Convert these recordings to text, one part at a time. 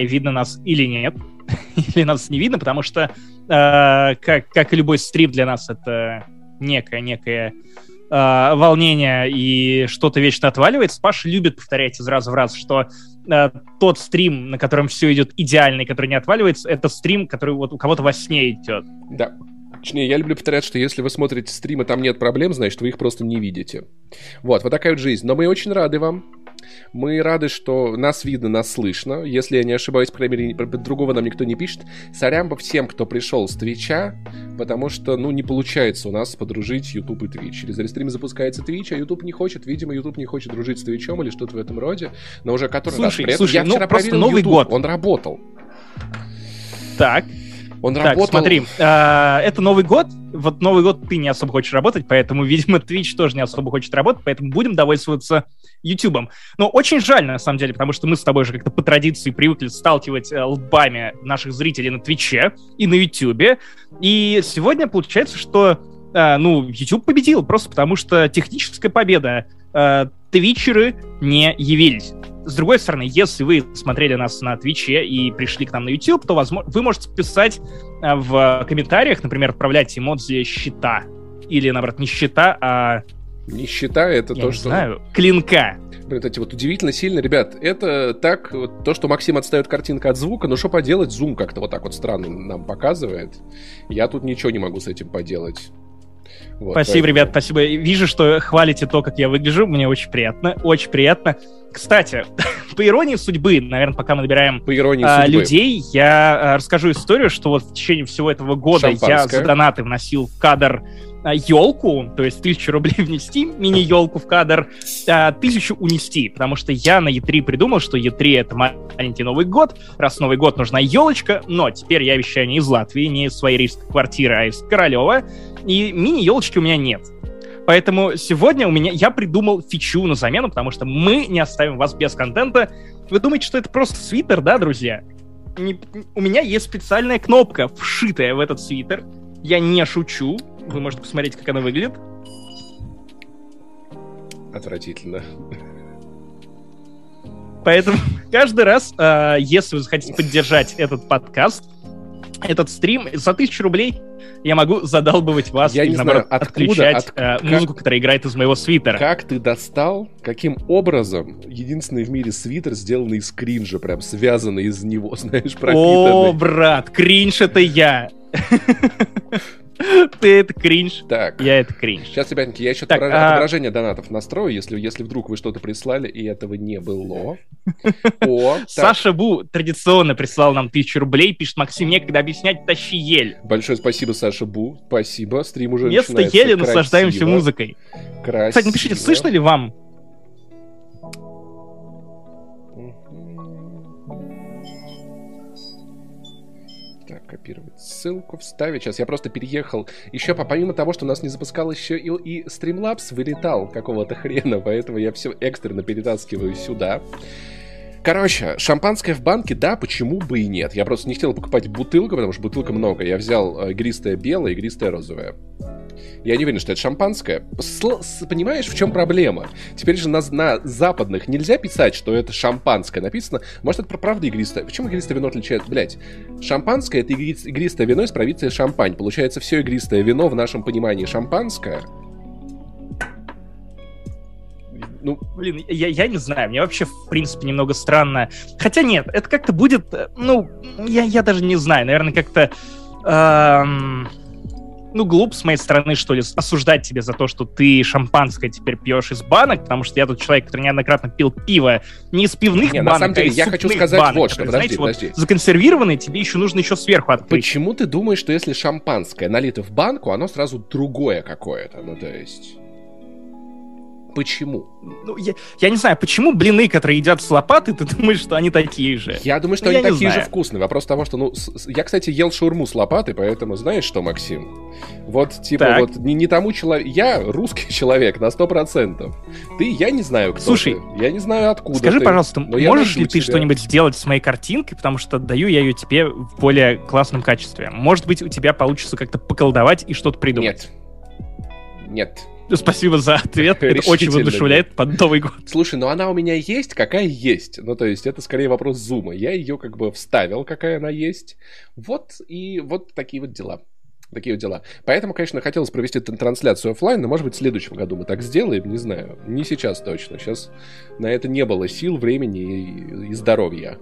видно нас или нет, или нас не видно, потому что, э, как, как и любой стрим для нас, это некое, некое э, волнение и что-то вечно отваливается. Паша любит повторять из раза в раз, что э, тот стрим, на котором все идет идеальный, который не отваливается, это стрим, который вот у кого-то во сне идет. Да. Точнее, я люблю повторять, что если вы смотрите стримы, там нет проблем, значит, вы их просто не видите. Вот, вот такая вот жизнь. Но мы очень рады вам. Мы рады, что нас видно, нас слышно. Если я не ошибаюсь, по крайней мере, другого нам никто не пишет. Сорян по всем, кто пришел с Твича, потому что, ну, не получается у нас подружить YouTube и Twitch. Через рестрим запускается Twitch, а YouTube не хочет. Видимо, YouTube не хочет дружить с Твичом или что-то в этом роде. Но уже который слушай, раз. Слушай, я ну, вчера просто Новый YouTube, год. Он работал. Так. Он так, работал... смотри, э, это Новый год. Вот Новый год ты не особо хочешь работать, поэтому, видимо, Twitch тоже не особо хочет работать, поэтому будем довольствоваться YouTube. Но очень жаль, на самом деле, потому что мы с тобой же как-то по традиции привыкли сталкивать э, лбами наших зрителей на Твиче и на YouTube. И сегодня получается, что э, ну, YouTube победил просто потому, что техническая победа. Э, твичеры не явились. С другой стороны, если вы смотрели нас на Твиче и пришли к нам на YouTube, то возможно, вы можете писать в комментариях, например, отправлять эмодзи щита. Или, наоборот, не щита, а... Нищета — это я то, не что... знаю, клинка. Блин, эти вот удивительно сильно, ребят, это так, вот, то, что Максим отстает картинка от звука, но что поделать, зум как-то вот так вот странно нам показывает. Я тут ничего не могу с этим поделать. Вот, спасибо, поэтому- ребят, спасибо. Вижу, что хвалите то, как я выгляжу. Мне очень приятно, очень приятно. Кстати, по иронии судьбы, наверное, пока мы набираем По иронии а, судьбы. людей, я а, расскажу историю, что вот в течение всего этого года я за донаты вносил в кадр елку, то есть тысячу рублей внести, мини-елку в кадр, а, тысячу унести, потому что я на E3 придумал, что E3 это маленький Новый год, раз Новый год нужна елочка, но теперь я вещаю не из Латвии, не из своей рижской квартиры, а из Королева, и мини-елочки у меня нет. Поэтому сегодня у меня я придумал фичу на замену, потому что мы не оставим вас без контента. Вы думаете, что это просто свитер, да, друзья? Не- у меня есть специальная кнопка, вшитая в этот свитер. Я не шучу. Вы можете посмотреть, как она выглядит. Отвратительно. Поэтому каждый раз, э, если вы захотите поддержать этот подкаст, этот стрим, за тысячу рублей я могу задалбывать вас Я и, не наоборот, знаю, откуда, отключать от- э, как- музыку, которая играет из моего свитера. Как ты достал, каким образом единственный в мире свитер, сделанный из кринжа, прям связанный из него, знаешь, О, пропитанный. брат, кринж это я. Ты это кринж, Так. я это кринж. Сейчас, ребятки, я еще Так, а- отображение донатов настрою, если, если вдруг вы что-то прислали, и этого не было. О, Саша Бу традиционно прислал нам тысячу рублей, пишет Максим, некогда объяснять, тащи ель. большое спасибо, Саша Бу. Спасибо, стрим уже Вместо ели наслаждаемся музыкой. Красиво. Кстати, напишите, слышно ли вам? Ссылку, вставить. Сейчас я просто переехал. Еще по- помимо того, что у нас не запускал еще и, и Streamlabs вылетал какого-то хрена, поэтому я все экстренно перетаскиваю сюда. Короче, шампанское в банке, да, почему бы и нет. Я просто не хотел покупать бутылку, потому что бутылка много. Я взял э, игристое белое, игристое розовое. Я не уверен, что это шампанское. Сл- с- понимаешь, в чем проблема? Теперь же на, на западных нельзя писать, что это шампанское. Написано, может, это правда игристое. Почему игристое вино отличается? Блять, шампанское это игри- игристое вино из провинции Шампань. Получается, все игристое вино в нашем понимании шампанское. Ну, Блин, я, я не знаю, мне вообще, в принципе, немного странно. Хотя нет, это как-то будет, э, ну, я, я даже не знаю, наверное, как-то, эм, ну, глупо с моей стороны, что ли, осуждать тебя за то, что ты шампанское теперь пьешь из банок, потому что я тот человек, который неоднократно пил пиво не из пивных Не, на банок, самом деле, а из я хочу сказать банок, вот что. которые, Подожди, знаете, подожди. Вот законсервированные, тебе еще нужно еще сверху открыть. почему ты думаешь, что если шампанское налито в банку, оно сразу другое какое-то? Ну, то есть... Почему? Ну, я, я не знаю, почему блины, которые едят с лопаты, ты думаешь, что они такие же? Я думаю, что Ну, они такие же знаю. вкусные. Вопрос того, что, ну, с- с- я, кстати, ел шаурму с лопатой, поэтому знаешь что, Максим? Вот, типа, Так. вот не, не тому человеку... Я русский человек на сто процентов. Ты, я не знаю, кто Слушай, ты. Я не знаю, откуда Скажи, ты. пожалуйста, но можешь ли ты тебя. что-нибудь сделать с моей картинкой, потому что даю я ее тебе в более классном качестве. Может быть, у тебя получится как-то поколдовать и что-то придумать. Нет. Нет. Спасибо за ответ. Это очень воодушевляет под Новый год. Слушай, ну она у меня есть, какая есть. Ну, то есть, это скорее вопрос зума. Я ее как бы вставил, какая она есть. Вот, и вот такие вот дела. Такие вот дела. Поэтому, конечно, хотелось провести трансляцию офлайн, но, может быть, в следующем году мы так сделаем, не знаю. Не сейчас точно. Сейчас на это не было сил, времени и, и здоровья.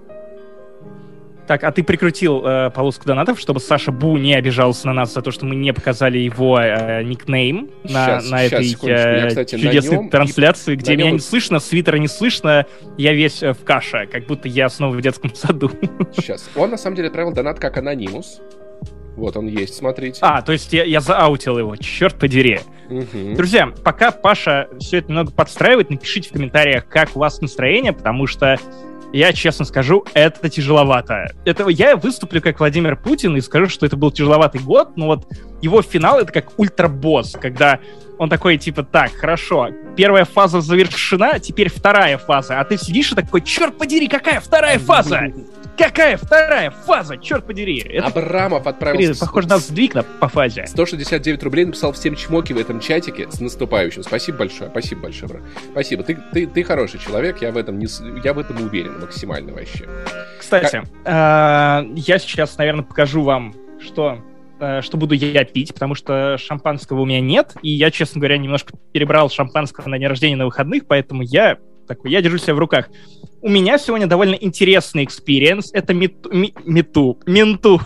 Так, а ты прикрутил э, полоску донатов, чтобы Саша Бу не обижался на нас за то, что мы не показали его э, никнейм на, на этой сейчас, э, Я, кстати, чудесной трансляции, где меня нем... не слышно, свитера не слышно, я весь э, в каше, как будто я снова в детском саду. Сейчас. Он, на самом деле, отправил донат как анонимус. Вот он есть, смотрите. А, то есть я, я зааутил его, черт подери. Угу. Друзья, пока Паша все это немного подстраивает, напишите в комментариях, как у вас настроение, потому что я честно скажу, это тяжеловато. Это я выступлю как Владимир Путин и скажу, что это был тяжеловатый год, но вот его финал это как ультрабосс, когда он такой типа, так, хорошо, первая фаза завершена, теперь вторая фаза, а ты сидишь и такой, черт подери, какая вторая фаза? Какая вторая фаза? Черт подери. Это... Абрамов отправил... Похоже на сдвиг на, по фазе. 169 рублей написал всем чмоки в этом чатике с наступающим. Спасибо большое, спасибо большое, брат. Спасибо. Ты, ты, ты хороший человек, я в этом, не, я в этом уверен максимально вообще. Кстати, как... э, я сейчас, наверное, покажу вам, что э, что буду я пить, потому что шампанского у меня нет, и я, честно говоря, немножко перебрал шампанского на день рождения на выходных, поэтому я такой, я держу себя в руках. У меня сегодня довольно интересный experience. Это мету, мету, менту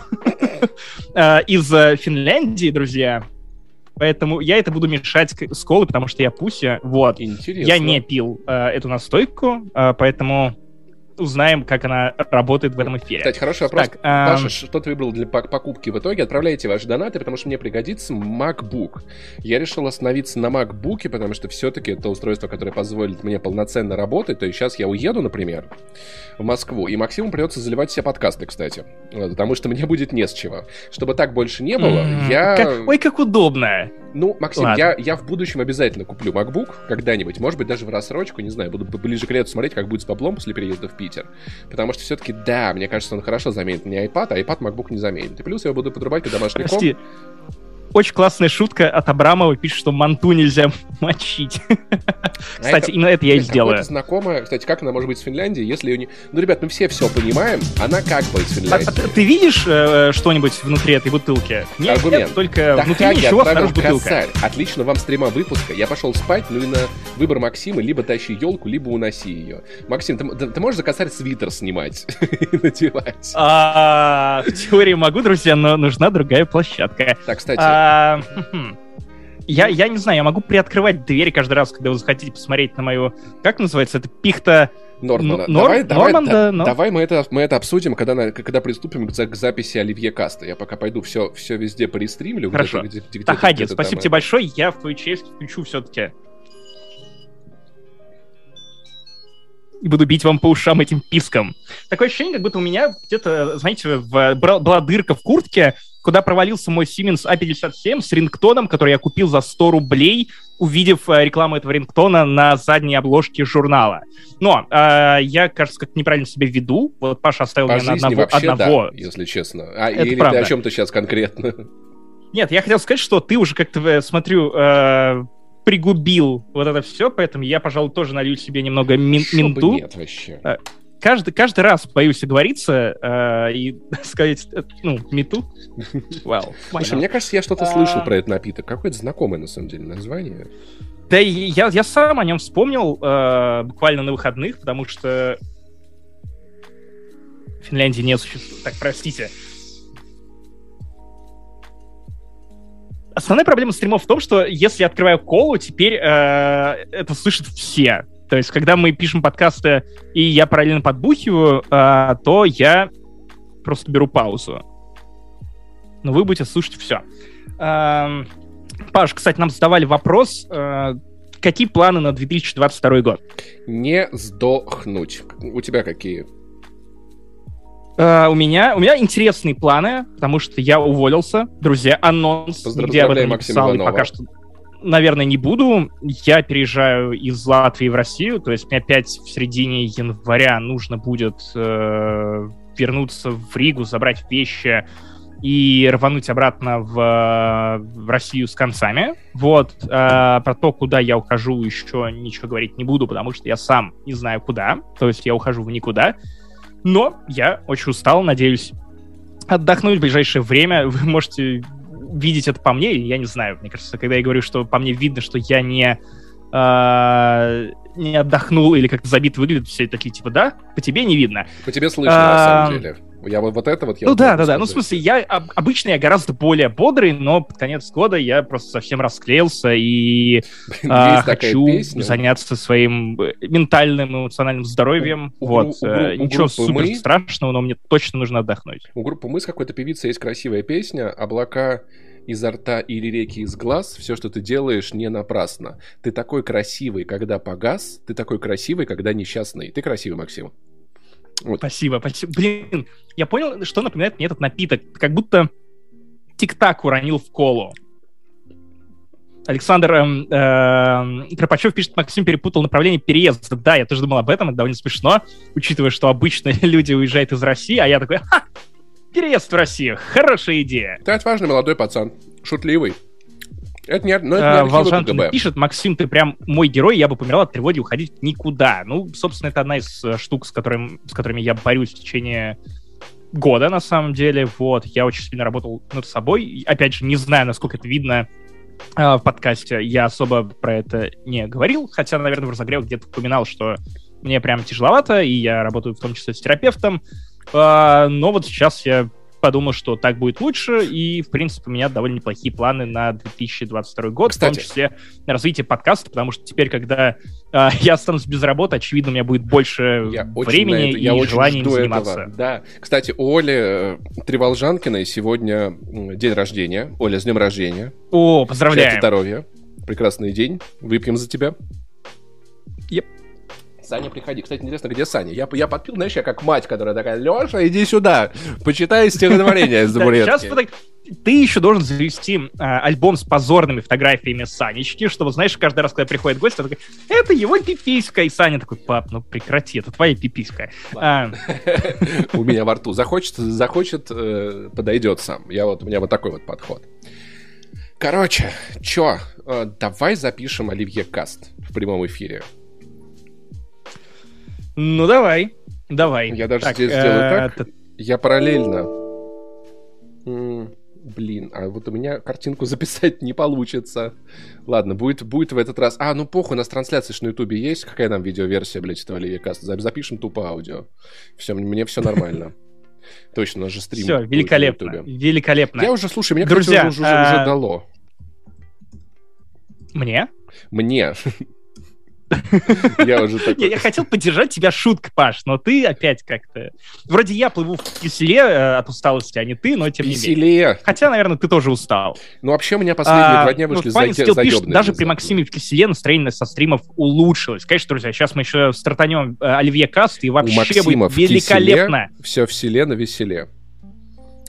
э, из э, Финляндии, друзья. Поэтому я это буду мешать с колой, потому что я пуся. Вот. Интересно. Я не пил э, эту настойку, э, поэтому узнаем, как она работает в этом эфире. Кстати, хороший вопрос. Так, Паша, эм... что ты выбрал для покупки в итоге? Отправляйте ваши донаты, потому что мне пригодится MacBook. Я решил остановиться на MacBook, потому что все-таки это устройство, которое позволит мне полноценно работать. То есть сейчас я уеду, например, в Москву, и Максиму придется заливать все подкасты, кстати. Потому что мне будет не с чего. Чтобы так больше не было, mm-hmm. я... Как... Ой, как удобно! Ну, Максим, я, я в будущем обязательно куплю MacBook когда-нибудь. Может быть, даже в рассрочку, не знаю. Буду ближе к лету смотреть, как будет с баблом после переезда в Питер. Потому что все-таки, да, мне кажется, он хорошо заменит мне iPad, а iPad MacBook не заменит. И плюс я буду подрубать как домашний Прости. комп очень классная шутка от Абрамова, пишет, что манту нельзя мочить. А кстати, именно это я и сделаю. знакомая, кстати, как она может быть с Финляндии, если ее не... Ну, ребят, мы все все понимаем, она как бы из Финляндии. А, ты видишь э, что-нибудь внутри этой бутылки? Нет, Аргумент. только внутри ничего, снаружи бутылка. Отлично вам стрима выпуска. Я пошел спать, ну и на выбор Максима, либо тащи елку, либо уноси ее. Максим, ты, ты можешь за косарь свитер снимать и надевать? А, в теории могу, друзья, но нужна другая площадка. Так, кстати, а, я, я не знаю, я могу приоткрывать дверь каждый раз, когда вы захотите посмотреть на мою... Как называется? Это пихта... Нормана. Нор... Давай, давай, Норманда, да, но... давай мы, это, мы это обсудим, когда, когда приступим к, к записи Оливье Каста. Я пока пойду все, все везде порестримлю. Хорошо. Где где, где Таходи, спасибо тебе большое. Я в твою честь включу все-таки и буду бить вам по ушам этим писком. Такое ощущение, как будто у меня где-то, знаете, в, была дырка в куртке, куда провалился мой Siemens A57 с рингтоном, который я купил за 100 рублей, увидев э, рекламу этого рингтона на задней обложке журнала. Но э, я, кажется, как неправильно себя веду. Вот Паша оставил По меня на одного. Вообще, одного. Да, если честно. А, Это или правда. ты о чем-то сейчас конкретно? Нет, я хотел сказать, что ты уже как-то, э, смотрю, э, пригубил вот это все, поэтому я, пожалуй, тоже налью себе немного мин- минту. нет вообще. Э, каждый, каждый раз боюсь оговориться э, и сказать, э, ну, мету. Well, Слушай, мне кажется, я что-то слышал про этот напиток. Какое-то знакомое, на самом деле, название. Да, я, я сам о нем вспомнил э, буквально на выходных, потому что Финляндии не существует. Так, простите. Основная проблема стримов в том, что если я открываю колу, теперь э, это слышат все. То есть, когда мы пишем подкасты, и я параллельно подбухиваю, э, то я просто беру паузу. Но вы будете слушать все. Э, Паш, кстати, нам задавали вопрос, э, какие планы на 2022 год? Не сдохнуть. У тебя какие? Uh, у меня у меня интересные планы, потому что я уволился, друзья, анонс, где я об этом написал, и пока что наверное, не буду. Я переезжаю из Латвии в Россию, то есть мне опять в середине января нужно будет э, вернуться в Ригу, забрать вещи, и рвануть обратно в, в Россию с концами. Вот. Э, про то, куда я ухожу, еще ничего говорить не буду, потому что я сам не знаю куда. То есть я ухожу в никуда. Но я очень устал, надеюсь отдохнуть в ближайшее время. Вы можете видеть это по мне, я не знаю. Мне кажется, когда я говорю, что по мне видно, что я не э, не отдохнул или как-то забит выглядит, все такие, типа, да, по тебе не видно. По тебе слышно, на самом деле. Я вот, вот это вот... Я ну да, да, да. Ну, в смысле, я обычно я гораздо более бодрый, но под конец года я просто совсем расклеился и а, хочу песня. заняться своим э, ментальным, эмоциональным здоровьем. У, вот. У, у, у, Ничего супер мы... страшного, но мне точно нужно отдохнуть. У группы «Мы» с какой-то певицы есть красивая песня «Облака изо рта или реки из глаз, все, что ты делаешь, не напрасно. Ты такой красивый, когда погас, ты такой красивый, когда несчастный. Ты красивый, Максим. Вот. Спасибо, спасибо. Блин, я понял, что напоминает мне этот напиток. Как будто тик-так уронил в колу. Александр э, э, Кропачев пишет, Максим перепутал направление переезда. Да, я тоже думал об этом, это довольно смешно, учитывая, что обычно люди уезжают из России, а я такой, ха, переезд в Россию, хорошая идея. Ты отважный молодой пацан, шутливый. Это не, ну, это не Волжанкин пишет, Максим, ты прям мой герой, я бы померла от тревоги уходить никуда. Ну, собственно, это одна из э, штук, с, которым, с которыми я борюсь в течение года, на самом деле. Вот, я очень сильно работал над собой. Опять же, не знаю, насколько это видно э, в подкасте. Я особо про это не говорил, хотя, наверное, в разогрев где-то упоминал, что мне прям тяжеловато, и я работаю в том числе с терапевтом. Э, но вот сейчас я подумал, что так будет лучше, и, в принципе, у меня довольно неплохие планы на 2022 год, Кстати. в том числе на развитие подкаста, потому что теперь, когда э, я останусь без работы, очевидно, у меня будет больше я времени это, и я желания им заниматься. Этого. Да. Кстати, у Оли э, Треволжанкиной сегодня день рождения. Оля, с днем рождения. О, поздравляю. Счастья, здоровья. Прекрасный день. Выпьем за тебя. Саня, приходи. Кстати, интересно, где Саня? Я, я подпил, знаешь, я как мать, которая такая, Леша, иди сюда, почитай стихотворение табуретки. Сейчас ты еще должен завести а, альбом с позорными фотографиями Санечки, чтобы, знаешь, каждый раз, когда приходит гость, он такой, это его пиписька. И Саня такой, пап, ну прекрати, это твоя пиписька. А. У меня во рту. Захочет, захочет, э, подойдет сам. Я вот, у меня вот такой вот подход. Короче, чё, э, давай запишем Оливье Каст в прямом эфире. Ну, давай. Давай. Я даже так, здесь сделаю так. Я параллельно... Блин, а вот у меня картинку записать не получится. Ладно, будет, будет в этот раз... А, ну похуй, у нас трансляция на ютубе есть. Какая нам видеоверсия, блядь, этого Оливия Каста? Запишем тупо аудио. Все, мне все нормально. Точно, у нас же стрим. Все, великолепно. Великолепно. Я уже, слушай, мне, Друзья, уже, уже, уже а, дало. Мне? Мне. Я уже такой... Я хотел поддержать тебя шутка, Паш, но ты опять как-то... Вроде я плыву в киселе э, от усталости, а не ты, но тем не менее. Хотя, наверное, ты тоже устал. Ну, вообще, у меня последние а, два дня вышли ну, заебные. Даже при Максиме в киселе настроение со стримов улучшилось. Конечно, друзья, сейчас мы еще стартанем э, Оливье Каст, и вообще будет великолепно. Все в селе на веселе.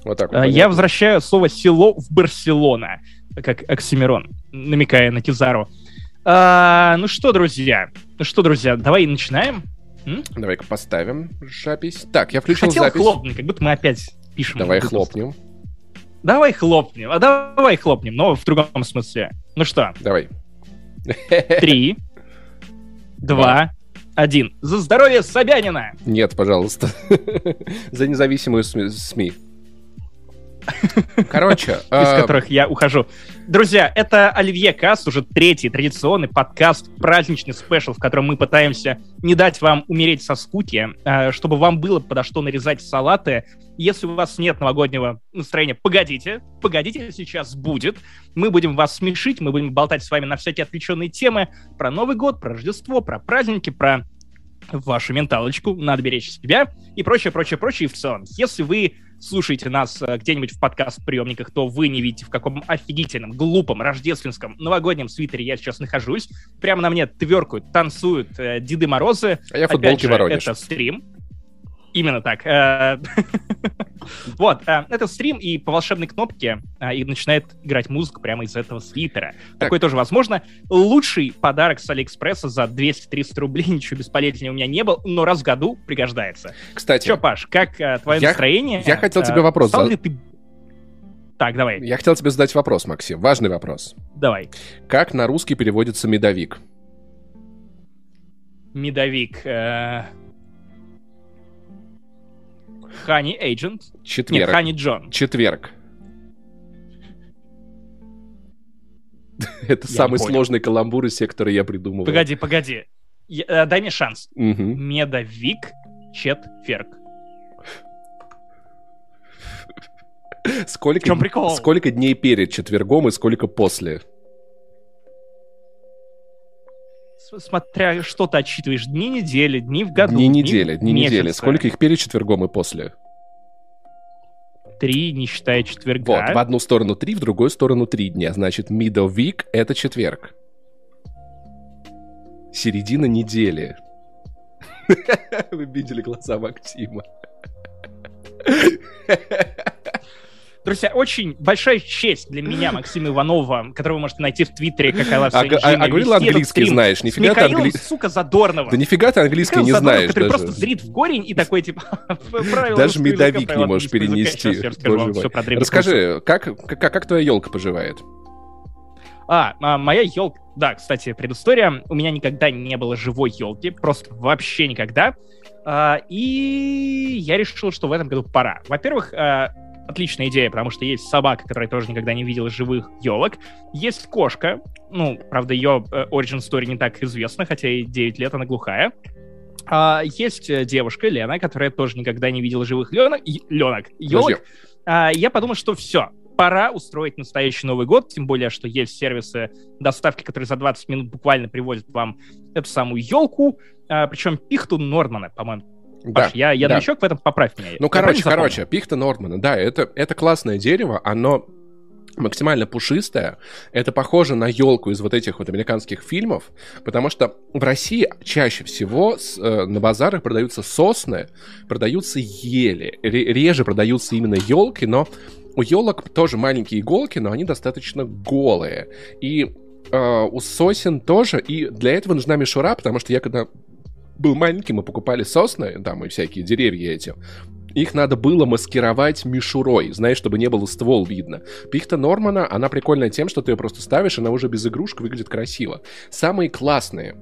Вот так вот. А, я возвращаю слово «село» в Барселона, как Оксимирон, намекая на Кизару. А, ну что, друзья, ну что, друзья, давай начинаем. Давай-ка поставим запись. Так, я включил Хотел запись. хлопнуть, как будто мы опять пишем. Давай хлопнем. Давай хлопнем, а давай хлопнем, но в другом смысле. Ну что? Давай. Три, два, один. За здоровье Собянина! Нет, пожалуйста. За независимую СМИ. Короче. Из а, которых я ухожу. Друзья, это Оливье Каст, уже третий традиционный подкаст, праздничный спешл, в котором мы пытаемся не дать вам умереть со скуки, а, чтобы вам было подо что нарезать салаты. Если у вас нет новогоднего настроения, погодите, погодите, сейчас будет. Мы будем вас смешить, мы будем болтать с вами на всякие отвлеченные темы про Новый год, про Рождество, про праздники, про вашу менталочку, надо беречь себя и прочее, прочее, прочее. И в целом, если вы слушаете нас э, где-нибудь в подкаст-приемниках, то вы не видите, в каком офигительном, глупом, рождественском, новогоднем свитере я сейчас нахожусь. Прямо на мне тверкают, танцуют э, Деды Морозы. А я футболки Воронеж. Это стрим. Именно так. Э, вот, э, это стрим, и по волшебной кнопке э, и начинает играть музыку прямо из этого свитера. Такое тоже возможно. Лучший подарок с Алиэкспресса за 200-300 рублей, ничего бесполезнее у меня не был, но раз в году пригождается. Кстати. Че, Паш, как твое настроение? Я хотел тебе вопрос задать. Так, давай. Я хотел тебе задать вопрос, Максим. Важный вопрос. Давай. Как на русский переводится медовик? Медовик. Э... Хани Agent. Четверг. Нет, Хани Джон. Четверг. Это самый сложный каламбур из всех, которые я придумал. Погоди, погоди. Э, дай мне шанс. Угу. Медовик, четверг. Сколько, В чем прикол? сколько дней перед четвергом и сколько после? Смотря что ты отсчитываешь. Дни недели, дни в году. дни недели, дни месяца. недели. Сколько их перед четвергом и после? Три, не считая четверга. Вот, в одну сторону три, в другую сторону три дня. Значит, middle week — это четверг. Середина недели. Вы видели глаза Максима. Друзья, очень большая честь для меня, Максима Иванова, которого вы можете найти в Твиттере, как I Love А, а- а говорил английский стрим знаешь? Нифига ты Михаилом, англи- сука, Задорновым. Да нифига ты английский Михаил не Задорнов, знаешь который даже. просто зрит в корень и такой, типа, Даже медовик не можешь перенести. Расскажи, как, как, как твоя елка поживает? А, а, моя елка... Да, кстати, предыстория. У меня никогда не было живой елки. Просто вообще никогда. А, и я решил, что в этом году пора. Во-первых, а, отличная идея, потому что есть собака, которая тоже никогда не видела живых елок. Есть кошка. Ну, правда, ее э, origin story не так известна, хотя и 9 лет она глухая. А, есть э, девушка, Лена, которая тоже никогда не видела живых ленок. Ленок. Елок. А, я подумал, что все, пора устроить настоящий Новый год, тем более, что есть сервисы доставки, которые за 20 минут буквально привозят вам эту самую елку, а, причем пихту Нормана, по-моему. Да, Паш, я, я да. новичок в этом, поправь меня. Ну, Я короче, короче, пихта Нормана, да, это, это классное дерево, оно максимально пушистое. Это похоже на елку из вот этих вот американских фильмов, потому что в России чаще всего с- э, на базарах продаются сосны, продаются ели, Ре- реже продаются именно елки, но у елок тоже маленькие иголки, но они достаточно голые. И э, у сосен тоже, и для этого нужна мишура, потому что я когда был маленьким, мы покупали сосны, там и всякие деревья эти, их надо было маскировать мишурой, знаешь, чтобы не было ствол видно. Пихта Нормана, она прикольная тем, что ты ее просто ставишь, она уже без игрушек выглядит красиво. Самые классные,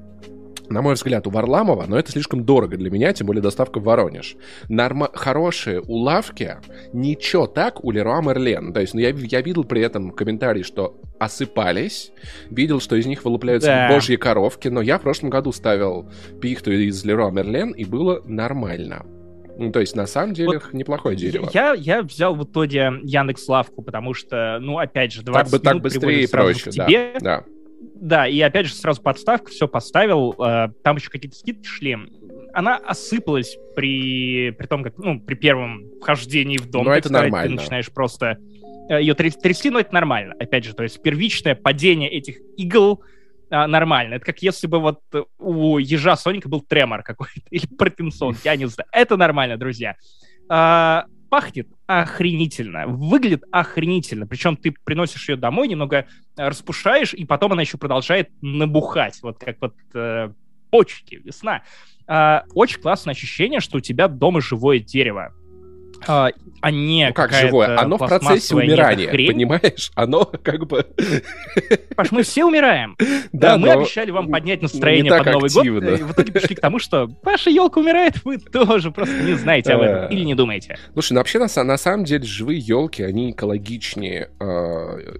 на мой взгляд, у Варламова, но это слишком дорого для меня, тем более доставка в Воронеж. Норма... Хорошие у лавки, ничего так у Леруа Мерлен. То есть, ну, я, я видел при этом комментарий, что осыпались, видел, что из них вылупляются Да. божьи коровки, но я в прошлом году ставил пихту из Леруа Мерлен, и было нормально. Ну, то есть, на самом деле, Вот неплохое дерево. Я, я взял в итоге Яндекс Лавку, потому что, ну, опять же, 20 Так, бы, так минут быстрее и проще, к да. тебе. да. Да, и опять же сразу подставка, все поставил, э, там еще какие-то скидки шли. Она осыпалась при, при том, как, ну, при первом вхождении в дом. Ну, так это сказать. нормально. Ты начинаешь просто э, ее тряс- трясти, но это нормально. Опять же, то есть первичное падение этих игл а, нормально. Это как если бы вот у ежа Соника был тремор какой-то или Паркинсон, я не знаю. Это нормально, друзья. А, пахнет охренительно, выглядит охренительно. Причем ты приносишь ее домой, немного э, распушаешь, и потом она еще продолжает набухать, вот как вот э, почки, весна. А, очень классное ощущение, что у тебя дома живое дерево. А, а не Ну как живое? Оно в процессе умирания, понимаешь? Оно как бы... Паш, мы все умираем. Да, мы обещали вам поднять настроение под Новый активно. год. И в итоге пришли к тому, что ваша елка умирает, вы тоже просто не знаете об этом или не думаете. Слушай, ну вообще на, на самом деле живые елки, они экологичнее э,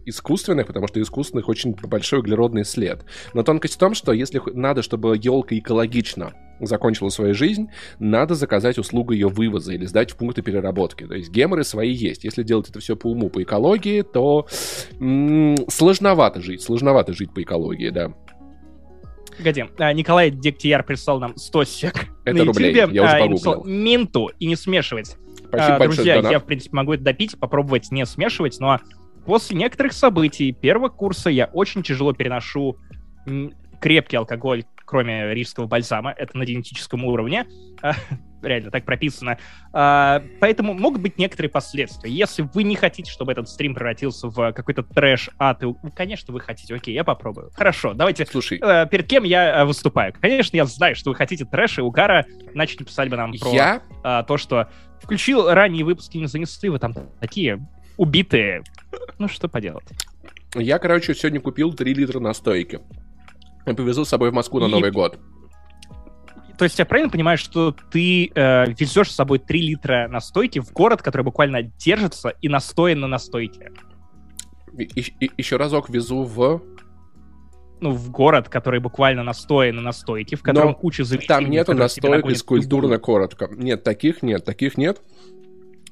искусственных, потому что искусственных очень большой углеродный след. Но тонкость в том, что если надо, чтобы елка экологично закончила свою жизнь, надо заказать услугу ее вывоза или сдать в пункты переработки. То есть геморы свои есть. Если делать это все по уму, по экологии, то м, сложновато жить, сложновато жить по экологии, да. Погоди, а, Николай Дегтяр прислал нам 100 сек Это на рублей, Ютубе, я уже а, погуглил. Минту и не смешивать. Спасибо А, Друзья, донат. я, в принципе, могу это допить, попробовать не смешивать, но после некоторых событий первого курса я очень тяжело переношу м, крепкий алкоголь, кроме рижского бальзама. Это на генетическом уровне. А, Реально, так прописано. А, Поэтому могут быть некоторые последствия. Если вы не хотите, чтобы этот стрим превратился в какой-то трэш, ад, и, ну, конечно, вы хотите. Окей, я попробую. Хорошо, давайте Слушай, Э, перед кем я э, выступаю. Конечно, я знаю, что вы хотите трэша и угара, иначе не писали бы нам про я а, то, что включил ранние выпуски, не занесли, вы там такие убитые, Ну, что поделать. Я, короче, сегодня купил 3 литра настойки. Повезу с собой в Москву на И- Новый год. То есть я правильно понимаю, что ты э, везешь с собой 3 литра настойки в город, который буквально держится и настоен на настойке? И- и- еще разок везу в... Ну, в город, который буквально настоен на настойке, в котором Но куча заведений. Там нету настоек из культурно любую. коротко. Нет, таких нет, таких нет.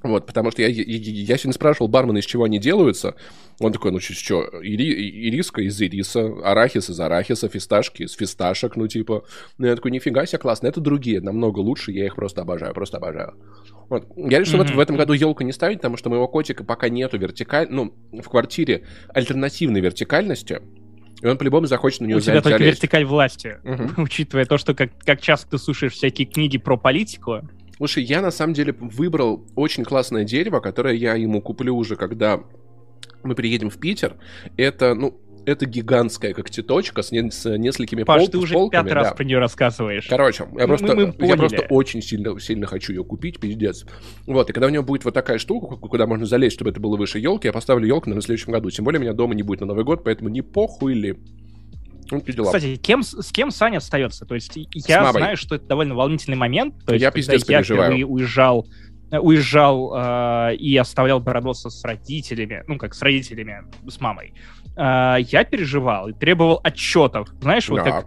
Вот, потому что я, я, я сегодня спрашивал бармена, из чего они делаются. Он такой, ну что, ири, ириска из ириса, арахис из арахиса, фисташки из фисташек, ну типа. Ну я такой, нифига себе, классно. Это другие, намного лучше, я их просто обожаю, просто обожаю. Вот. Я решил в этом- в этом году елку не ставить, потому что моего котика пока нету вертикаль... Ну, в квартире альтернативной вертикальности, и он по-любому захочет на нее У тебя только залезть. вертикаль власти. Мгм. Учитывая то, что как, как часто ты слушаешь всякие книги про политику, Слушай, я на самом деле выбрал очень классное дерево, которое я ему куплю уже, когда мы приедем в Питер. Это, ну, это гигантская когтеточка с, не- с несколькими Паш, пол- ты уже полками, пятый раз да. про нее рассказываешь. Короче, я Мы- просто, мы я поняли. просто очень сильно, сильно хочу ее купить, пиздец. Вот, и когда у нее будет вот такая штука, ку- куда можно залезть, чтобы это было выше елки, я поставлю елку на следующем году. Тем более меня дома не будет на Новый год, поэтому не похуй ли. Ну, такие дела. Кстати, кем, с кем Саня остается? То есть я знаю, что это довольно волнительный момент. То есть, Я пиздец я переживаю. впервые уезжал, э, уезжал э, и оставлял Бородоса с родителями, ну как с родителями, с мамой, э, я переживал и требовал отчетов. Знаешь, вот Да. как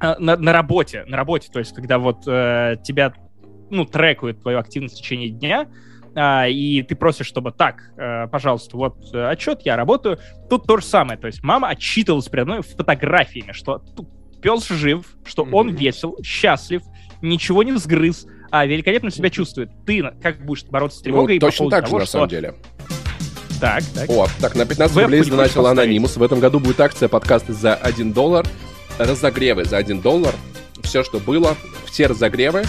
э, на, на работе, на работе, то есть когда вот э, тебя, ну, трекают твою активность в течение дня, а, и ты просишь, чтобы так, э, пожалуйста, вот э, отчет, я работаю. Тут то же самое, то есть мама отчитывалась передо мной фотографиями, что пес жив, что он Мгм. весел, счастлив, ничего не сгрыз, а великолепно себя чувствует. Ты как будешь бороться с Ну, тревогой по точно поводу так же, того, на что... самом деле. Так, так. О, так, на 15 Вебку рублей задонатил? Анонимус. В этом году будет акция подкасты за 1 доллар. Разогревы за 1 доллар. Все, что было. Все разогревы.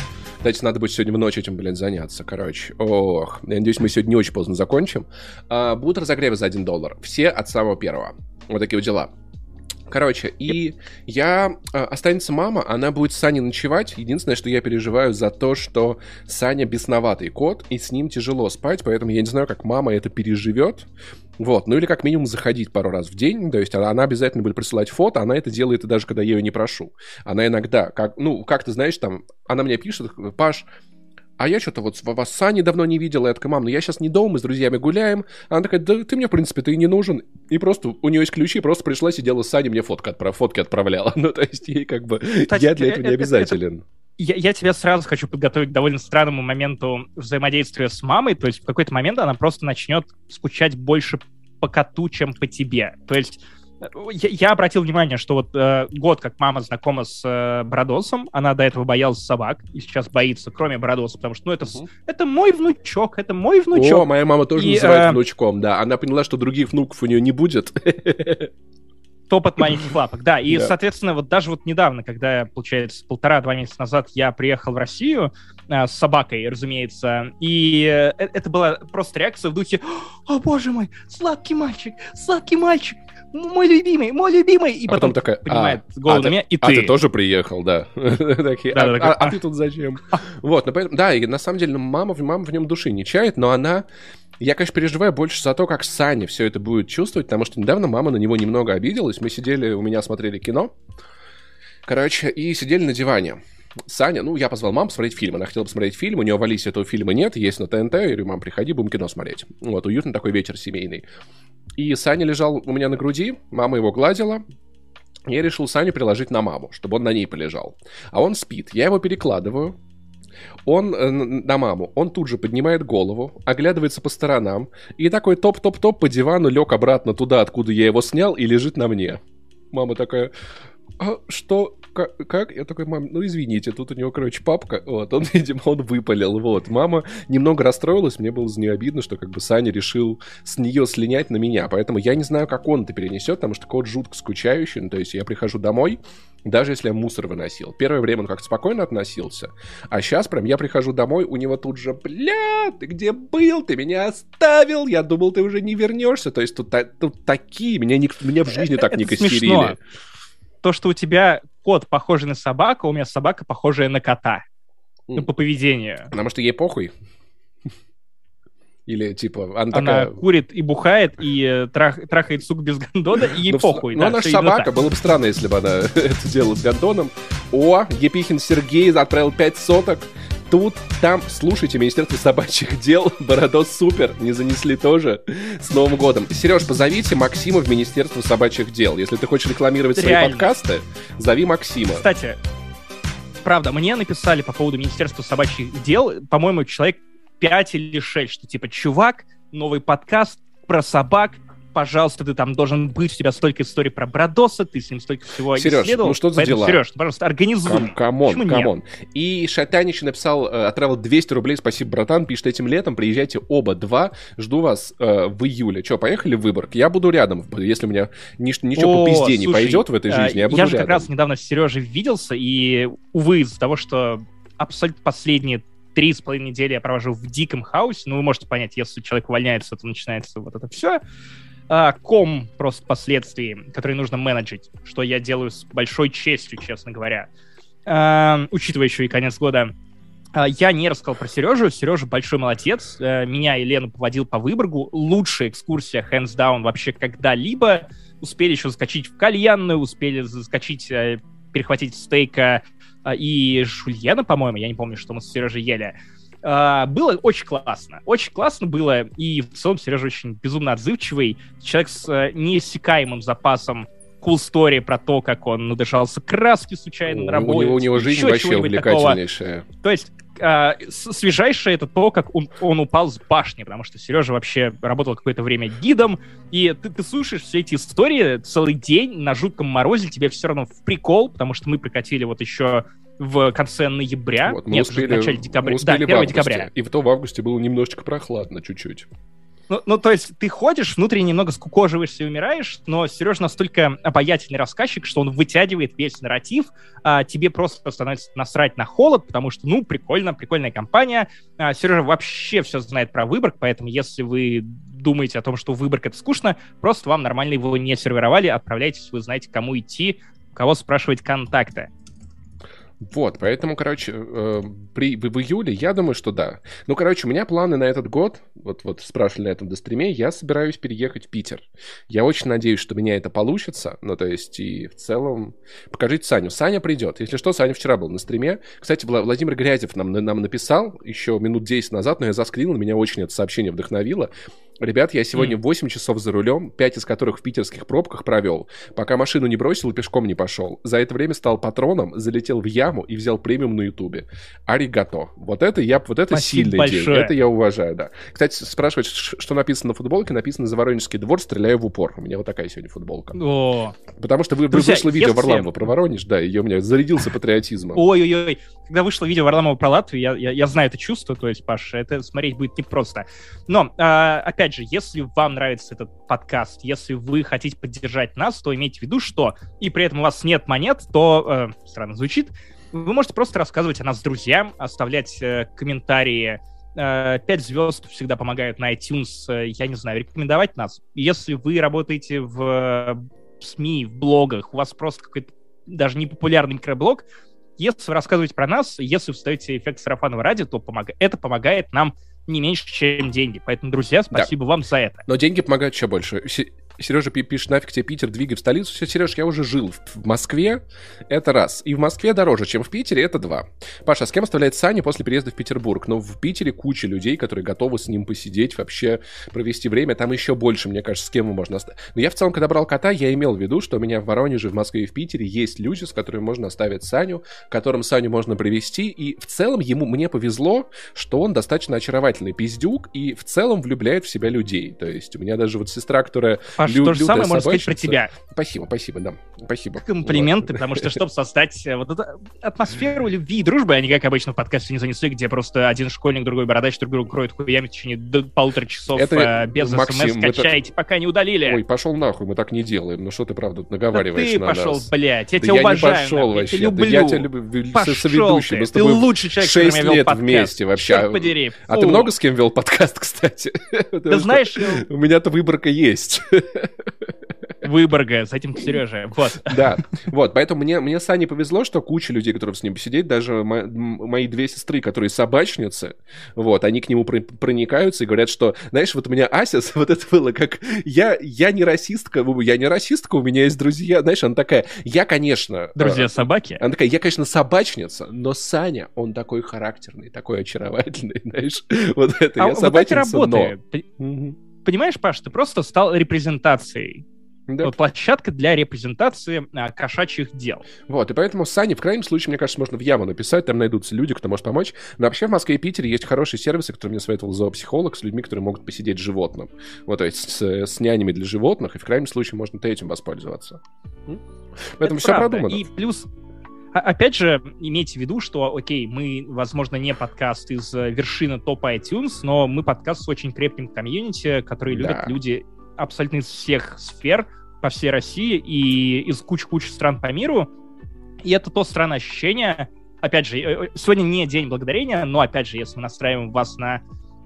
Кстати, надо будет сегодня в ночь этим, блин, заняться. Короче, ох. Я надеюсь, мы сегодня не очень поздно закончим. А, будут разогревы за 1 доллар. Все от самого первого. Вот такие вот дела. Короче, и я... э, Останется мама, она будет с Саней ночевать. Единственное, что я переживаю за то, что Саня бесноватый кот, и с ним тяжело спать, поэтому я не знаю, как мама это переживет. Вот, ну или как минимум заходить пару раз в день, то есть она, она обязательно будет присылать фото, она это делает и даже когда я ее не прошу. Она иногда, как, ну, как ты знаешь, там, она мне пишет, Паш, а я что-то вот вас с Саней давно не видела. Я такая, мам, ну я сейчас не дома, мы с друзьями гуляем. Она такая, да ты мне, в принципе, ты и не нужен. И просто, у нее есть ключи, просто пришла, сидела с Саней, мне фотка отправ, фотки отправляла. Ну, то есть ей как бы, Кстати, я для этого не это- обязателен. Я, я тебя сразу хочу подготовить к довольно странному моменту взаимодействия с мамой. То есть в какой-то момент она просто начнет скучать больше по коту, чем по тебе. То есть э, я, я обратил внимание, что вот э, год, как мама знакома с э, Бородосом, она до этого боялась собак и сейчас боится, кроме Бородоса, потому что, ну, это, Мгм. это мой внучок, это мой внучок. О, моя мама тоже И, называет э, внучком, да. Она поняла, что других внуков у нее не будет. Топот маленьких лапок, да. И, Да. соответственно, вот даже вот недавно, когда, получается, полтора-два месяца назад я приехал в Россию э, с собакой, разумеется, и э, э- это была просто реакция в духе «О, боже мой, сладкий мальчик, сладкий мальчик, мой любимый, мой любимый!» И А потом, потом такая, поднимает а, голову а на ты- меня, и А ты. ты тоже приехал, да. А- а а а. ты тут зачем? Вот, ну да, и на самом деле мама в нем души не чает, но она... Я, конечно, переживаю больше за то, как Саня все это будет чувствовать, потому что недавно мама на него немного обиделась. Мы сидели, у меня смотрели кино, короче, и сидели на диване. Саня, ну, я позвал маму посмотреть фильм. Она хотела посмотреть фильм, у нее в Алисе этого фильма нет, есть на ТНТ. Я говорю, мам, приходи, будем кино смотреть. Вот, уютный такой вечер семейный. И Саня лежал у меня на груди, мама его гладила, я решил Саню приложить на маму, чтобы он на ней полежал. А он спит. Я его перекладываю. Он э, на маму. Он тут же поднимает голову, оглядывается по сторонам и такой топ-топ-топ по дивану лег обратно туда, откуда я его снял, и лежит на мне. Мама такая, а что, как, как? Я такой, мам, ну извините, тут у него, короче, папка, вот, он, видимо, он выпалил, вот. Мама немного расстроилась, мне было за нее обидно, что как бы Саня решил с нее слинять на меня, поэтому я не знаю, как он это перенесет, потому что кот жутко скучающий, ну, то есть я прихожу домой, даже если я мусор выносил. Первое время он как-то спокойно относился, а сейчас прям я прихожу домой, у него тут же, бля, ты где был? Ты меня оставил, я думал, ты уже не вернешься. То есть тут, тут такие, меня, ник- меня в жизни так не Это смешно. костерили. То, что у тебя кот похожий на собаку, а у меня собака похожая на кота. Ну, по поведению. Потому что ей похуй. Или типа она, она такая... курит и бухает, и э, трах, трахает сук без гондона, и ей ну, похуй. Ну, да, она же собака, было бы странно, если бы она это делала с гондоном. О, Епихин Сергей отправил 5 соток. Тут, там, слушайте, Министерство собачьих дел, Бородос супер, не занесли тоже с Новым годом. Сереж, позовите Максима в Министерство собачьих дел. Если ты хочешь рекламировать Реально. свои подкасты, зови Максима. Кстати, правда, мне написали по поводу Министерства собачьих дел, по-моему, человек 5 или 6, что типа, чувак, новый подкаст про собак, пожалуйста, ты там должен быть, у тебя столько историй про Бродоса, ты с ним столько всего Сереж, исследовал. ну что за Поэтому, дела? Сереж, пожалуйста, организуй. Come on, come on. И Шатанич написал, э, отправил 200 рублей, спасибо, братан, пишет, этим летом приезжайте оба два, жду вас э, в июле. Че, поехали в Выборг? Я буду рядом, если у меня нич- ничего О, по пизде слушай, не пойдет в этой э, жизни, я буду Я же как раз недавно с Сережей виделся, и, увы, из-за того, что абсолютно последние три с половиной недели я провожу в диком хаосе. Ну, вы можете понять, если человек увольняется, то начинается вот это все. А, ком просто последствий, которые нужно менеджить, что я делаю с большой честью, честно говоря. А, учитывая еще и конец года. А, я не рассказал про Сережу. Сережа большой молодец. А, меня и Лену поводил по Выборгу. Лучшая экскурсия, hands down, вообще когда-либо. Успели еще заскочить в кальянную, успели заскочить, э, перехватить стейка и жульена, по-моему, я не помню, что мы с Сережей ели. Uh, было очень классно. Очень классно было, и в целом Сережа очень безумно отзывчивый. Человек с uh, неиссякаемым запасом cool story про то, как он надышался краски случайно на работе. У него, у него жизнь вообще увлекательнейшая. Такого. То есть а, свежайшее это то, как он, он упал с башни, потому что Сережа вообще работал какое-то время гидом, и ты, ты слушаешь все эти истории целый день на жутком морозе, тебе все равно в прикол, потому что мы прикатили вот еще в конце ноября. Вот, Нет, успели, в начале декабря. Да, 1 декабря. И в то в августе было немножечко прохладно чуть-чуть. Ну, ну, то есть ты ходишь, внутренне немного скукоживаешься и умираешь, но Сережа настолько обаятельный рассказчик, что он вытягивает весь нарратив, а тебе просто становится насрать на холод, потому что, ну, прикольно, прикольная компания. А, Сережа вообще все знает про Выборг, поэтому если вы думаете о том, что Выборг — это скучно, просто вам нормально его не сервировали, отправляйтесь, вы знаете, кому идти, кого спрашивать контакты. Вот, поэтому, короче, э, при, в, в июле я думаю, что да. Ну, короче, у меня планы на этот год, вот, вот спрашивали на этом достриме, я собираюсь переехать в Питер. Я очень надеюсь, что у меня это получится, ну, то есть, и в целом... Покажите Саню. Саня придет. Если что, Саня вчера был на стриме. Кстати, Владимир Грязев нам, нам написал еще минут 10 назад, но я заскринил, меня очень это сообщение вдохновило. Ребят, я сегодня mm. 8 часов за рулем, 5 из которых в питерских пробках провел, пока машину не бросил и пешком не пошел. За это время стал патроном, залетел в яму и взял премиум на ютубе. Аригато. Вот это я, вот это Спасибо сильный большое. день. Это я уважаю, да. Кстати, спрашивать, что написано на футболке, написано «За Воронежский двор стреляю в упор». У меня вот такая сегодня футболка. О. Потому что вы, Друзья, вышло видео. Варламова про Воронеж, да, и у меня зарядился патриотизмом. Ой-ой-ой, когда вышло видео Варламова про Латвию, я, я, я знаю это чувство, то есть, Паша, это смотреть будет непросто. Но, а, опять же, если вам вам нравится этот подкаст, если вы хотите поддержать нас, то имейте в виду, что и при этом у вас нет монет, то, э, странно звучит, вы можете просто рассказывать о нас друзьям, оставлять э, комментарии, э, 5 звезд всегда помогают на iTunes, э, я не знаю, рекомендовать нас. Если вы работаете в э, СМИ, в блогах, у вас просто какой-то даже не популярный микроблог, если вы рассказываете про нас, если вы ставите эффект сарафанового радио, то помог... это помогает нам не меньше, чем деньги. Поэтому, друзья, спасибо да. вам за это. Но деньги помогают еще больше. Сережа пишет, нафиг тебе Питер, двигай в столицу. Сереж, я уже жил в Москве, это раз. И в Москве дороже, чем в Питере, это два. Паша, а с кем оставляет Саня после переезда в Петербург? Но ну, в Питере куча людей, которые готовы с ним посидеть, вообще провести время. Там еще больше, мне кажется, с кем можно оставить. Но я в целом, когда брал кота, я имел в виду, что у меня в Воронеже, в Москве и в Питере есть люди, с которыми можно оставить Саню, которым Саню можно привести. И в целом ему, мне повезло, что он достаточно очаровательный пиздюк и в целом влюбляет в себя людей. То есть у меня даже вот сестра, которая Паш, лю- то же самое можно сказать про тебя. Спасибо, спасибо, да. Спасибо. Комплименты, потому что, чтобы создать э, вот эту атмосферу любви и дружбы, они, как обычно в подкасте не занесли, где просто один школьник, другой бородач, друг друга кроет хуями в течение полутора часов это, э, без Максим, смс скачайте, это... пока не удалили. Ой, пошел нахуй, мы так не делаем. Ну что ты, правда, наговариваешь да на ты пошел, нас? блядь, я да тебя я уважаю. Не пошел нахуй, вообще. Я тебя люблю. Да я тебя люблю. Пошел соведущий. Мы с тобой ты лучший человек, 6 лет вместе вообще. Подери. А ты много с кем вел подкаст, кстати? Да знаешь... У меня-то выборка есть. Выборга, с этим Сережа. Вот. Да, вот, поэтому мне, мне с Аней повезло, что куча людей, которые с ним посидеть, даже мо- мои две сестры, которые собачницы, вот, они к нему проникаются и говорят, что, знаешь, вот у меня Ася, вот это было как, я, я не расистка, я не расистка, у меня есть друзья, знаешь, она такая, я, конечно... Друзья собаки? Она такая, я, конечно, собачница, но Саня, он такой характерный, такой очаровательный, знаешь, вот это, а я собачница, вот но... Понимаешь, Паш, ты просто стал репрезентацией да. Площадка для репрезентации а, кошачьих дел. Вот, и поэтому Сани, в крайнем случае, мне кажется, можно в яму написать, там найдутся люди, кто может помочь. Но вообще в Москве и Питере есть хорошие сервисы, которые мне советовал зоопсихолог, с людьми, которые могут посидеть с животным. Вот, то есть с, с нянями для животных, и в крайнем случае можно этим воспользоваться. Поэтому Это все правда. продумано. И плюс Опять же, имейте в виду, что, окей, мы, возможно, не подкаст из э, вершины топа iTunes, но мы подкаст с очень крепким комьюнити, который любят да. люди абсолютно из всех сфер по всей России и из кучи-кучи стран по миру. И это то странное ощущение. Опять же, э, э, сегодня не День Благодарения, но, опять же, если мы настраиваем вас на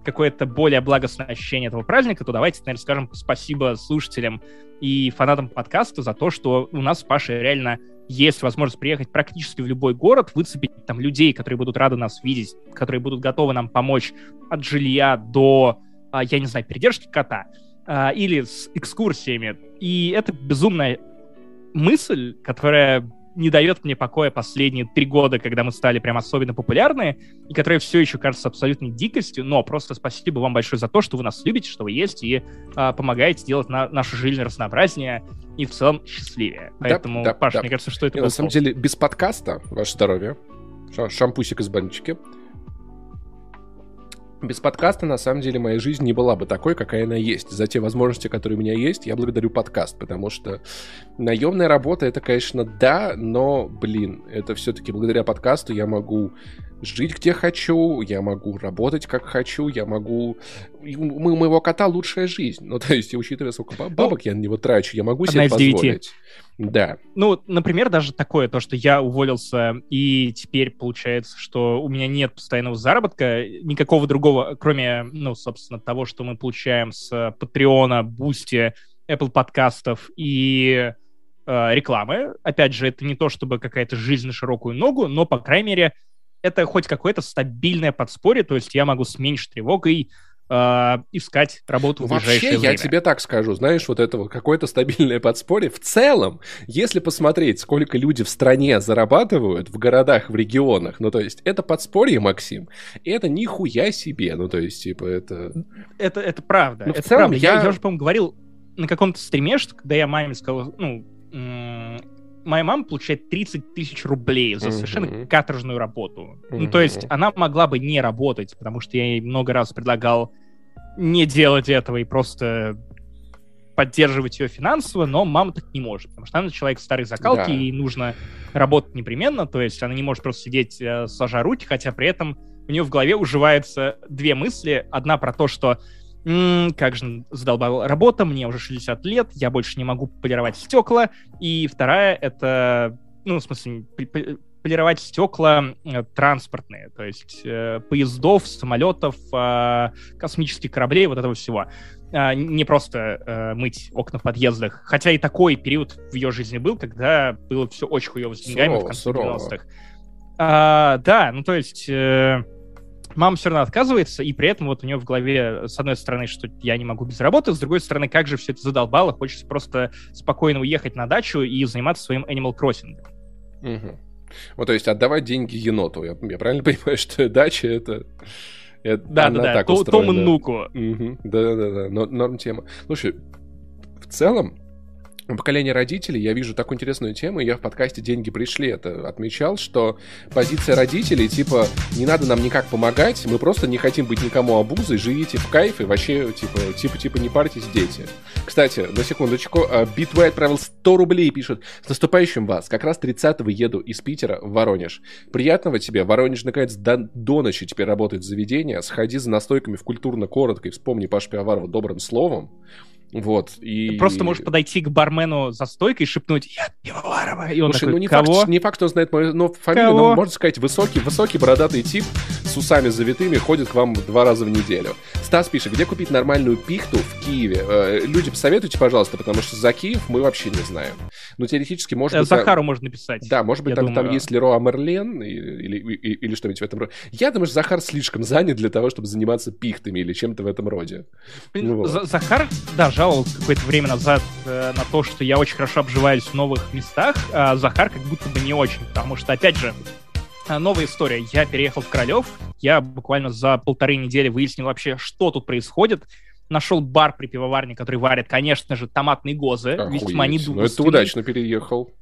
какое-то более благостное ощущение этого праздника, то давайте, наверное, скажем спасибо слушателям и фанатам подкаста за то, что у нас с Пашей реально есть возможность приехать практически в любой город, выцепить там людей, которые будут рады нас видеть, которые будут готовы нам помочь от жилья до, а, я не знаю, передержки кота а, или с экскурсиями. И это безумная мысль, которая не дает мне покоя последние три года, когда мы стали прям особенно популярны, и которая все еще кажется абсолютной дикостью, но просто спасибо вам большое за то, что вы нас любите, что вы есть, и а, помогаете делать на, нашу жизнь разнообразнее и в целом счастливее. Поэтому, да, Паш, да. мне кажется, что это... И, на самом деле, без подкаста, ваше здоровье, шампусик из баночки, без подкаста, на самом деле, моя жизнь не была бы такой, какая она есть. За те возможности, которые у меня есть, я благодарю подкаст, потому что наемная работа, это, конечно, да, но, блин, это все-таки благодаря подкасту я могу жить где хочу, я могу работать как хочу, я могу... У моего кота лучшая жизнь. Ну, то есть, учитывая, сколько ну, бабок я на него трачу, я могу себе позволить. Да. Ну, например, даже такое, то, что я уволился, и теперь получается, что у меня нет постоянного заработка, никакого другого, кроме, ну, собственно, того, что мы получаем с Patreon а, Boosty, Apple подкастов и э, рекламы. Опять же, это не то, чтобы какая-то жизнь на широкую ногу, но, по крайней мере, это хоть какое-то стабильное подспорье, то есть я могу с меньшей тревогой э, искать работу в Вообще, ближайшее время. я тебе так скажу, знаешь, вот это вот какое-то стабильное подспорье. В целом, если посмотреть, сколько люди в стране зарабатывают, в городах, в регионах, ну, то есть это подспорье, Максим, это нихуя себе, ну, то есть, типа, это... Это, это правда, ну, это в целом правда. Я... Я, я уже, по-моему, говорил на каком-то стриме, что когда я маме сказал, ну, моя мама получает 30 тысяч рублей за совершенно mm-hmm. каторжную работу. Mm-hmm. Ну, то есть она могла бы не работать, потому что я ей много раз предлагал не делать этого и просто поддерживать ее финансово, но мама так не может, потому что она человек старой закалки, да. ей нужно работать непременно, то есть она не может просто сидеть э, сложа руки, хотя при этом у нее в голове уживаются две мысли. Одна про то, что М-м, как же задолбала работа, мне уже 60 лет, я больше не могу полировать стекла. И вторая — это, ну, в смысле, полировать стекла э, транспортные, то есть э, поездов, самолетов, э, космических кораблей, вот этого всего. Э, не просто э, мыть окна в подъездах. Хотя и такой период в ее жизни был, когда было все очень хуево с деньгами сурово, в конце 90-х. А, да, ну то есть... Э, мама все равно отказывается, и при этом вот у нее в голове, с одной стороны, что я не могу без работы, с другой стороны, как же все это задолбало, хочется просто спокойно уехать на дачу и заниматься своим Animal Crossing. Угу. Вот, то есть отдавать деньги еноту. Я, я правильно понимаю, что дача это... это да, да, да, то, Том и Нуку. Да, да, да, норм тема. Слушай, в целом, поколение родителей, я вижу такую интересную тему, я в подкасте «Деньги пришли» это отмечал, что позиция родителей, типа, не надо нам никак помогать, мы просто не хотим быть никому обузой, живите в кайф и вообще, типа, типа, типа, не парьтесь, дети. Кстати, на секундочку, Битвей отправил 100 рублей пишет, с наступающим вас, как раз 30-го еду из Питера в Воронеж. Приятного тебе, Воронеж наконец до, до ночи теперь работает заведение, сходи за настойками в культурно-коротко и вспомни Паш Пиаварова добрым словом. Вот, и... Ты просто можешь подойти к бармену за стойкой и шепнуть «Я Пивоварова!» И он Слушай, такой, ну не Кого? факт, не факт, что он знает мою но фамилию, Кого? но можно сказать высокий, высокий бородатый тип с усами завитыми ходит к вам два раза в неделю. Стас пишет, где купить нормальную пихту в Киеве? Э, люди, посоветуйте, пожалуйста, потому что за Киев мы вообще не знаем. Ну, теоретически, может Э, быть... Захару там- можно написать. Да, может быть, там, там думаю. есть Леруа Мерлен или, или, или- или что-нибудь в этом роде. Я думаю, что Захар слишком занят для того, чтобы заниматься пихтами или чем-то в этом роде. Блин, Ну вот. За- Захар, да, жаловался какое-то время назад э, на то, что я очень хорошо обживаюсь в новых местах, а Захар как будто бы не очень, потому что, опять же, э, новая история. Я переехал в Королев, я буквально за полторы недели выяснил вообще, что тут происходит, нашел бар при пивоварне, который варит, конечно же, томатные гозы, весьма Охуеть. Ну, это удачно переехал.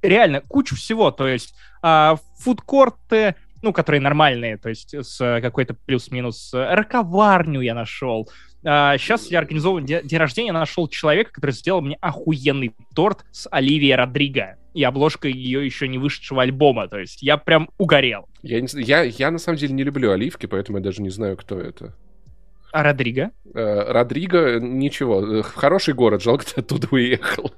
реально кучу всего, то есть а, фудкорты, ну, которые нормальные, то есть с какой-то плюс-минус э, роковарню я нашел. Сейчас я организован де- день рождения, нашел человека, который сделал мне охуенный торт с Оливией Родриго и обложкой ее еще не вышедшего альбома, то есть я прям угорел. Я, не я, я на самом деле не люблю оливки, поэтому я даже не знаю, кто это. А Родриго? Э, Родриго, ничего, э, хороший город, жалко, ты оттуда уехал.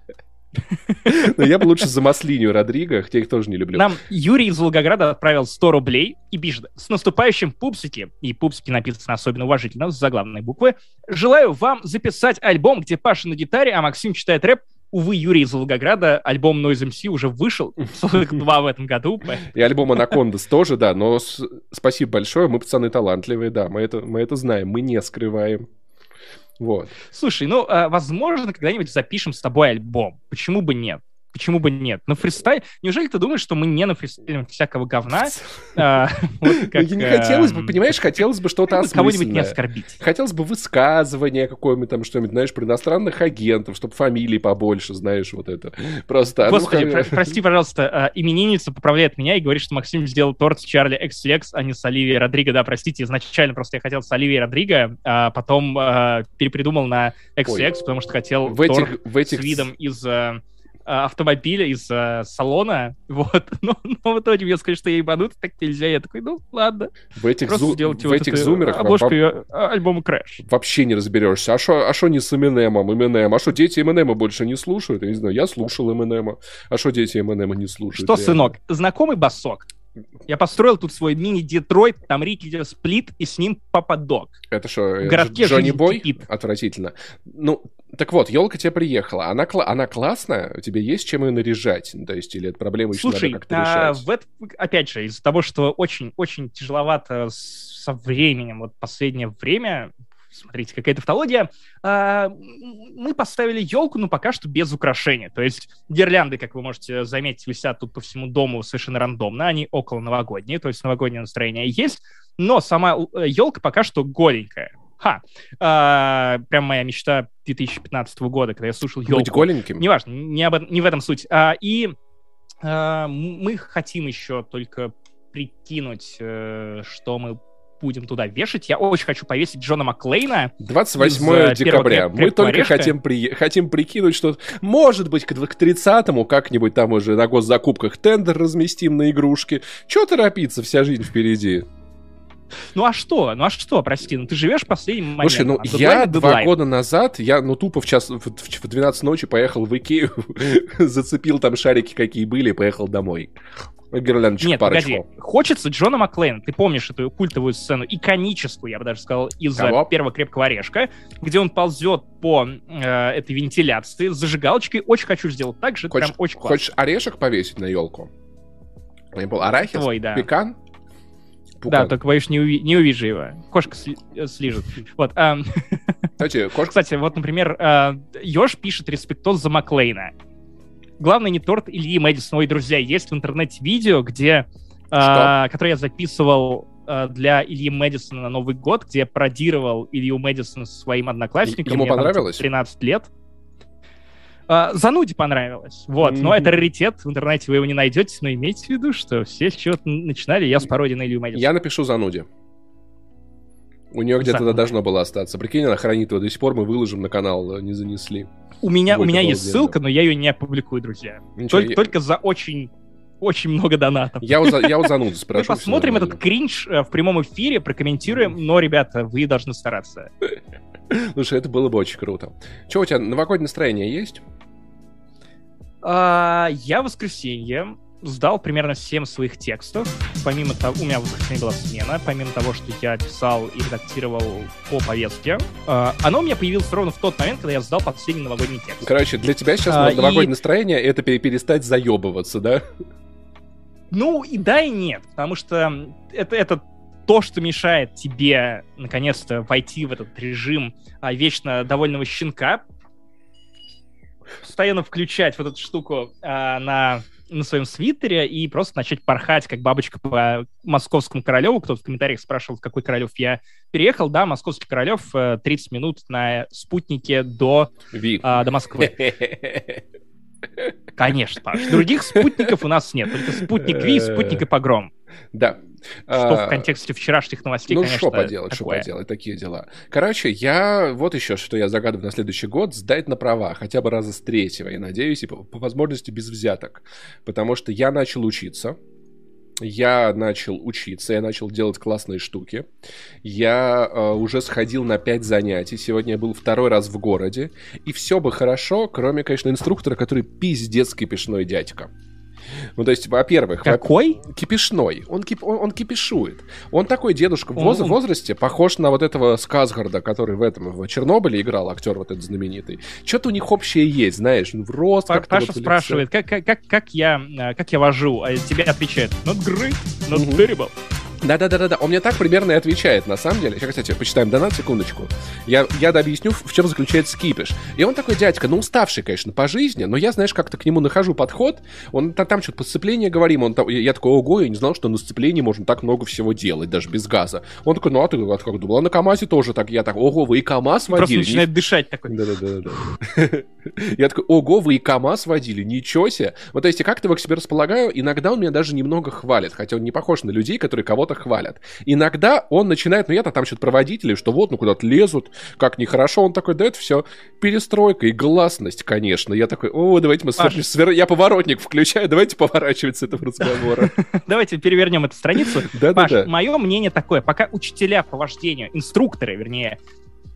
Но я бы лучше за Маслинию Родриго, хотя их тоже не люблю. Нам Юрий из Волгограда отправил 100 рублей и пишет «С наступающим пупсики!» И пупсики написано особенно уважительно, с заглавной буквы. «Желаю вам записать альбом, где Паша на гитаре, а Максим читает рэп. Увы, Юрий из Волгограда, альбом Noise MC уже вышел, 42 в этом году. И альбом Анакондас тоже, да, но спасибо большое, мы пацаны талантливые, да, мы это, мы это знаем, мы не скрываем. Вот. Слушай, ну, а, возможно, когда-нибудь запишем с тобой альбом. Почему бы нет? Почему бы нет? На фристайл... Неужели ты думаешь, что мы не нафристайлим всякого говна? А, Ну, не хотелось бы, эм, понимаешь, хотелось бы что-то бы кого-нибудь не осмысленное. оскорбить. Хотелось бы высказывания какое-нибудь там, что-нибудь, знаешь, про иностранных агентов, чтобы фамилий побольше, знаешь, вот это. Просто... Господи, прости, пожалуйста, а, именинница поправляет меня и говорит, что Максим сделал торт с Чарли XX, а не с Оливией Родриго. Да, простите, изначально просто я хотел с Оливией Родриго, а потом а, перепридумал на XX, потому что хотел торт с видом из а, автомобиля, из а, салона. Вот. Но, но в итоге мне сказали, что я ебанут, так нельзя. Я такой, ну ладно. в этих, зу- в вот этих зумерах обложку её, а, альбома Crash. вообще не разберешься. А что а шо не с Эминемом? Эминем. А что дети Эминема больше не слушают? Я не знаю, я слушал Эминема. А что дети Эминема не слушают? Что, реально? сынок, знакомый басок? Я построил тут свой мини-Детройт, там Рики Сплит, и с ним Папа Дог. Это что, В городке Джонни Бой? кипит. Отвратительно. Ну, так вот, елка тебе приехала. Она, кла- она классная? У тебя есть чем ее наряжать? То есть, или это проблема еще Слушай, надо как-то а, решать? в это- опять же, из-за того, что очень-очень тяжеловато со временем, вот последнее время, смотрите, какая тавтология, а, мы поставили елку, но пока что без украшения. То есть гирлянды, как вы можете заметить, висят тут по всему дому совершенно рандомно, они около новогодние, то есть новогоднее настроение есть, но сама елка пока что голенькая. Ха, А, прям моя мечта 2015 года, когда я слушал елку. Быть голеньким? Неважно, не, об, не в этом суть. А, и а, мы хотим еще только прикинуть, э, что мы будем туда вешать. Я очень хочу повесить Джона Маклейна. 28 из, э, декабря. Мы только крепкого хотим, при... хотим прикинуть, что, может быть, к к 30-му как-нибудь там уже на госзакупках тендер разместим на игрушки. Чего торопиться, вся жизнь впереди. Ну а что? Ну а что, прости, ну ты живешь последним моментом. Слушай, ну дедлайна я два дедлайну. года назад, я, ну тупо в час, в, в 12 ночи поехал в Икею, зацепил там шарики, какие были, и поехал домой. Гирляндочек Нет, парочку. погоди. Хочется Джона Маклейна. Ты помнишь эту культовую сцену, иконическую, я бы даже сказал, из Кого? первого крепкого орешка, где он ползет по э, этой вентиляции с зажигалочкой. Очень хочу сделать так же. Хочешь, прям очень классно. хочешь орешек повесить на елку? Не понял, арахис? Твой, да. Пекан? Да, Пукан. только боюсь, не, уви- не увижу его. Кошка сли- э, слижет. Вот. ам, Кстати, кошка... Кстати, вот, например, Ёж пишет респектоз за Маклейна. Главный не торт Ильи Мэдисона. Ой, друзья, есть в интернете видео, где... а, которое я записывал а, для Ильи Мэдисона на Новый год, где я пародировал Илью Мэдисона со своим одноклассником. Ему Мне там, понравилось? 13 лет. А, Зануде понравилось. Вот. Но Мгм. это раритет. В интернете вы его не найдете, но имейте в виду, что все с чего-то начинали. Я с пародией на Илью Мэдисона. Я напишу зануде. У нее где-то Зануда. должно было остаться. Прикинь, она хранит его до сих пор, мы выложим на канал, э, не занесли. У меня, у меня есть обалденно. ссылка, но я ее не опубликую, друзья. Ничего, Только, я- только за очень, очень много донатов. Я, у за- я у зануды Мы спрошу. всё посмотрим этот кринж э, в прямом эфире, прокомментируем, но, ребята, вы должны стараться. Слушай, это было бы очень круто. Че, у тебя новогоднее настроение есть? А, я в воскресенье сдал примерно 7 своих текстов. Помимо того, у меня в воскресенье была смена, помимо того, что я писал и редактировал по повестке, э, оно у меня появилось ровно в тот момент, когда я сдал последний новогодний текст. Короче, для тебя сейчас а, новогоднее и... настроение — это перестать заебываться, да? Ну, и да, и нет, потому что это, это то, что мешает тебе наконец-то войти в этот режим а, вечно довольного щенка, постоянно включать вот эту штуку а, на, на своем свитере и просто начать порхать, как бабочка по московскому Королеву. Кто-то в комментариях спрашивал, в какой Королев я переехал. Да, московский Королев, 30 э, минут на спутнике до, а, до Москвы. Конечно, Паш. Других спутников у нас нет. Только спутник Ви, спутник и погром. Да. Что в а, контексте вчерашних новостей, ну, конечно, что поделать, такое. что поделать, такие дела. Короче, я... Вот еще, что я загадываю на следующий год, сдать на права, хотя бы раза с третьего, я надеюсь, и по, по возможности без взяток. Потому что я начал учиться, я начал учиться, я начал делать классные штуки. Я э, уже сходил на 5 занятий. Сегодня я был второй раз в городе. И все бы хорошо, кроме, конечно, инструктора, который пиздец кипишной дядька. Ну, то есть, во-первых... Какой? Во кипишной. Он, кип, он, он кипишует. Он такой дедушка в воз, возрасте, похож на вот этого Сказгарда, который в этом, в Чернобыле играл, актер вот этот знаменитый. Что-то у них общее есть, знаешь, в рост как Паша вот спрашивает, как, как, как, как, я, э, как я вожу, а тебе отвечает, not great, not terrible. Да-да-да-да, он мне так примерно и отвечает, на самом деле. Сейчас, кстати, почитаем донат, секундочку. Я, я объясню, в чем заключается кипиш. И он такой дядька, ну, уставший, конечно, по жизни, но я, знаешь, как-то к нему нахожу подход. Он там, там что-то по сцеплению говорим, он там, я такой, ого, я не знал, что на сцеплении можно так много всего делать, даже без газа. Он такой, ну, а ты а как думал? А на КамАЗе тоже так. Я так, ого, вы и КамАЗ водили? Просто начинает дышать такой. Да-да-да. Я такой, ого, вы и КамАЗ водили, ничего себе. Вот, то есть, я как-то его к себе располагаю, иногда он меня даже немного хвалит, хотя он не похож на людей, которые кого-то хвалят. Иногда он начинает, ну я-то там что-то про водителей, что вот, ну куда-то лезут, как нехорошо, он такой, да это все перестройка и гласность, конечно. Я такой, о, давайте мы свер... Свер... Я поворотник включаю, давайте поворачивать с этого разговора. Давайте перевернем эту страницу. Да-да-да. мое мнение такое, пока учителя по вождению, инструкторы, вернее,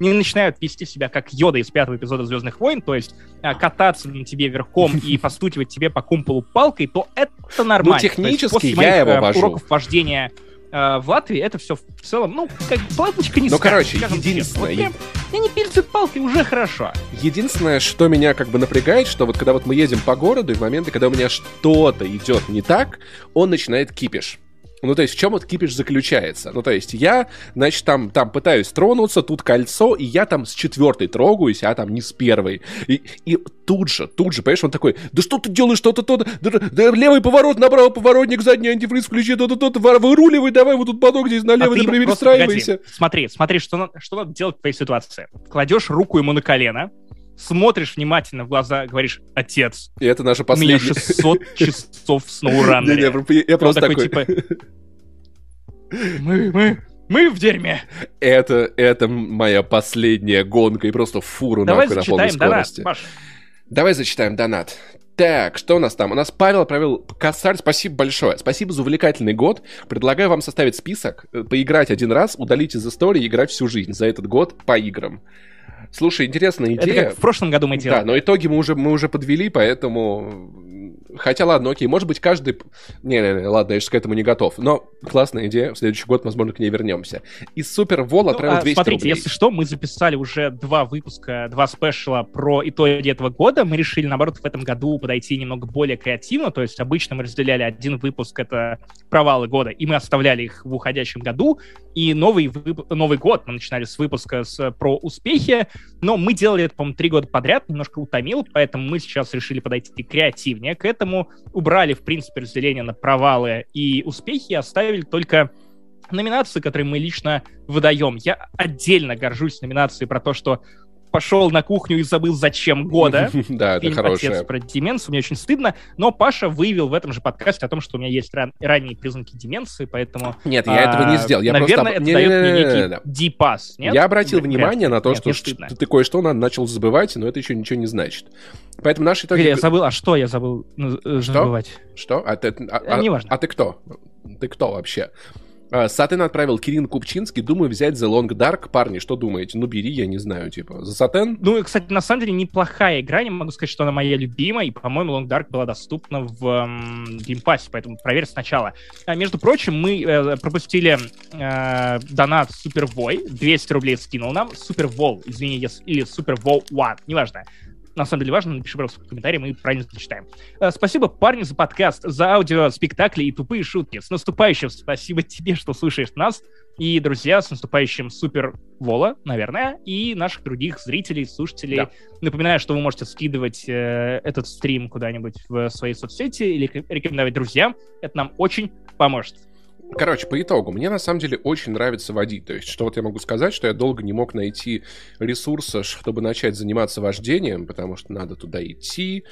не начинают вести себя как Йода из пятого эпизода Звездных войн, то есть а, кататься на тебе верхом и постукивать тебе по кумполу палкой, то это нормально. Ну, технически я его э, вожу. уроков вождения э, в Латвии это все в целом, ну, как платочка не Ну, короче, единственное... Вот я, я не пильцают палки, уже хорошо. Единственное, что меня как бы напрягает, что вот когда вот мы едем по городу, и в моменты, когда у меня что-то идет не так, он начинает кипиш. Ну, то есть, в чем этот кипиш заключается? Ну, то есть, я, значит, там, там пытаюсь тронуться, тут кольцо, и я там с четвертой трогаюсь, а там не с первой. И, и тут же, тут же, понимаешь, он такой, да что ты делаешь, что-то, то, да, да, левый поворот, направо поворотник, задний антифриз включи, то-то, то-то, выруливай, давай, вот тут поток здесь налево, а ты перестраивайся. Смотри, смотри, что, надо, что надо делать в твоей ситуации. Кладешь руку ему на колено, смотришь внимательно в глаза, говоришь, отец. И это наша последняя... У меня 600 часов сноураннере. Я просто такой... Типа, мы, мы, мы в дерьме. Это, это моя последняя гонка и просто фуру Давай нахуй на полной скорости. Донат, Давай зачитаем донат. Так, что у нас там? У нас Павел отправил косарь. Спасибо большое. Спасибо за увлекательный год. Предлагаю вам составить список, э, поиграть один раз, удалить из истории и играть всю жизнь за этот год по играм. Слушай, интересная идея. Это как в прошлом году мы делали. Да, но итоги мы уже, мы уже подвели, поэтому... Хотя, ладно, окей, может быть, каждый... Не-не-не, ладно, я сейчас к этому не готов. Но классная идея, в следующий год, возможно, к ней вернемся. И Супер Вол отправил ну, а, 200 смотрите, рублей. если что, мы записали уже два выпуска, два спешла про итоги этого года. Мы решили, наоборот, в этом году подойти немного более креативно. То есть обычно мы разделяли один выпуск, это провалы года, и мы оставляли их в уходящем году. И новый, вып... новый год мы начинали с выпуска с, про успехи, но мы делали это, по-моему, три года подряд, немножко утомил, поэтому мы сейчас решили подойти креативнее к этому. Убрали, в принципе, разделение на провалы и успехи, оставили только номинации, которые мы лично выдаем. Я отдельно горжусь номинацией про то, что пошел на кухню и забыл, зачем года. Да, это хорошее. «Отец» про деменцию, мне очень стыдно. Но Паша выявил в этом же подкасте о том, что у меня есть ранние признаки деменции, поэтому... Нет, я этого не сделал. Я Наверное, это дает мне некий дипас. Я обратил внимание на то, что ты кое-что начал забывать, но это еще ничего не значит. Поэтому наши итоги... Я забыл, а что я забыл э, забывать? Что? А ты, а, а, а, а ты кто? Ты кто вообще? А, Сатен отправил Кирин Купчинский. Думаю взять The Long Dark. Парни, что думаете? Ну, бери, я не знаю, типа. За Сатен? Ну, кстати, на самом деле неплохая игра. Не могу сказать, что она моя любимая. И, по-моему, Long Dark была доступна в эм, поэтому проверь сначала. А, между прочим, мы э, пропустили э, донат Супервой. 200 рублей скинул нам. Супервол, извини, yes, или Супервол One, неважно на самом деле важно, напиши, пожалуйста, в комментарии, мы правильно зачитаем. Э, спасибо, парни, за подкаст, за аудио, спектакли и тупые шутки. С наступающим! Спасибо тебе, что слушаешь нас. И, друзья, с наступающим Супер Вола, наверное, и наших других зрителей, слушателей. Да. Напоминаю, что вы можете скидывать э, этот стрим куда-нибудь в свои соцсети или рекомендовать друзьям. Это нам очень поможет. Короче, по итогу, мне на самом деле очень нравится водить. То есть, что вот я могу сказать, что я долго не мог найти ресурса, чтобы начать заниматься вождением, потому что надо туда идти,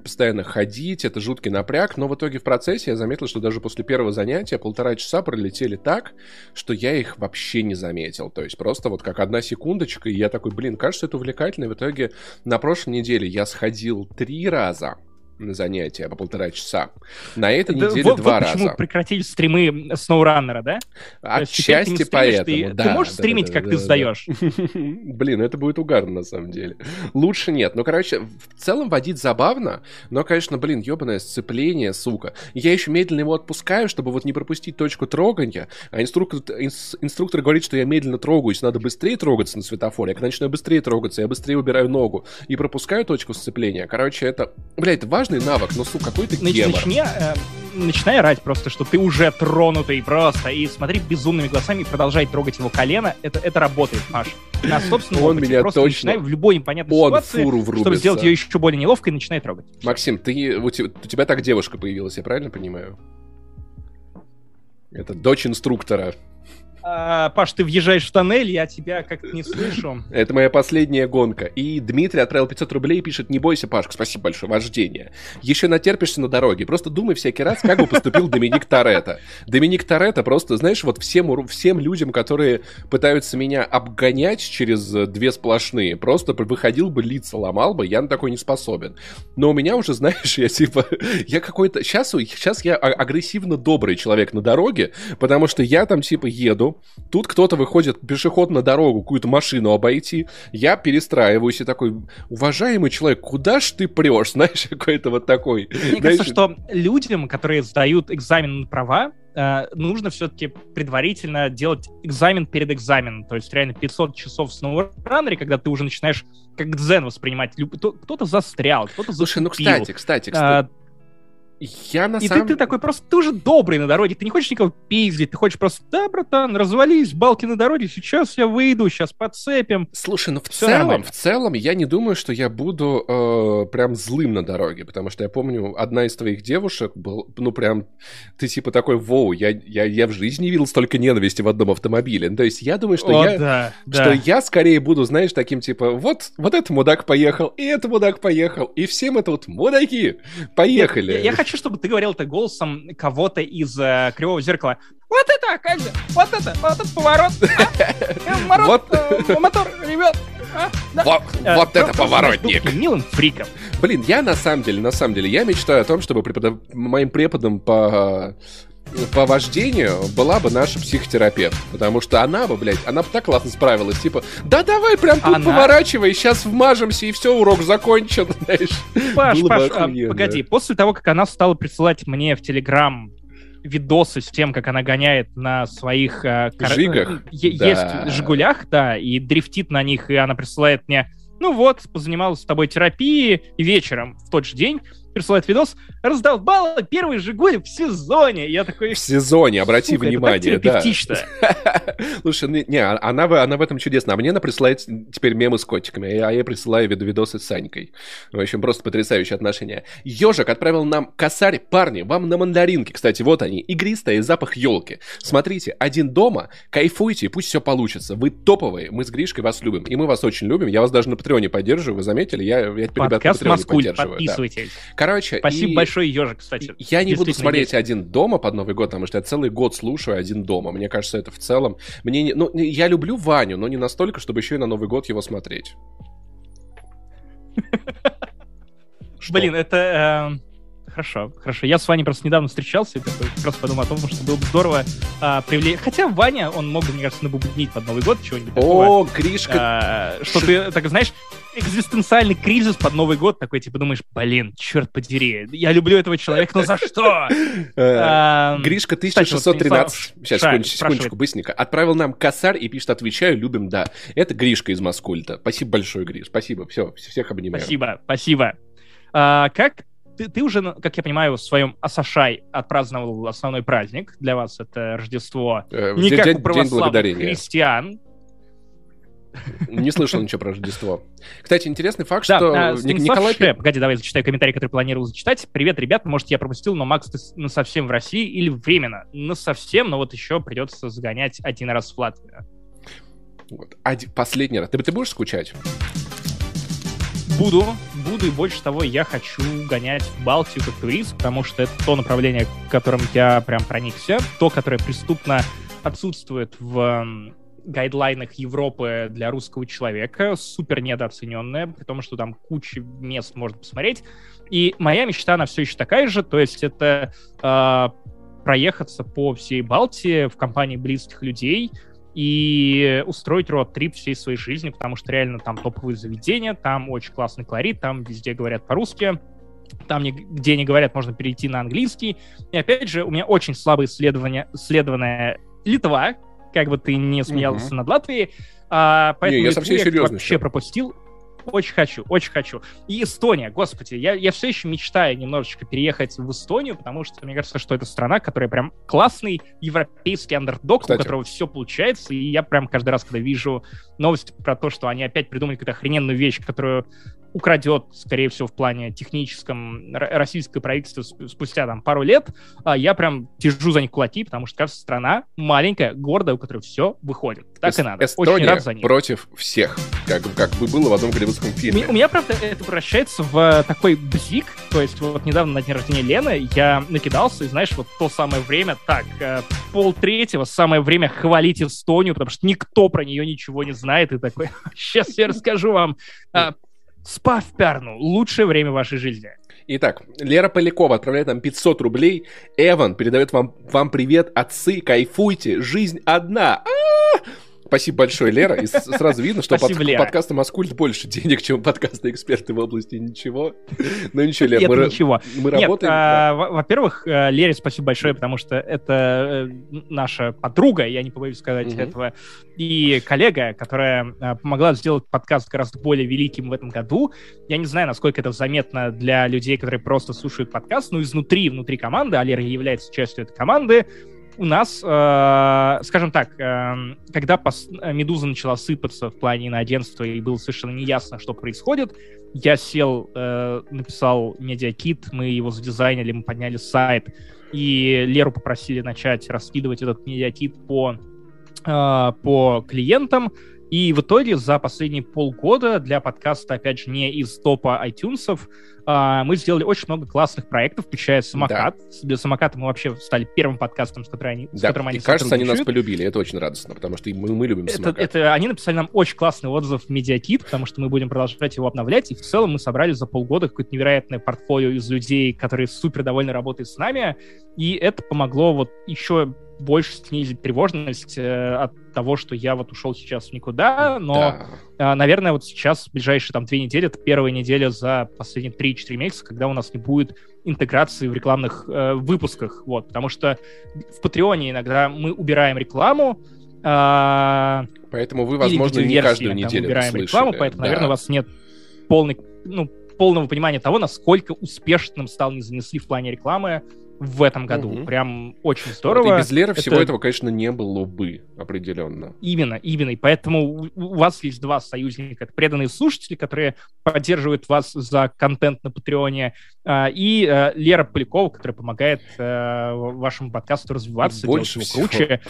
постоянно ходить, это жуткий напряг, но в итоге в процессе я заметил, что даже после первого занятия полтора часа пролетели так, что я их вообще не заметил. То есть просто вот как одна секундочка, и я такой, блин, кажется, это увлекательно. И в итоге на прошлой неделе я сходил три раза, занятия по полтора часа. На этой да, неделе вот, два вот раза. почему прекратили стримы SnowRunner, да? Отчасти ты поэтому, ты, да. Ты можешь да, стримить, да, как да, ты да, сдаешь? Блин, это будет угарно, на самом деле. Лучше нет. Ну, короче, в целом водить забавно, но, конечно, блин, ебаное сцепление, сука. Я еще медленно его отпускаю, чтобы вот не пропустить точку трогания, а инструктор, инструктор говорит, что я медленно трогаюсь, надо быстрее трогаться на светофоре. Я когда начинаю быстрее трогаться, я быстрее убираю ногу и пропускаю точку сцепления. Короче, это, блядь, важный навык, но, сука, какой ты гемор. Начни, э, начинай орать просто, что ты уже тронутый просто, и смотри безумными глазами и продолжай трогать его колено. Это, это работает, Маш. На собственном Он опыте. меня просто точно... начинай в любой непонятной Он ситуации, фуру врубится. чтобы сделать ее еще более неловкой, начинай трогать. Максим, ты, у, тебя, у тебя так девушка появилась, я правильно понимаю? Это дочь инструктора. А, Паш, ты въезжаешь в тоннель, я тебя как-то не слышу. Это моя последняя гонка. И Дмитрий отправил 500 рублей и пишет, не бойся, Пашка, спасибо большое, вождение. Еще натерпишься на дороге. Просто думай всякий раз, как бы поступил Доминик Торетто. Доминик Торетто просто, знаешь, вот всем, всем людям, которые пытаются меня обгонять через две сплошные, просто выходил бы, лица ломал бы, я на такой не способен. Но у меня уже, знаешь, я типа, я какой-то... Сейчас, сейчас я а, агрессивно добрый человек на дороге, потому что я там типа еду, Тут кто-то выходит пешеход на дорогу, какую-то машину обойти. Я перестраиваюсь и такой, уважаемый человек, куда ж ты прешь? Знаешь, какой-то вот такой. Мне Знаешь... кажется, что людям, которые сдают экзамен на права, э, нужно все-таки предварительно делать экзамен перед экзаменом. То есть реально 500 часов в SnowRunner, когда ты уже начинаешь как дзен воспринимать. Кто-то застрял, кто-то Слушай, ну кстати, кстати, кстати. Я на и самом... ты, ты такой просто, ты уже добрый на дороге, ты не хочешь никого пиздить, ты хочешь просто, да, братан, развались, балки на дороге, сейчас я выйду, сейчас подцепим. Слушай, ну в Все целом, нормально. в целом, я не думаю, что я буду э, прям злым на дороге, потому что я помню, одна из твоих девушек был, ну прям, ты типа такой, воу, я, я, я в жизни не видел столько ненависти в одном автомобиле. Ну, то есть я думаю, что О, я, да, что да. я скорее буду, знаешь, таким типа, вот, вот этот мудак поехал, и этот мудак поехал, и всем это вот мудаки, поехали. Я, я, я хочу, чтобы ты говорил так голосом кого-то из э, Кривого Зеркала. Вот это, же, вот это, вот этот поворот, а? Мотор, Вот. э, мотор, ребят. а? Да. Вот, Э, вот это поворотник. Милым фриком. Блин, я на самом деле, на самом деле, я мечтаю о том, чтобы преподав... моим преподом по по вождению была бы наша психотерапевт. Потому что она бы, блядь, она бы так классно справилась. Типа, да давай прям тут Она? поворачивай, сейчас вмажемся, и все, урок закончен, знаешь. Паш, Было бы Паш, а, погоди, после того, как она стала присылать мне в Телеграм видосы с тем, как она гоняет на своих... э, кар- Жигах? Е- Да. Есть Жигулях, да, и дрифтит на них, и она присылает мне, ну вот, позанималась с тобой терапией, и вечером в тот же день присылает видос, раздолбала первый Жигуль в сезоне. Я такой... В сезоне, обрати «Сука, это так внимание, да. терапевтично». Слушай, ну, не, она, в- она в этом чудесна. А мне она присылает теперь мемы с котиками, а я присылаю виду видосы с Санькой. В общем, просто потрясающие отношения. Ежик отправил нам косарь. Парни, вам на мандаринке. Кстати, вот они. Игристая и запах елки. Смотрите, один дома, кайфуйте, и пусть все получится. Вы топовые, мы с Гришкой вас любим. И мы вас очень любим. Я вас даже на Патреоне поддерживаю, вы заметили? Я, я теперь ребят на Подкаст Патреоне Маскуль, поддерживаю. да. Короче, Спасибо и- большое, Ежик, кстати. я не буду смотреть есть. один дома под Новый год, потому что я целый год слушаю один дома. Мне кажется, это в целом. Мне не... ну, я люблю Ваню, но не настолько, чтобы еще и на Новый год его смотреть. Блин, это... Хорошо, хорошо. Я с Ваней просто недавно встречался и такой как раз подумал о том, что было бы здорово а, привлечь... Хотя Ваня, он мог бы, мне кажется, набубнить под Новый год чего-нибудь такого. О, Гришка! А, что ты, так знаешь, экзистенциальный кризис под Новый год, такой, типа, думаешь, блин, черт подери, я люблю этого человека, но за что? Э, Гришка 1613, сейчас, секундочку, быстренько, отправил нам косарь и пишет, отвечаю, любим, да. Это Гришка из Маскульта. Спасибо большое, Гриш, спасибо, все, всех обнимаю. Спасибо, спасибо. А, как ты, ты уже, как я понимаю, в своем Асашай отпраздновал основной праздник. Для вас это Рождество. Э, не день, как у православных христиан. Не слышал ничего про Рождество. Кстати, интересный факт, да, что а, Николай... Шеп, погоди, давай зачитаю комментарий, который планировал зачитать. Привет, ребят, может, я пропустил, но Макс, ты на совсем в России или временно? На совсем, но вот еще придется загонять один раз в Латвию. Вот. Один, последний раз. Ты, ты будешь скучать? Буду, буду, и больше того, я хочу гонять в Балтию как турист, потому что это то направление, которым я прям проникся, то, которое преступно отсутствует в гайдлайнах Европы для русского человека, супер недооцененная, при том, что там куча мест можно посмотреть. И моя мечта, она все еще такая же, то есть это э, проехаться по всей Балтии в компании близких людей, и устроить роад-трип всей своей жизни, потому что реально там топовые заведения, там очень классный колорит, там везде говорят по-русски, там, где не говорят, можно перейти на английский. И опять же, у меня очень слабое исследование, исследованная Литва, как бы ты не смеялся угу. над Латвией, а, поэтому не, я совсем серьезно вообще пропустил. Очень хочу, очень хочу. И Эстония, господи, я, я все еще мечтаю немножечко переехать в Эстонию, потому что мне кажется, что это страна, которая прям классный европейский андердог, Кстати. у которого все получается, и я прям каждый раз, когда вижу новости про то, что они опять придумали какую-то охрененную вещь, которую украдет, скорее всего, в плане техническом российское правительство спустя там пару лет, а я прям держу за них кулаки, потому что, кажется, страна маленькая, гордая, у которой все выходит. Так Эс- и надо. Эстония Очень рад за них. против всех, как, как бы было в одном голливудском фильме. У, меня, правда, это превращается в такой бзик, то есть вот недавно на день рождения Лены я накидался, и знаешь, вот то самое время, так, э, пол третьего, самое время хвалить Эстонию, потому что никто про нее ничего не знает, и такой, сейчас я расскажу вам а, Спа в Пярну. Лучшее время вашей жизни. Итак, Лера Полякова отправляет нам 500 рублей. Эван передает вам, вам привет. Отцы, кайфуйте. Жизнь одна. А-а-а! Спасибо большое, Лера. И сразу видно, что Спасибо, под, Лера. подкаста Маскульт больше денег, чем подкасты эксперты в области ничего. Но ничего, Лера, мы, ничего. мы Нет, работаем. А, да. Во-первых, э, Лере спасибо большое, потому что это э, наша подруга, я не побоюсь сказать угу. этого, и коллега, которая э, помогла сделать подкаст гораздо более великим в этом году. Я не знаю, насколько это заметно для людей, которые просто слушают подкаст, но изнутри, внутри команды, а Лера является частью этой команды, у нас, э, скажем так, э, когда пос- Медуза начала сыпаться в плане иноагентства и было совершенно неясно, что происходит, я сел, э, написал медиакит, мы его задизайнили, мы подняли сайт, и Леру попросили начать раскидывать этот медиакит по, э, по клиентам, и в итоге за последние полгода для подкаста, опять же, не из топа iTunes, а, мы сделали очень много классных проектов, включая «Самокат». Да. Для «Самоката» мы вообще стали первым подкастом, с которым они, да. с которым они И кажется, они нас полюбили, это очень радостно, потому что мы, мы любим это, «Самокат». Это, они написали нам очень классный отзыв в Медиакит, потому что мы будем продолжать его обновлять, и в целом мы собрали за полгода какое-то невероятное портфолио из людей, которые супер довольны работой с нами, и это помогло вот еще больше снизить тревожность э, от того, что я вот ушел сейчас в никуда, но, да. э, наверное, вот сейчас, в ближайшие там две недели, это первая неделя за последние 3-4 месяца, когда у нас не будет интеграции в рекламных э, выпусках, вот, потому что в Патреоне иногда мы убираем рекламу, э, Поэтому вы, возможно, не каждую неделю убираем рекламу, поэтому, да. наверное, у вас нет полной, ну, полного понимания того, насколько успешным стал «Не занесли» в плане рекламы в этом году. Угу. Прям очень здорово. Вот и без Леры это... всего этого, конечно, не было бы определенно. Именно, именно. И поэтому у вас есть два союзника. Это преданные слушатели, которые поддерживают вас за контент на Патреоне, а, и э, Лера Полякова, которая помогает э, вашему подкасту развиваться, его всего... круче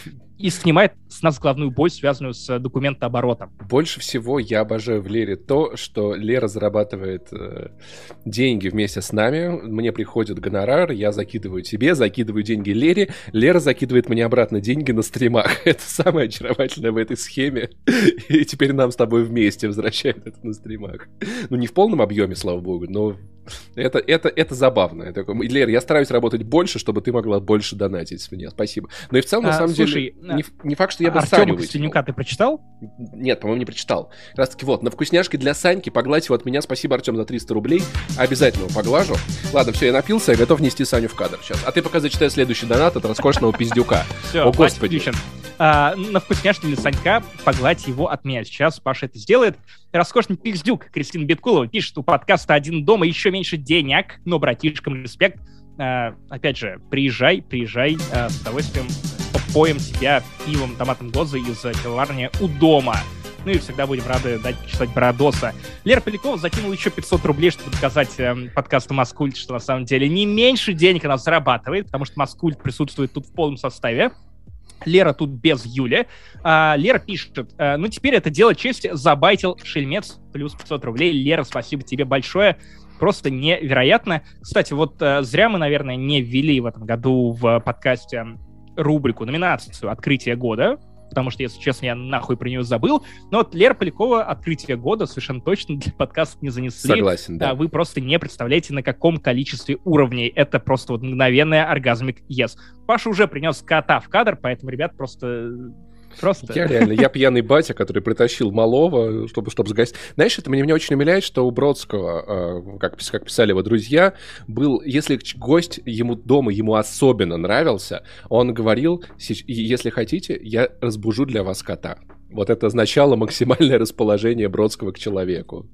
и снимает с нас главную боль, связанную с документооборотом. Больше всего я обожаю в Лере то, что Лера зарабатывает э, деньги вместе с нами. Мне приходит гонорар, я закидываю тебе, закидываю деньги Лере, Лера закидывает мне обратно деньги на стримах. Это самое очаровательное в этой схеме. И теперь нам с тобой вместе возвращает это на стримах. Ну, не в полном объеме, слава богу, но Это, это, это забавно. Я такой, Лер, я стараюсь работать больше, чтобы ты могла больше донатить меня. Спасибо. Но и в целом, на А, самом слушай, деле, не, не факт, что я бы Артема Саню Костенюка ты прочитал? Нет, по-моему, не прочитал. Как раз таки вот, на вкусняшки для Саньки погладь его от меня. Спасибо, Артем, за 300 рублей. Обязательно его поглажу. Ладно, все, я напился, я готов нести Саню в кадр сейчас. А ты пока зачитай следующий донат от роскошного пиздюка. Все, О, господи. А, на вкусняшки для Санька погладь его от меня. Сейчас Паша это сделает. Роскошный пиздюк Кристина Биткулова пишет, у подкаста «Один дома» еще меньше денег, но братишкам респект. А, опять же, приезжай, приезжай, а, с удовольствием попоем тебя пивом, томатом гоза из пивоварни у дома. Ну и всегда будем рады дать почитать Бородоса. Лера Полякова закинула еще 500 рублей, чтобы доказать эм, подкасту Маскульт, что на самом деле не меньше денег она зарабатывает, потому что Маскульт присутствует тут в полном составе. Лера тут без Юли. А, Лера пишет, э, ну теперь это дело чести, забайтил шельмец, плюс 500 рублей. Лера, спасибо тебе большое. Просто невероятно. Кстати, вот э, зря мы, наверное, не ввели в этом году в подкасте рубрику, номинацию «Открытие года», потому что, если честно, я нахуй про нее забыл. Но вот Лера Полякова «Открытие года» совершенно точно для подкаста не занесли. Согласен, да. А Вы просто не представляете, на каком количестве уровней. Это просто вот мгновенная оргазмик yes. Паша уже принес кота в кадр, поэтому, ребят, просто... Просто... Я реально, я пьяный батя, который притащил малого, чтобы, чтобы сгостить. Знаешь, это меня, меня очень умиляет, что у Бродского, э, как, как писали его друзья, был, если гость ему дома, ему особенно нравился, он говорил, «Сеч- если хотите, я разбужу для вас кота. Вот это означало максимальное расположение Бродского к человеку.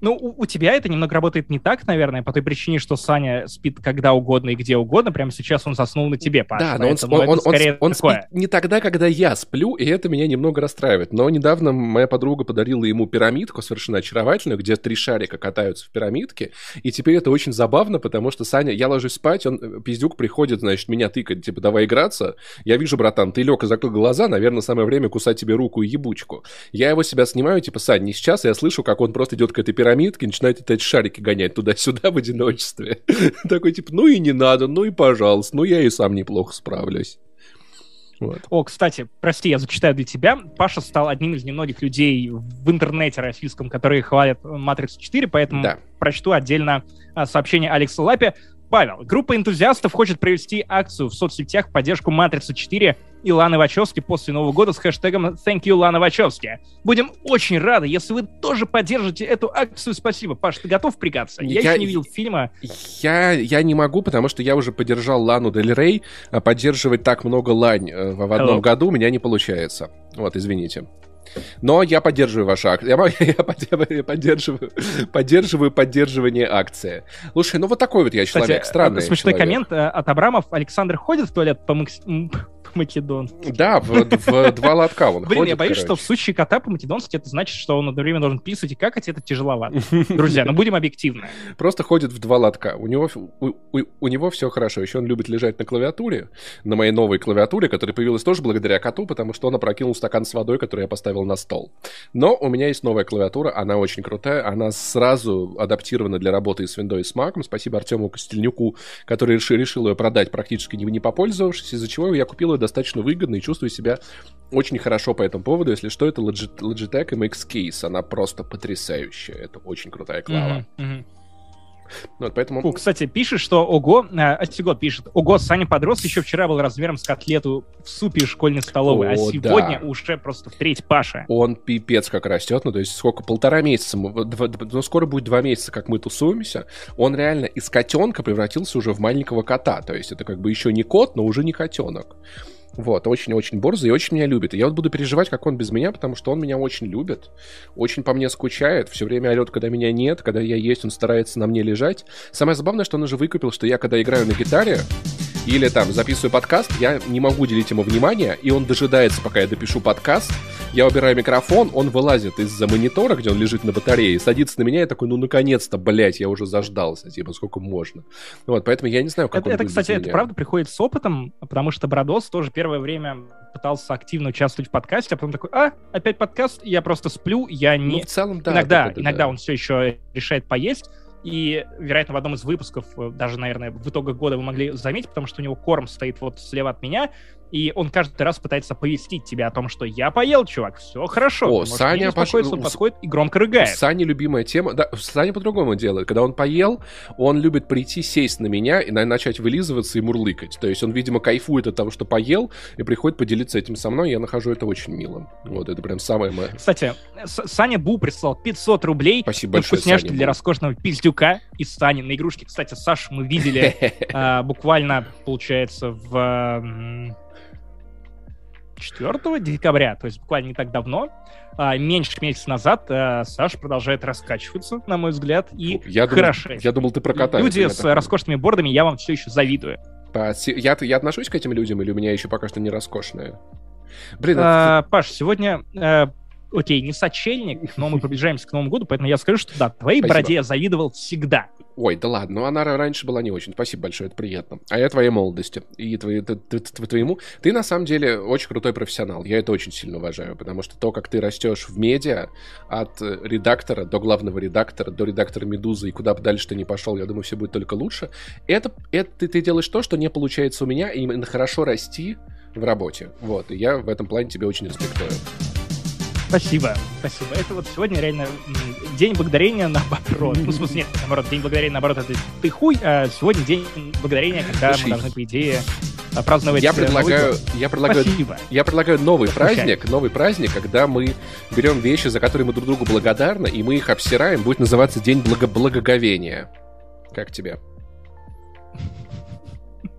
Ну, у, у тебя это немного работает не так, наверное, по той причине, что Саня спит когда угодно и где угодно. Прямо сейчас он заснул на тебе, Паша. Да, но он, он, он, он, скорее он спит не тогда, когда я сплю, и это меня немного расстраивает. Но недавно моя подруга подарила ему пирамидку совершенно очаровательную, где три шарика катаются в пирамидке, и теперь это очень забавно, потому что Саня, я ложусь спать, он, э, пиздюк приходит, значит, меня тыкает, типа, давай играться. Я вижу, братан, ты лег и закрыл глаза, наверное, самое время кусать тебе руку и ебучку. Я его себя снимаю, типа, Сань, не сейчас, я слышу, как он просто идет к этой пирамидке, начинает эти шарики гонять туда-сюда в одиночестве. Такой, типа, ну и не надо, ну и пожалуйста, ну я и сам неплохо справлюсь. Вот. О, кстати, прости, я зачитаю для тебя. Паша стал одним из немногих людей в интернете российском, которые хвалят «Матрицу 4», поэтому Да. прочту отдельно а, сообщение Алекса Лапи. Павел, группа энтузиастов хочет провести акцию в соцсетях в поддержку «Матрицы 4» и Ланы Вачовски после Нового года с хэштегом «Thank you, Лана Вачовски». Будем очень рады, если вы тоже поддержите эту акцию. Спасибо. Паш, ты готов впрягаться? Я, Я- еще не видел фильма. Я, я не могу, потому что я уже поддержал Лану Дель Рей, а поддерживать так много лань э, в в одном Hello. году у меня не получается. Вот, извините. Но я поддерживаю вашу акцию. Я, я под- я поддерживаю, поддерживаю поддерживание акции. Слушай, ну вот такой вот я Кстати, человек, странный э, смешной человек. коммент э, от Абрамов. Александр ходит в туалет по, макс- м, по-македонски. Да, в, в два лотка он Блин, ходит, я боюсь, что в случае кота по-македонски это значит, что он одновременно должен писать и какать, это тяжеловато. Друзья, ну будем объективны. Просто ходит в два лотка. У него, у, у- у него все хорошо. Еще он любит лежать на клавиатуре, на моей новой клавиатуре, которая появилась тоже благодаря коту, потому что он опрокинул стакан с водой, который я поставил на стол. Но у меня есть новая клавиатура, она очень крутая, она сразу адаптирована для работы с Windows и с Mac. Спасибо Артему Костельнюку, который решил, решил ее продать практически не, не попользовавшись, из-за чего я купил ее достаточно выгодно и чувствую себя очень хорошо по этому поводу. Если что, это Logit- Logitech MX Case. Она просто потрясающая. Это очень крутая клава. Мгм. Вот, поэтому... Фу, кстати, пишет, что ого, э, пишет, ого, Саня подрос, еще вчера был размером с котлету в супе из школьной столовой, а О, сегодня да. уже просто в треть Паша. Он пипец как растет, ну то есть сколько, полтора месяца, мы- два- ну скоро будет два месяца, как мы тусуемся, он реально из котенка превратился уже в маленького кота, то есть это как бы еще не кот, но уже не котенок. Вот, очень-очень борзый и очень меня любит. И я вот буду переживать, как он без меня, потому что он меня очень любит, очень по мне скучает, все время орет, когда меня нет, когда я есть, он старается на мне лежать. Самое забавное, что он уже выкупил, что я, когда играю на гитаре, или там записываю подкаст, я не могу уделить ему внимания, и он дожидается, пока я допишу подкаст. Я убираю микрофон, он вылазит из-за монитора, где он лежит на батарее, садится на меня и такой, ну наконец-то, блядь, я уже заждался, типа, сколько можно. Вот, поэтому я не знаю, как Это, он это, кстати, это правда приходит с опытом, потому что Бродос тоже первое время пытался активно участвовать в подкасте, а потом такой, а, опять подкаст, я просто сплю, я Ну, не... в целом, да. иногда, да, да, иногда да. он все еще решает поесть, и, вероятно, в одном из выпусков, э, даже, наверное, в итогах года вы могли заметить, потому что у него корм стоит вот слева от меня, и он каждый раз пытается повестить тебя о том, что я поел, чувак, все хорошо. О, Саня пош... он подходит и громко рыгает. Саня любимая тема, да, Саня по-другому делает. Когда он поел, он любит прийти, сесть на меня и начать вылизываться и мурлыкать. То есть он, видимо, кайфует от того, что поел, и приходит поделиться этим со мной, я нахожу это очень милым. Вот, это прям самое мое. Кстати, Саня Бу прислал 500 рублей. Спасибо большое, вкусняшки для роскошного пиздюка из Сани на игрушки. Кстати, Саш мы видели а, буквально, получается, в 4 декабря, то есть буквально не так давно, а, меньше месяца назад, а, Саша продолжает раскачиваться, на мой взгляд, и я хорошо. Я думал, ты про кота. Люди с такой. роскошными бордами, я вам все еще завидую. Я, я отношусь к этим людям, или у меня еще пока что не роскошные? Блин, а, это... Паш, сегодня э, окей, не сочельник, но мы приближаемся к Новому году, поэтому я скажу, что да, твоей Спасибо. бороде я завидовал всегда. Ой, да ладно, ну она раньше была не очень. Спасибо большое, это приятно. А я твоей молодости. И твоей, ты, ты, ты, твоему... Ты на самом деле очень крутой профессионал. Я это очень сильно уважаю, потому что то, как ты растешь в медиа, от редактора до главного редактора, до редактора «Медузы» и куда бы дальше ты не пошел, я думаю, все будет только лучше. Это, это ты, ты делаешь то, что не получается у меня, и именно хорошо расти в работе. Вот, и я в этом плане тебе очень респектую. Спасибо, спасибо. Это вот сегодня реально день благодарения наоборот. Ну, в смысле, нет, наоборот, день благодарения наоборот, это ты хуй, а сегодня день благодарения, когда Слушай, мы должны, по идее, праздновать я предлагаю, я предлагаю, Спасибо. я предлагаю новый Отпущай. праздник, новый праздник, когда мы берем вещи, за которые мы друг другу благодарны, и мы их обсираем, будет называться День благо благоговения. Как тебе?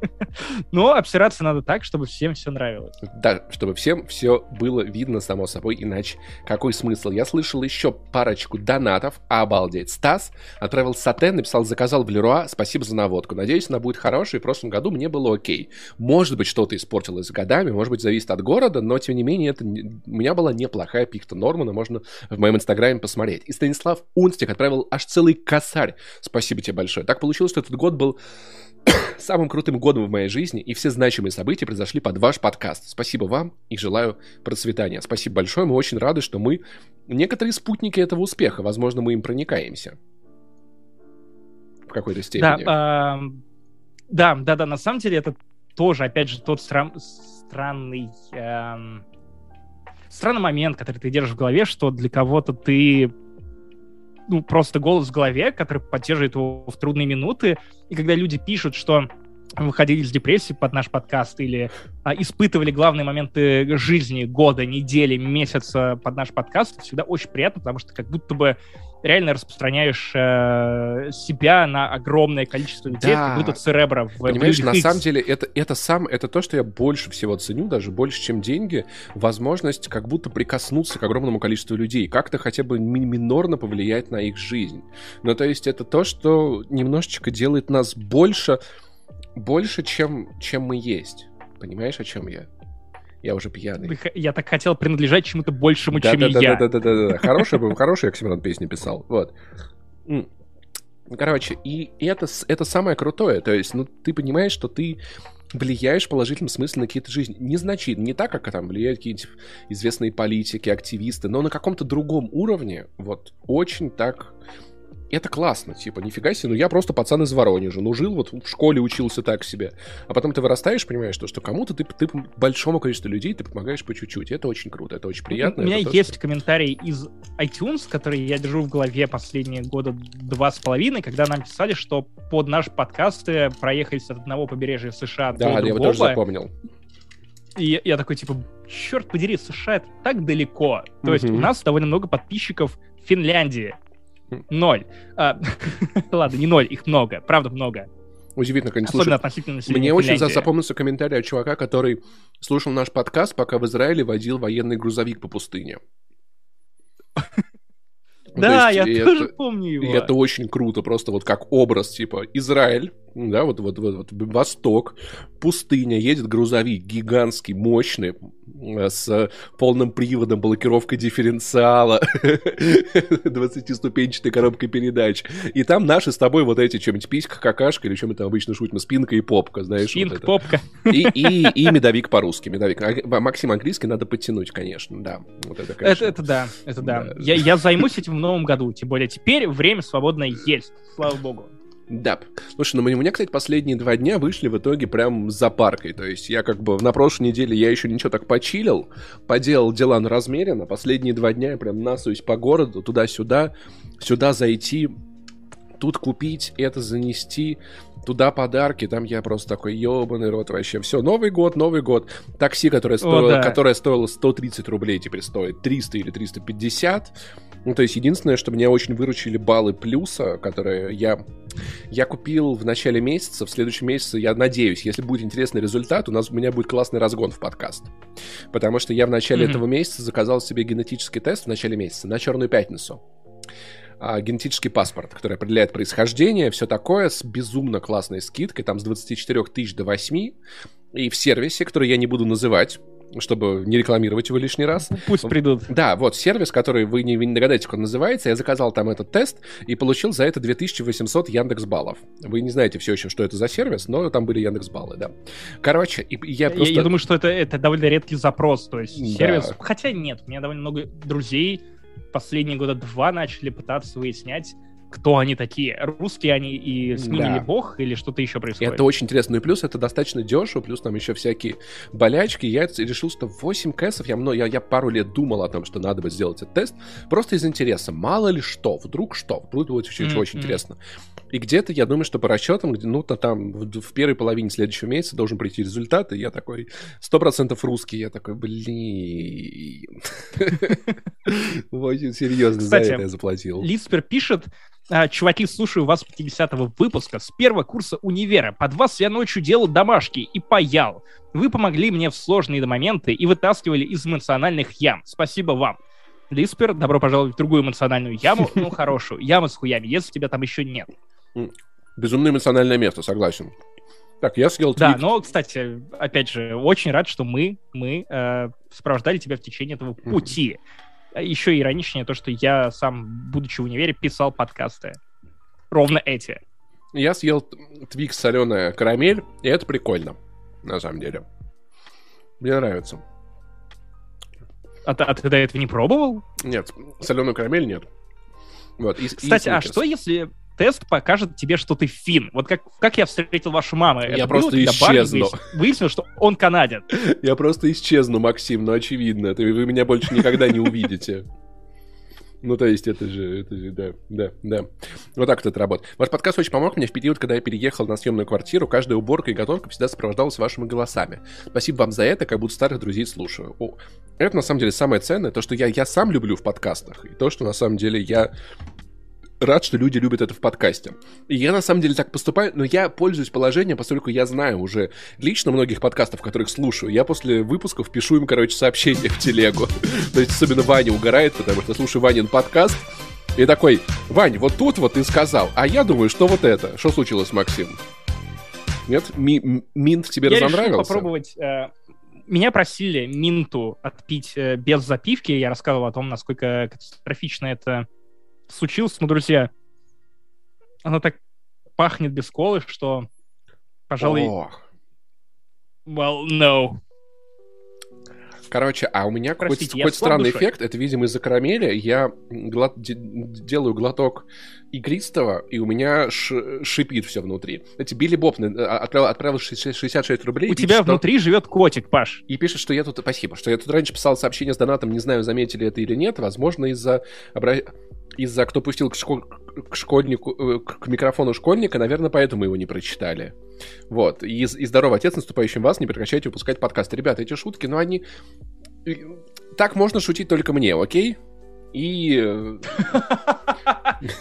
Но обсираться надо так, чтобы всем все нравилось. Да, чтобы всем все было видно, само собой, иначе какой смысл? Я слышал еще парочку донатов, обалдеть. Стас отправил сатен, написал, заказал в Леруа, спасибо за наводку. Надеюсь, она будет хорошей, в прошлом году мне было окей. Может быть, что-то испортилось годами, может быть, зависит от города, но, тем не менее, это у меня была неплохая пихта Нормана, можно в моем инстаграме посмотреть. И Станислав Унстик отправил аж целый косарь. Спасибо тебе большое. Так получилось, что этот год был самым крутым годом в моей жизни, и все значимые события произошли под ваш подкаст. Спасибо вам и желаю процветания. Спасибо большое, мы очень рады, что мы некоторые спутники этого успеха, возможно, мы им проникаемся. В какой-то степени. Да, э, да, да, да, на самом деле это тоже, опять же, тот стран, странный... Э, странный момент, который ты держишь в голове, что для кого-то ты ну, просто голос в голове, который поддерживает его в трудные минуты. И когда люди пишут, что выходили из депрессии под наш подкаст или а, испытывали главные моменты жизни, года, недели, месяца под наш подкаст, это всегда очень приятно, потому что как будто бы реально распространяешь э, себя на огромное количество людей, да. как будто церебра в Понимаешь, в на самом деле это, это сам, это то, что я больше всего ценю, даже больше, чем деньги, возможность как будто прикоснуться к огромному количеству людей, как-то хотя бы минорно повлиять на их жизнь. Ну, то есть это то, что немножечко делает нас больше, больше, чем, чем мы есть. Понимаешь, о чем я? Я уже пьяный. Я так хотел принадлежать чему-то большему, да, чем да, я. Да, да, да, да, да. Хороший был, хороший Оксимирон песни писал. Вот. Короче, и это, это самое крутое. То есть, ну, ты понимаешь, что ты влияешь в положительном смысле на какие-то жизни. Незначительно, не так, как там влияют какие-нибудь известные политики, активисты, но на каком-то другом уровне, вот, очень так это классно, типа, нифига себе, ну я просто пацан из Воронежа, ну жил вот в школе, учился так себе. А потом ты вырастаешь, понимаешь, то, что кому-то ты, ты большому количеству людей ты помогаешь по чуть-чуть. Это очень круто, это очень приятно. У меня есть то, комментарий из iTunes, который я держу в голове последние года два с половиной, когда нам писали, что под наш подкаст проехались от одного побережья США да, до другого. Да, я его тоже запомнил. И я такой, типа, черт подери, США это так далеко. То есть у нас довольно много подписчиков в Финляндии. Ноль. А, ладно, не ноль, их много, правда много. Удивительно, конечно. Особенно относительно Мне очень запомнился комментарий от чувака, который слушал наш подкаст, пока в Израиле водил военный грузовик по пустыне. Да, я тоже помню его. И это очень круто, просто вот как образ, типа, Израиль, да, вот, вот, вот, вот Восток, пустыня, едет грузовик гигантский, мощный, э, с полным приводом, блокировкой дифференциала, 20-ступенчатой коробкой передач. И там наши с тобой вот эти, чем-нибудь писька, какашка, или чем мы там обычно шутим, спинка и попка, знаешь. Спинка, вот попка. И, и, и медовик по-русски, медовик. А, Максим английский надо подтянуть, конечно, да. Вот это, конечно. это, это да, это да. да. Я, я займусь этим в новом году, тем более теперь время свободное есть, слава богу. Да. Слушай, ну у меня, кстати, последние два дня вышли в итоге прям за паркой. То есть я как бы на прошлой неделе я еще ничего так почилил, поделал дела на размеренно. Последние два дня я прям насуюсь по городу, туда-сюда, сюда зайти, тут купить, это занести, туда подарки, там я просто такой, ебаный рот вообще. Все, Новый год, Новый год. Такси, которое стоило, О, да. которое стоило 130 рублей, теперь стоит 300 или 350. Ну, то есть, единственное, что меня очень выручили баллы плюса, которые я, я купил в начале месяца, в следующем месяце, я надеюсь, если будет интересный результат, у нас у меня будет классный разгон в подкаст. Потому что я в начале mm-hmm. этого месяца заказал себе генетический тест в начале месяца на Черную пятницу а, генетический паспорт, который определяет происхождение, все такое, с безумно классной скидкой, там с 24 тысяч до 8, и в сервисе, который я не буду называть, чтобы не рекламировать его лишний раз. Пусть придут. Да, вот сервис, который вы не, вы не догадаетесь, как он называется. Я заказал там этот тест и получил за это 2800 Яндекс баллов. Вы не знаете все еще, что это за сервис, но там были Яндекс баллы, да. Короче, и я просто... Я, я думаю, что это, это довольно редкий запрос, то есть да. сервис... Хотя нет, у меня довольно много друзей последние года два начали пытаться выяснять, кто они такие. Русские они и сменили да. бог или что-то еще происходит? Это очень интересно. Ну и плюс это достаточно дешево, плюс там еще всякие болячки. Я решил, что 8 кэсов, я, я, я пару лет думал о том, что надо бы сделать этот тест, просто из интереса. Мало ли что, вдруг что, вдруг будет очень, mm-hmm. очень интересно. И где-то, я думаю, что по расчетам, ну, то там в, в первой половине следующего месяца должен прийти результат, и я такой, сто процентов русский, я такой, блин. Очень серьезно за это я заплатил. Лиспер пишет, чуваки, слушаю вас 50-го выпуска с первого курса универа. Под вас я ночью делал домашки и паял. Вы помогли мне в сложные моменты и вытаскивали из эмоциональных ям. Спасибо вам. Лиспер, добро пожаловать в другую эмоциональную яму, ну хорошую, яму с хуями, если тебя там еще нет. Безумно эмоциональное место, согласен. Так, я съел твит. Да, но, кстати, опять же, очень рад, что мы, мы э, сопровождали тебя в течение этого пути. Еще ироничнее то, что я сам, будучи в универе, писал подкасты. Ровно эти. Я съел твикс соленая карамель, и это прикольно, на самом деле. Мне нравится. А, а ты до этого не пробовал? Нет, соленую карамель нет. Вот, и, Кстати, и а что если тест покажет тебе, что ты фин. Вот как, как я встретил вашу маму. Я Это просто было, исчезну. Выяснил, что он канадец. Я просто исчезну, Максим, ну очевидно. Ты, вы меня больше никогда не увидите. Ну, то есть, это же, это же, да, да, да. Вот так вот это работает. Ваш подкаст очень помог мне в период, когда я переехал на съемную квартиру. Каждая уборка и готовка всегда сопровождалась вашими голосами. Спасибо вам за это, как будто старых друзей слушаю. О, это, на самом деле, самое ценное, то, что я, я сам люблю в подкастах. И то, что, на самом деле, я рад, что люди любят это в подкасте. И я на самом деле так поступаю, но я пользуюсь положением, поскольку я знаю уже лично многих подкастов, которых слушаю. Я после выпусков пишу им, короче, сообщения в телегу. То есть особенно Ваня угорает, потому что слушаю Ванин подкаст, и такой, Вань, вот тут вот ты сказал, а я думаю, что вот это. Что случилось, Максим? Нет? Ми Минт тебе я разонравился? решил попробовать... Э, меня просили Минту отпить э, без запивки. Я рассказывал о том, насколько катастрофично это случилось, но, друзья, оно так пахнет без колы, что, пожалуй... Ох. Well, no. Короче, а у меня какой-то, какой-то странный душой. эффект. Это, видимо, из-за карамели. Я глот... делаю глоток игристого, и у меня ш... шипит все внутри. Эти Билли Боб э, отправил, отправил 66 рублей. У тебя пишет, внутри что... живет котик, Паш. И пишет, что я тут... Спасибо. Что я тут раньше писал сообщение с донатом, не знаю, заметили это или нет. Возможно, из-за из-за кто пустил к, школ... к школьнику, э, к микрофону школьника, наверное, поэтому его не прочитали. Вот. И, и здорово, отец, наступающим вас, не прекращайте выпускать подкасты. Ребята, эти шутки, ну они... Так можно шутить только мне, окей? И... Э,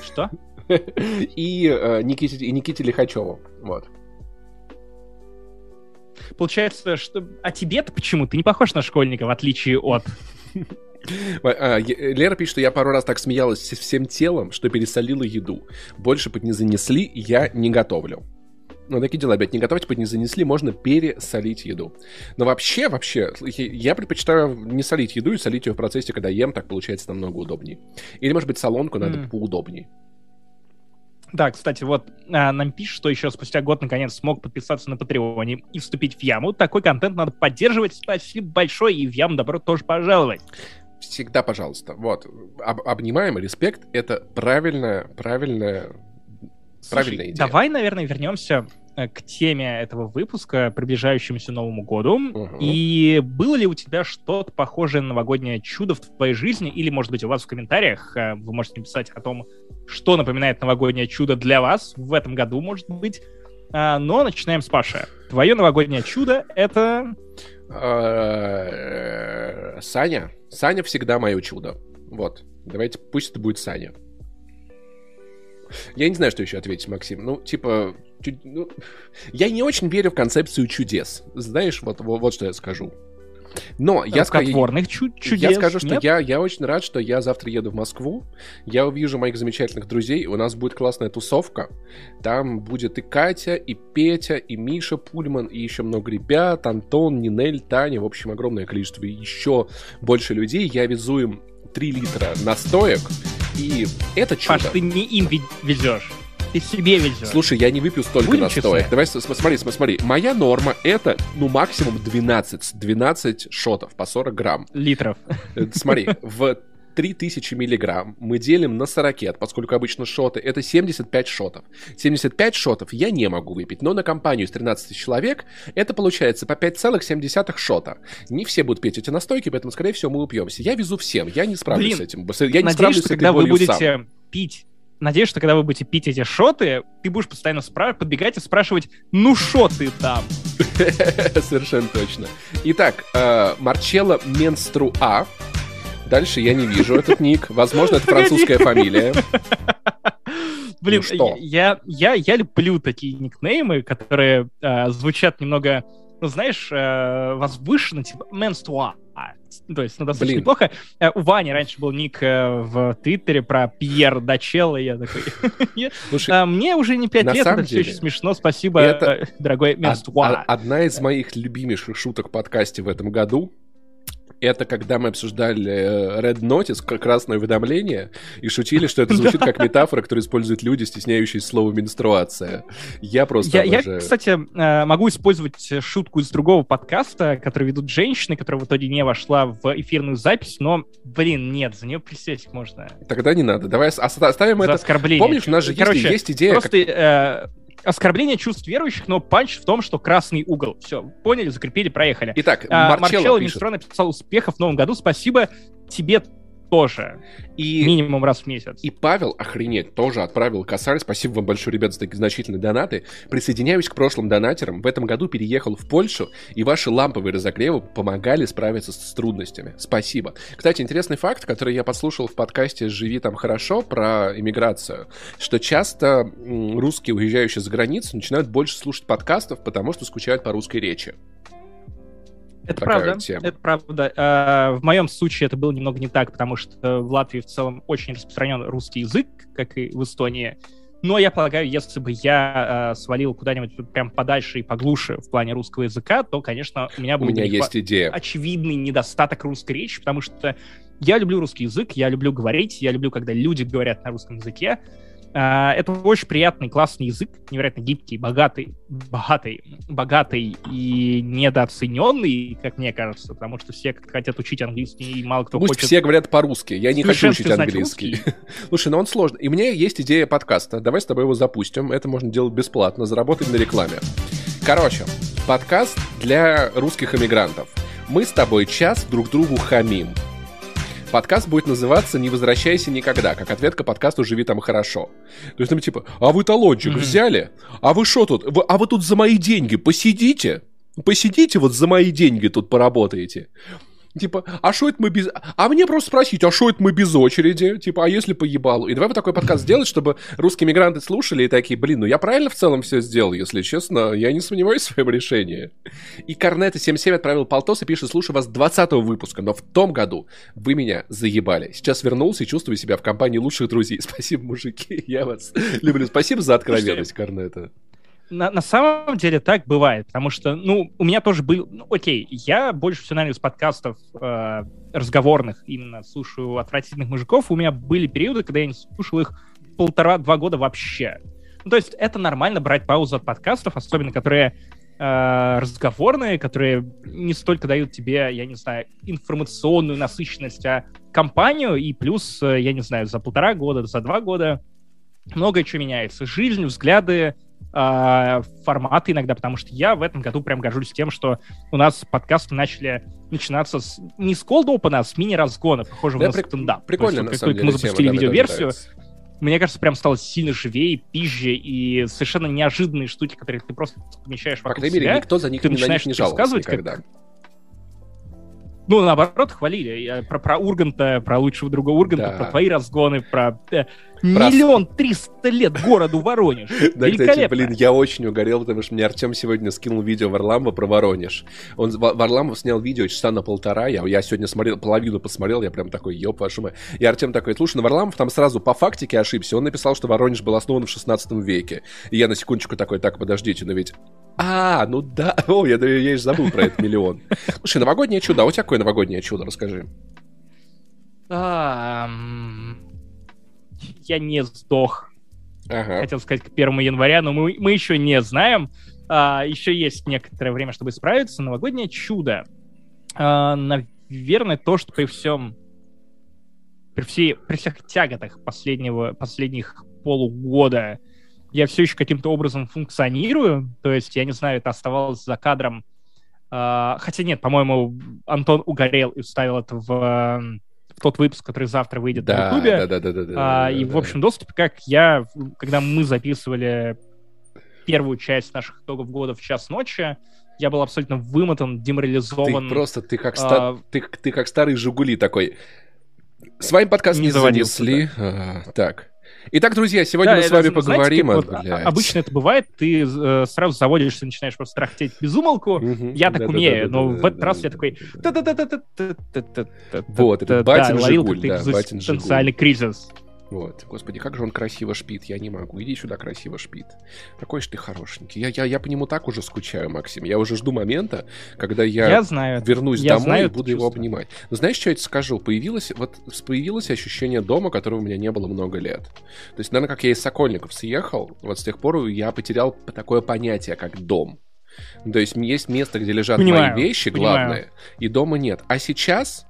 Что? И э, Никите, и Никите Лихачеву. Вот. Получается, что... А тебе-то почему? Ты не похож на школьника, в отличие от... А, Лера пишет, что я пару раз так смеялась всем телом, что пересолила еду. Больше под не занесли, я не готовлю. Ну, такие дела, опять не готовить, под не занесли, можно пересолить еду. Но вообще, вообще, я предпочитаю не солить еду и солить ее в процессе, когда ем, так получается намного удобнее. Или, может быть, солонку надо mm. поудобнее. Да, кстати, вот а, нам пишут, что еще спустя год наконец смог подписаться на Патреоне и вступить в Яму. Такой контент надо поддерживать. Спасибо большое, и в Яму добро тоже пожаловать всегда, пожалуйста. Вот. Об, обнимаем, респект. Это правильное, правильное Правильная идея. Давай, наверное, вернемся э, к теме этого выпуска, приближающемуся Новому году. Мгм. И было ли у тебя что-то похожее на новогоднее чудо в твоей жизни? Или, может быть, у вас в комментариях э, вы можете написать о том, что напоминает новогоднее чудо для вас в этом году, может быть. А, но начинаем с Паши. Твое новогоднее чудо — это... Э, Саня. Саня всегда мое чудо. Вот. Давайте, пусть это будет Саня. Я не знаю, что еще ответить, Максим. Ну, типа, чу- ну, я не очень верю в концепцию чудес. Знаешь, вот, вот, вот что я скажу. Но я, ска- Рукотворных чу- чудес. я скажу, что нет? я, я очень рад, что я завтра еду в Москву. Я увижу моих замечательных друзей. У нас будет классная тусовка. Там будет и Катя, и Петя, и Миша Пульман, и еще много ребят. Антон, Нинель, Таня. В общем, огромное количество. И еще больше людей. Я везу им 3 литра настоек. И это чудо. Паш, ты не им ве- везешь. Ты себе везешь. Слушай, я не выпью столько Будем настоек. честны? Давай, смотри, см- смотри. Моя норма это, ну, максимум 12. 12 шотов по 40 грамм. Литров. Э, Смотри, в 3000 миллиграмм мы делим на 40, поскольку обычно шоты это 75 шотов. 75 шотов я не могу выпить, но на компанию из 13 человек это получается по 5,7 шота. Не все будут пить эти настойки, поэтому, скорее всего, мы упьемся. Я везу всем, я не справлюсь Блин, с этим. Я не Надеюсь, справлюсь что с этой когда вы будете сам. пить Надеюсь, что когда вы будете пить эти шоты, ты будешь постоянно спра- подбегать и спрашивать, ну шо ты там? Совершенно точно. Итак, э, Марчелло Менструа. Дальше я не вижу этот ник. Возможно, это французская фамилия. Блин, Ну что? я, я, я люблю такие никнеймы, которые э, звучат немного, ну, знаешь, э, возвышенно, типа menstrua. То есть, ну, достаточно Блин. неплохо. Э, у Вани раньше был ник э, в Твиттере про Пьер Дачелло, я такой... «Нет, Слушай, а, Мне уже не пять лет, это все еще смешно, спасибо, э, дорогой о- одна из моих любимейших шуток в подкасте в этом году это когда мы обсуждали э, Red Notice, красное уведомление, и шутили, что это звучит как метафора, которую используют люди, стесняющиеся слова менструация. Я просто Я, я, кстати, э, могу использовать шутку из другого подкаста, который ведут женщины, которая в итоге не вошла в эфирную запись, но, блин, нет, за нее присесть можно. Тогда не надо. Давай ос- оставим За это. оскорбление. Помнишь, у нас же есть- Короче, есть идея, как- Просто э, оскорбление чувств верующих, но панч в том, что красный угол. Все, поняли, закрепили, проехали. Итак, А, Марчелло Марчелло пишет. Минстро написал успехов в новом году. Спасибо тебе тоже. И Минимум раз в месяц. И Павел, охренеть, тоже отправил косарь. Спасибо вам большое, ребят, за такие значительные донаты. Присоединяюсь к прошлым донатерам. В этом году переехал в Польшу, и ваши ламповые разогревы помогали справиться с, трудностями. Спасибо. Кстати, интересный факт, который я послушал в подкасте «Живи там хорошо» про иммиграцию, что часто русские, уезжающие за границу, начинают больше слушать подкастов, потому что скучают по русской речи. Это такая правда, тема. это правда. А, В моем случае это было немного не так, потому что в Латвии в целом очень распространен русский язык, как и в Эстонии. Но я полагаю, если бы я а, свалил куда-нибудь прям подальше и поглуше в плане русского языка, то, конечно, у меня У был бы меня есть идея. очевидный недостаток русской речи, потому что я люблю русский язык, я люблю говорить, я люблю, когда люди говорят на русском языке. А, Это очень приятный, классный язык, невероятно гибкий, богатый, богатый, богатый и недооцененный, как мне кажется, потому что все хотят учить английский, и мало кто Пусть хочет... все говорят по-русски. Я не хочу учить английский. Слушай, ну он сложный. И меня есть идея подкаста. Давай с тобой его запустим. Это можно делать бесплатно, заработать на рекламе. Короче, подкаст для русских иммигрантов. Мы с тобой час друг другу хамим. Подкаст будет называться «Не возвращайся никогда», как ответка подкасту «Живи там хорошо». То есть там типа, а вы талончик Мгм. взяли? А вы что тут? Вы- а вы тут за мои деньги посидите? Посидите вот за мои деньги тут поработаете. Типа, а что это мы без... А мне просто спросить, а что это мы без очереди? Типа, а если поебалу? И давай вот такой подкаст сделать, чтобы русские мигранты слушали и такие, блин, ну я правильно в целом все сделал, если честно, я не сомневаюсь в своем решении. И Корнета77 отправил полтос и пишет, слушаю вас 20 выпуска, но в том году вы меня заебали. Сейчас вернулся и чувствую себя в компании лучших друзей. Спасибо, мужики, я вас люблю. Спасибо за откровенность, Корнета. На, на самом деле так бывает, потому что, ну, у меня тоже был... Ну, окей, я больше всего, наверное, из подкастов э, разговорных именно слушаю отвратительных мужиков. У меня были периоды, когда я не слушал их полтора-два года вообще. Ну, то есть это нормально брать паузу от подкастов, особенно которые э, разговорные, которые не столько дают тебе, я не знаю, информационную насыщенность, а компанию, и плюс, э, я не знаю, за полтора года, за два года многое что меняется. Жизнь, взгляды, э, форматы иногда, потому что я в этом году прям горжусь тем, что у нас подкасты начали начинаться с, не с cold open, а с мини-разгона, похожего да, на при... стендап. Прикольно, есть, на самом деле, мы запустили видеоверсию, мне кажется, прям стало сильно живее, пизже и совершенно неожиданные штуки, которые ты просто помещаешь вокруг По крайней мере, никто за них ты начинаешь не жаловался никогда. Как, ну, наоборот, хвалили. Про, про Урганта, про лучшего друга Урганта, да. про твои разгоны, про э, миллион триста лет городу Воронеж. Да, кстати, блин, я очень угорел, потому что мне Артем сегодня скинул видео Варламова про Воронеж. Он, Варламов снял видео часа на полтора, я, я сегодня смотрел, половину посмотрел, я прям такой, ёп, вашу мать. И Артем такой, слушай, ну Варламов там сразу по фактике ошибся, он написал, что Воронеж был основан в 16 веке. И я на секундочку такой, так, подождите, но ведь а, ну да. О, я, я, я забыл про этот миллион. Слушай, новогоднее чудо. А у тебя какое новогоднее чудо? Расскажи. А, я не сдох. Ага. Хотел сказать к первому января, но мы, мы еще не знаем. А, еще есть некоторое время, чтобы справиться. Новогоднее чудо. А, наверное, то, что при всем при, всей, при всех тяготах последнего, последних полугода я все еще каким-то образом функционирую, то есть, я не знаю, это оставалось за кадром, uh, хотя нет, по-моему, Антон угорел и вставил это в тот выпуск, который завтра выйдет да, на Ютубе, да, да, да, да, да, uh, и да, в общем доступе, как я, когда мы записывали первую часть наших итогов года в час ночи, я был абсолютно вымотан, деморализован. Ты просто, ты как, ста... а... ты, ты как старый Жигули такой. С вами подкаст не, не занесли. Да. А, так. Итак, друзья, сегодня да, мы с вами это, поговорим. Знаете, вот, обычно это бывает, ты э, сразу заводишься, начинаешь просто трахтеть безумолку. Я так умею, но в этот раз я такой... Вот, это батин Жигуль, да, батин Жигуль. Потенциальный кризис. Вот. Господи, как же он красиво шпит. Я не могу. Иди сюда, красиво шпит. Какой же ты хорошенький. Я, я, я по нему так уже скучаю, Максим. Я уже жду момента, когда я, я знаю, вернусь я домой знаю и буду его обнимать. Но знаешь, что я тебе скажу? Появилось, вот, появилось ощущение дома, которого у меня не было много лет. То есть, наверное, как я из Сокольников съехал, вот с тех пор я потерял такое понятие, как дом. То есть есть место, где лежат понимаю, мои вещи, понимаю. главное, и дома нет. А сейчас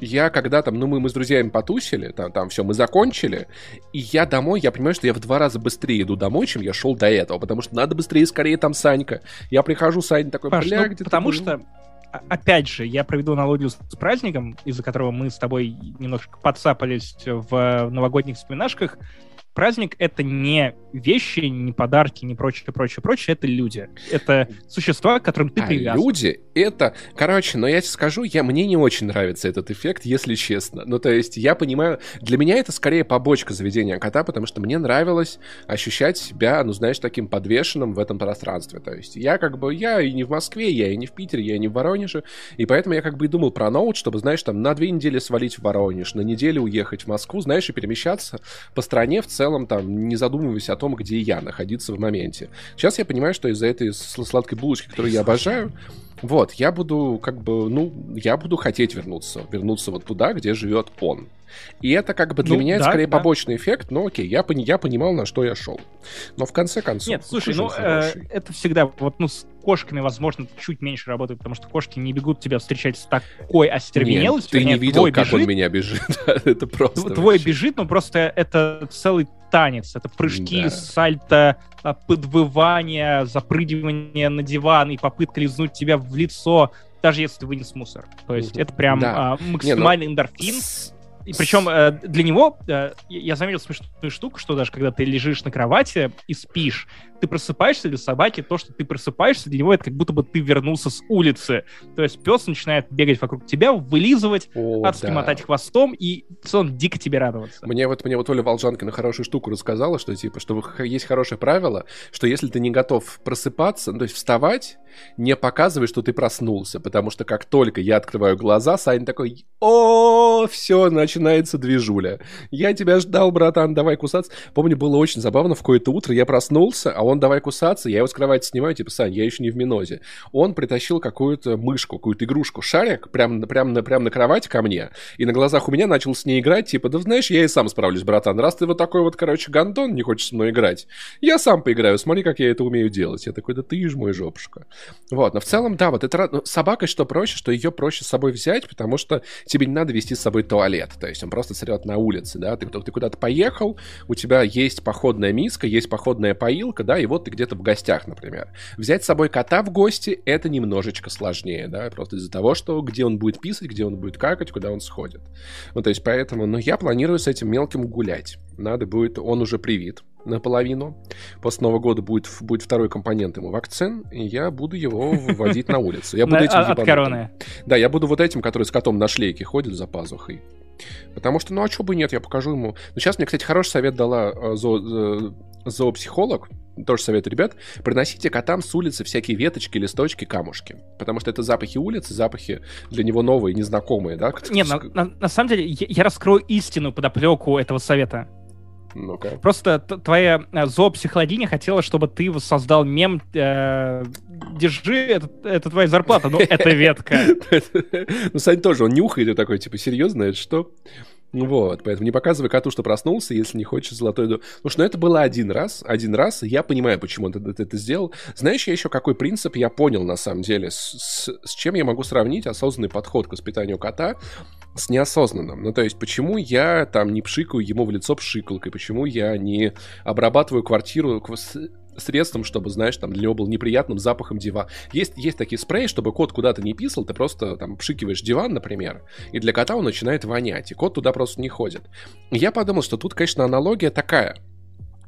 я когда там, ну мы, мы с друзьями потусили, там, там все, мы закончили, и я домой, я понимаю, что я в два раза быстрее иду домой, чем я шел до этого, потому что надо быстрее, скорее там Санька. Я прихожу, Саня такой, Паш, бля, ну, где Потому ты что, опять же, я проведу аналогию с праздником, из-за которого мы с тобой немножко подцапались в новогодних вспоминашках праздник — это не вещи, не подарки, не прочее, прочее, прочее, это люди. Это существа, к которым ты а привязан. люди — это... Короче, но я тебе скажу, я, мне не очень нравится этот эффект, если честно. Ну, то есть, я понимаю, для меня это скорее побочка заведения кота, потому что мне нравилось ощущать себя, ну, знаешь, таким подвешенным в этом пространстве. То есть, я как бы, я и не в Москве, я и не в Питере, я и не в Воронеже, и поэтому я как бы и думал про ноут, чтобы, знаешь, там, на две недели свалить в Воронеж, на неделю уехать в Москву, знаешь, и перемещаться по стране в целом там, не задумываясь о том, где я, находиться в моменте. Сейчас я понимаю, что из-за этой сладкой булочки, которую я обожаю, вот, я буду, как бы, ну, я буду хотеть вернуться, вернуться вот туда, где живет он. И это как бы для ну, меня да, скорее да. побочный эффект, но окей, я, пони, я понимал, на что я шел. Но в конце концов... Нет, слушай, ну, э, это всегда, вот, ну, с кошками, возможно, чуть меньше работает, потому что кошки не бегут тебя встречать с такой остервенелостью. Нет, ты не видел, как бежит, он меня бежит. это просто... Твой вообще. бежит, но просто это целый танец. Это прыжки, да. сальто, а, подвывание, запрыгивание на диван и попытка лизнуть тебя в лицо, даже если ты вынес мусор. То есть это прям да. а, максимальный Не, ну... эндорфин. И причем э, для него, э, я заметил смешную штуку, что даже когда ты лежишь на кровати и спишь, ты просыпаешься для собаки, то, что ты просыпаешься, для него это как будто бы ты вернулся с улицы. То есть пес начинает бегать вокруг тебя, вылизывать, О, адски да. мотать хвостом и целом дико тебе радоваться. Мне вот, мне вот Оля Волжанкина хорошую штуку рассказала, что типа, что есть хорошее правило, что если ты не готов просыпаться, ну, то есть вставать, не показывай, что ты проснулся, потому что как только я открываю глаза, Сань такой, о, все, начинается движуля. Я тебя ждал, братан, давай кусаться. Помню, было очень забавно, в какое-то утро я проснулся, а он давай кусаться, я его с кровати снимаю, типа, Сань, я еще не в минозе. Он притащил какую-то мышку, какую-то игрушку, шарик, прям, прям, на, прям на кровать ко мне, и на глазах у меня начал с ней играть, типа, да знаешь, я и сам справлюсь, братан, раз ты вот такой вот, короче, гандон, не хочешь со мной играть, я сам поиграю, смотри, как я это умею делать. Я такой, да ты ж мой жопушка. Вот, но в целом, да, вот это ну, собакой что проще, что ее проще с собой взять, потому что тебе не надо вести с собой туалет, то есть он просто срет на улице, да, ты, ты куда-то поехал, у тебя есть походная миска, есть походная поилка, да, и вот ты где-то в гостях, например. Взять с собой кота в гости, это немножечко сложнее, да, просто из-за того, что где он будет писать, где он будет какать, куда он сходит. Ну, то есть поэтому, но я планирую с этим мелким гулять. Надо будет, он уже привит, наполовину. После Нового года будет, будет второй компонент ему вакцин, и я буду его вводить на улицу. Я буду этим От короны. Да, я буду вот этим, который с котом на шлейке ходит за пазухой. Потому что, ну а что бы нет, я покажу ему. Ну, сейчас мне, кстати, хороший совет дала э, зо, э, зоопсихолог. Тоже совет, ребят. Приносите котам с улицы всякие веточки, листочки, камушки. Потому что это запахи улицы, запахи для него новые, незнакомые, да? Нет, на, на, на самом деле, я, я раскрою истину подоплеку этого совета. Ну-ка. Просто твоя э, зоопсихологиня хотела, чтобы ты создал мем э, «Держи, это, это твоя зарплата». Ну, это ветка. Ну, Сань тоже, он нюхает и такой, типа, серьезно, это что? Вот, поэтому не показывай коту, что проснулся, если не хочешь золотой... Потому что ну, это было один раз, один раз, я понимаю, почему он это, это сделал. Знаешь, я еще какой принцип я понял, на самом деле, с, с, с чем я могу сравнить осознанный подход к воспитанию кота с неосознанным. Ну, то есть, почему я там не пшикаю ему в лицо пшикалкой, почему я не обрабатываю квартиру средством, чтобы, знаешь, там для него был неприятным запахом дивана. Есть, есть такие спреи, чтобы кот куда-то не писал, ты просто там пшикиваешь диван, например, и для кота он начинает вонять, и кот туда просто не ходит. Я подумал, что тут, конечно, аналогия такая –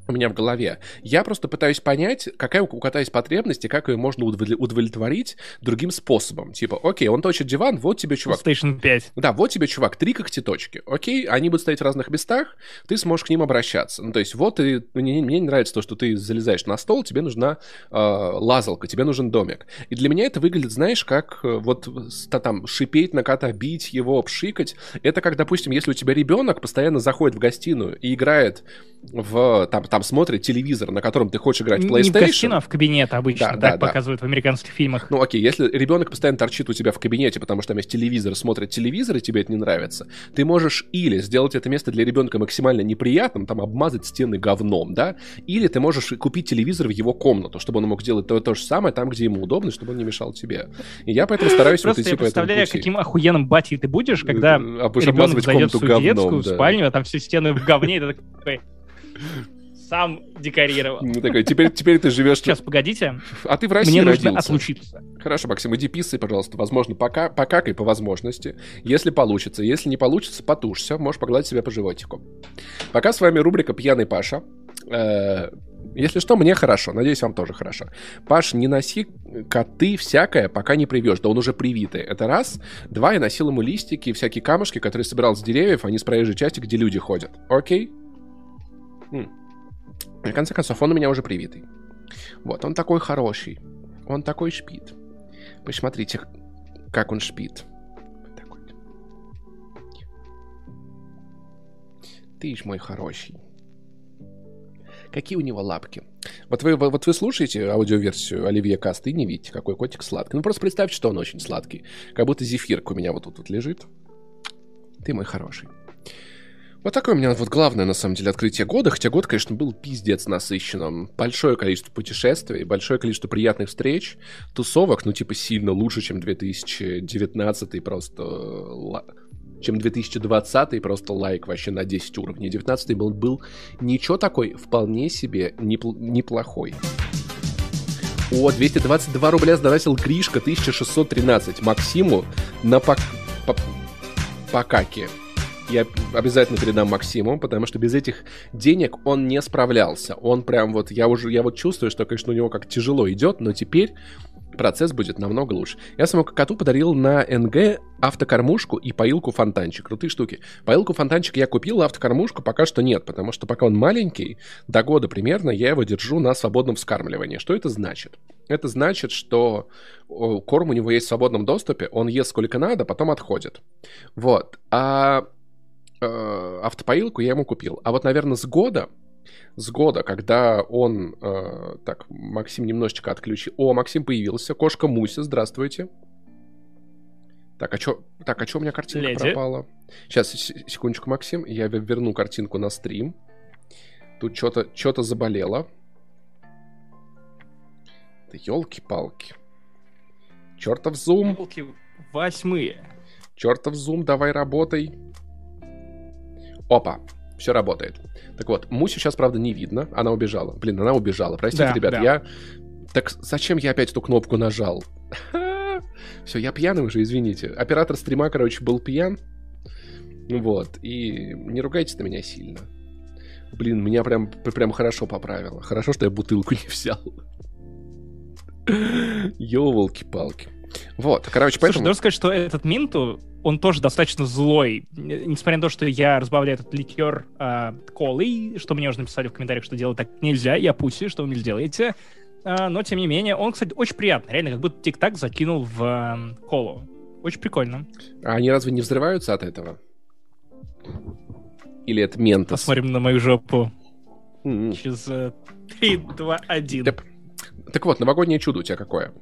у меня в голове. Я просто пытаюсь понять, какая у кота есть потребность и как ее можно удовлетворить другим способом. Типа, окей, он точит диван, вот тебе, чувак. PlayStation 5. Да, вот тебе, чувак, три когтеточки. Окей, они будут стоять в разных местах, ты сможешь к ним обращаться. Ну, то есть, вот ты, мне, мне не нравится то, что ты залезаешь на стол, тебе нужна э, лазалка, тебе нужен домик. И для меня это выглядит, знаешь, как э, вот там шипеть на кота, бить его, пшикать. Это как, допустим, если у тебя ребенок постоянно заходит в гостиную и играет в там, там там смотрит телевизор, на котором ты хочешь играть в PlayStation. Не в гостиную, а в кабинет обычно, да, так да, показывают да. в американских фильмах. Ну окей, если ребенок постоянно торчит у тебя в кабинете, потому что там есть телевизор, смотрит телевизор, и тебе это не нравится, ты можешь или сделать это место для ребенка максимально неприятным, там обмазать стены говном, да, или ты можешь купить телевизор в его комнату, чтобы он мог делать то, то же самое там, где ему удобно, чтобы он не мешал тебе. И я поэтому стараюсь Просто вот идти я по этому представляю, пути. каким охуенным батей ты будешь, когда э, ребенок зайдет в свою детскую да. спальню, а там все стены в говне, и ты такой сам декорировал. Ну, такой, теперь, теперь ты живешь... Сейчас, погодите. А ты в России Мне родился. нужно отлучиться. Хорошо, Максим, иди писай, пожалуйста. Возможно, пока, покакай по возможности. Если получится. Если не получится, потушься. Можешь погладить себя по животику. Пока с вами рубрика «Пьяный Паша». Э, если что, мне хорошо. Надеюсь, вам тоже хорошо. Паш, не носи коты всякое, пока не привез. Да он уже привитый. Это раз. Два, я носил ему листики, всякие камушки, которые собирал с деревьев, не с проезжей части, где люди ходят. Окей? М. В конце концов, он у меня уже привитый. Вот, он такой хороший. Он такой шпит. Посмотрите, как он шпит. Вот такой. Ты ж мой хороший. Какие у него лапки. Вот вы, вот вы слушаете аудиоверсию Оливье Каст и не видите, какой котик сладкий. Ну, просто представьте, что он очень сладкий. Как будто зефирка у меня вот тут вот лежит. Ты мой хороший. Вот такое у меня вот главное, на самом деле, открытие года. Хотя год, конечно, был пиздец насыщенным. Большое количество путешествий, большое количество приятных встреч, тусовок, ну, типа, сильно лучше, чем 2019 просто чем 2020 просто лайк вообще на 10 уровней. 19 был, был ничего такой, вполне себе непл- неплохой. О, 222 рубля сдаватель Гришка, 1613. Максиму на пак... По... Покаке я обязательно передам Максиму, потому что без этих денег он не справлялся. Он прям вот, я уже, я вот чувствую, что, конечно, у него как тяжело идет, но теперь процесс будет намного лучше. Я самому коту подарил на НГ автокормушку и поилку фонтанчик. Крутые штуки. Поилку фонтанчик я купил, а автокормушку пока что нет, потому что пока он маленький, до года примерно, я его держу на свободном вскармливании. Что это значит? Это значит, что корм у него есть в свободном доступе, он ест сколько надо, потом отходит. Вот. А э, автопоилку я ему купил. А вот, наверное, с года с года, когда он... Э, так, Максим немножечко отключил. О, Максим появился. Кошка Муся, здравствуйте. Так, а чё, так, а чё у меня картинка Леди. пропала? Сейчас, секундочку, Максим, я верну картинку на стрим. Тут что-то что заболело. Да елки-палки. Чертов зум. Елки восьмые. Чертов зум, давай работай. Опа, все работает. Так вот, Мусю сейчас, правда, не видно. Она убежала. Блин, она убежала. Простите, да, ребят, да. я... Так зачем я опять эту кнопку нажал? Все, я пьяный уже, извините. Оператор стрима, короче, был пьян. Вот. И не ругайтесь на меня сильно. Блин, меня прям, прям хорошо поправило. Хорошо, что я бутылку не взял. Ёлки-палки. Вот, короче, поэтому... Слушай, должен сказать, что этот Минту, он тоже достаточно злой. Несмотря на то, что я разбавляю этот ликер э, колой, что мне уже написали в комментариях, что делать так нельзя, я пуси, что вы не сделаете. Э, но, тем не менее, он, кстати, очень приятный. Реально, как будто тик-так закинул в э, колу. Очень прикольно. А они разве не взрываются от этого? Или это ментос? Посмотрим на мою жопу. Mm-hmm. Через э, 3, 2, 1. Так, так вот, новогоднее чудо у тебя какое?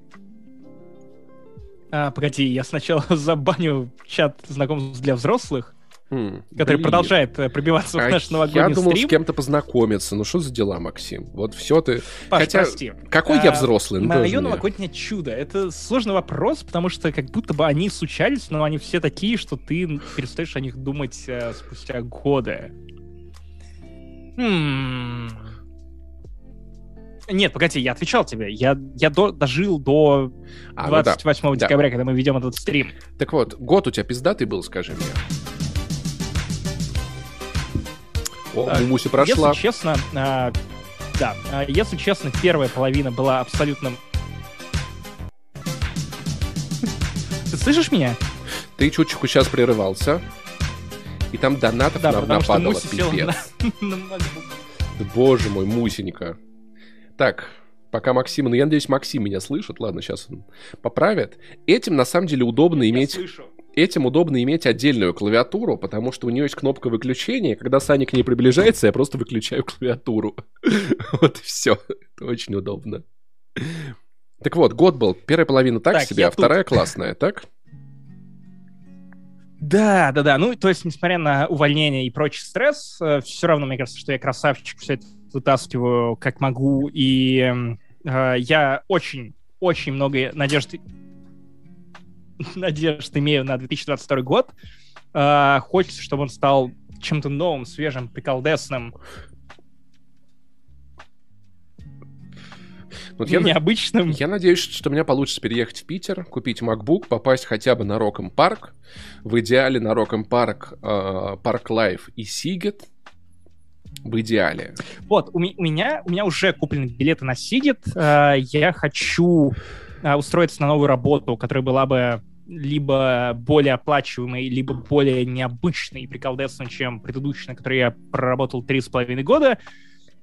А, погоди, я сначала забаню чат знакомств для взрослых, mm, который блин. продолжает э, пробиваться а в наш новогодний Я думал стрим. с кем-то познакомиться. Ну что за дела, Максим? Вот все ты... Паш, Хотя, прости. какой а, я взрослый? Ну, мое новогоднее чудо. Это сложный вопрос, потому что как будто бы они случались, но они все такие, что ты перестаешь о них думать э, спустя годы. Хм... Нет, погоди, я отвечал тебе. Я, я до, дожил до 28 а, ну да. декабря, да. когда мы ведем этот стрим. Так вот, год у тебя пиздатый был, скажи мне. О, а, Муси прошла. Если честно, а, да, а, если честно, первая половина была абсолютно... Ты слышишь меня? Ты чуточку сейчас прерывался. И там донатов да, нам нападало, пипец. На, на, на Боже мой, Мусенька. Так, пока Максим, ну я надеюсь, Максим меня слышит, ладно, сейчас он поправит. Этим на самом деле удобно иметь... Слышу. Этим удобно иметь отдельную клавиатуру, потому что у нее есть кнопка выключения, когда Саня к ней приближается, я просто выключаю клавиатуру. Вот и все. Это очень удобно. Так вот, год был. Первая половина так, так себе, а вторая классная, так? Да, да, да. Ну, то есть, несмотря на увольнение и прочий стресс, э, все равно, мне кажется, что я красавчик, все это вытаскиваю как могу, и э, я очень, очень много надежд, надежд имею на 2022 год. Э, хочется, чтобы он стал чем-то новым, свежим, приколдесным. Вот я, необычным. Я надеюсь, что у меня получится переехать в Питер, купить MacBook, попасть хотя бы на Rock im Park. В идеале на Rock im Park, Park Live и Sziget в идеале. Вот, у, меня, у меня уже куплены билеты на Сигет. Э, я хочу э, устроиться на новую работу, которая была бы либо более оплачиваемой, либо более необычной и приколдесной, чем предыдущая, на которой я проработал три с половиной года.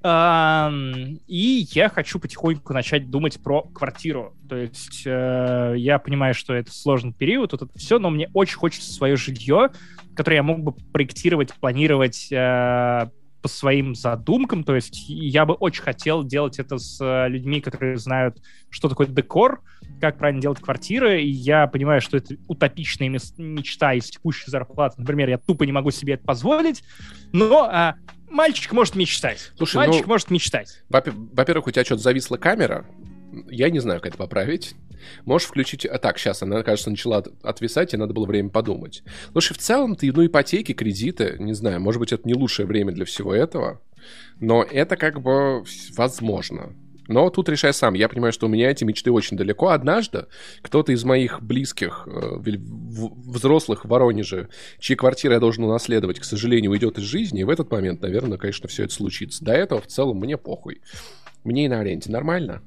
И я хочу потихоньку начать думать про квартиру. То есть э, я понимаю, что это сложный период, вот это все, но мне очень хочется свое жилье, которое я мог бы проектировать, планировать по своим задумкам. То есть я бы очень хотел делать это с э, людьми, которые знают, что такое декор, как правильно делать квартиры. И я понимаю, что это утопичная мечта из текущей зарплаты. Например, я тупо не могу себе это позволить. Но а, мальчик может мечтать. Слушай, мальчик ну, может мечтать. Во-первых, у тебя что-то зависла камера. Я не знаю, как это поправить. Можешь включить... А так, сейчас она, кажется, начала отвисать, и надо было время подумать. Слушай, в целом ты, ну, ипотеки, кредиты, не знаю, может быть, это не лучшее время для всего этого, но это как бы возможно. Но тут решай сам. Я понимаю, что у меня эти мечты очень далеко. Однажды кто-то из моих близких, э, взрослых в Воронеже, чьи квартиры я должен унаследовать, к сожалению, уйдет из жизни, и в этот момент, наверное, конечно, все это случится. До этого в целом мне похуй. Мне и на аренде нормально.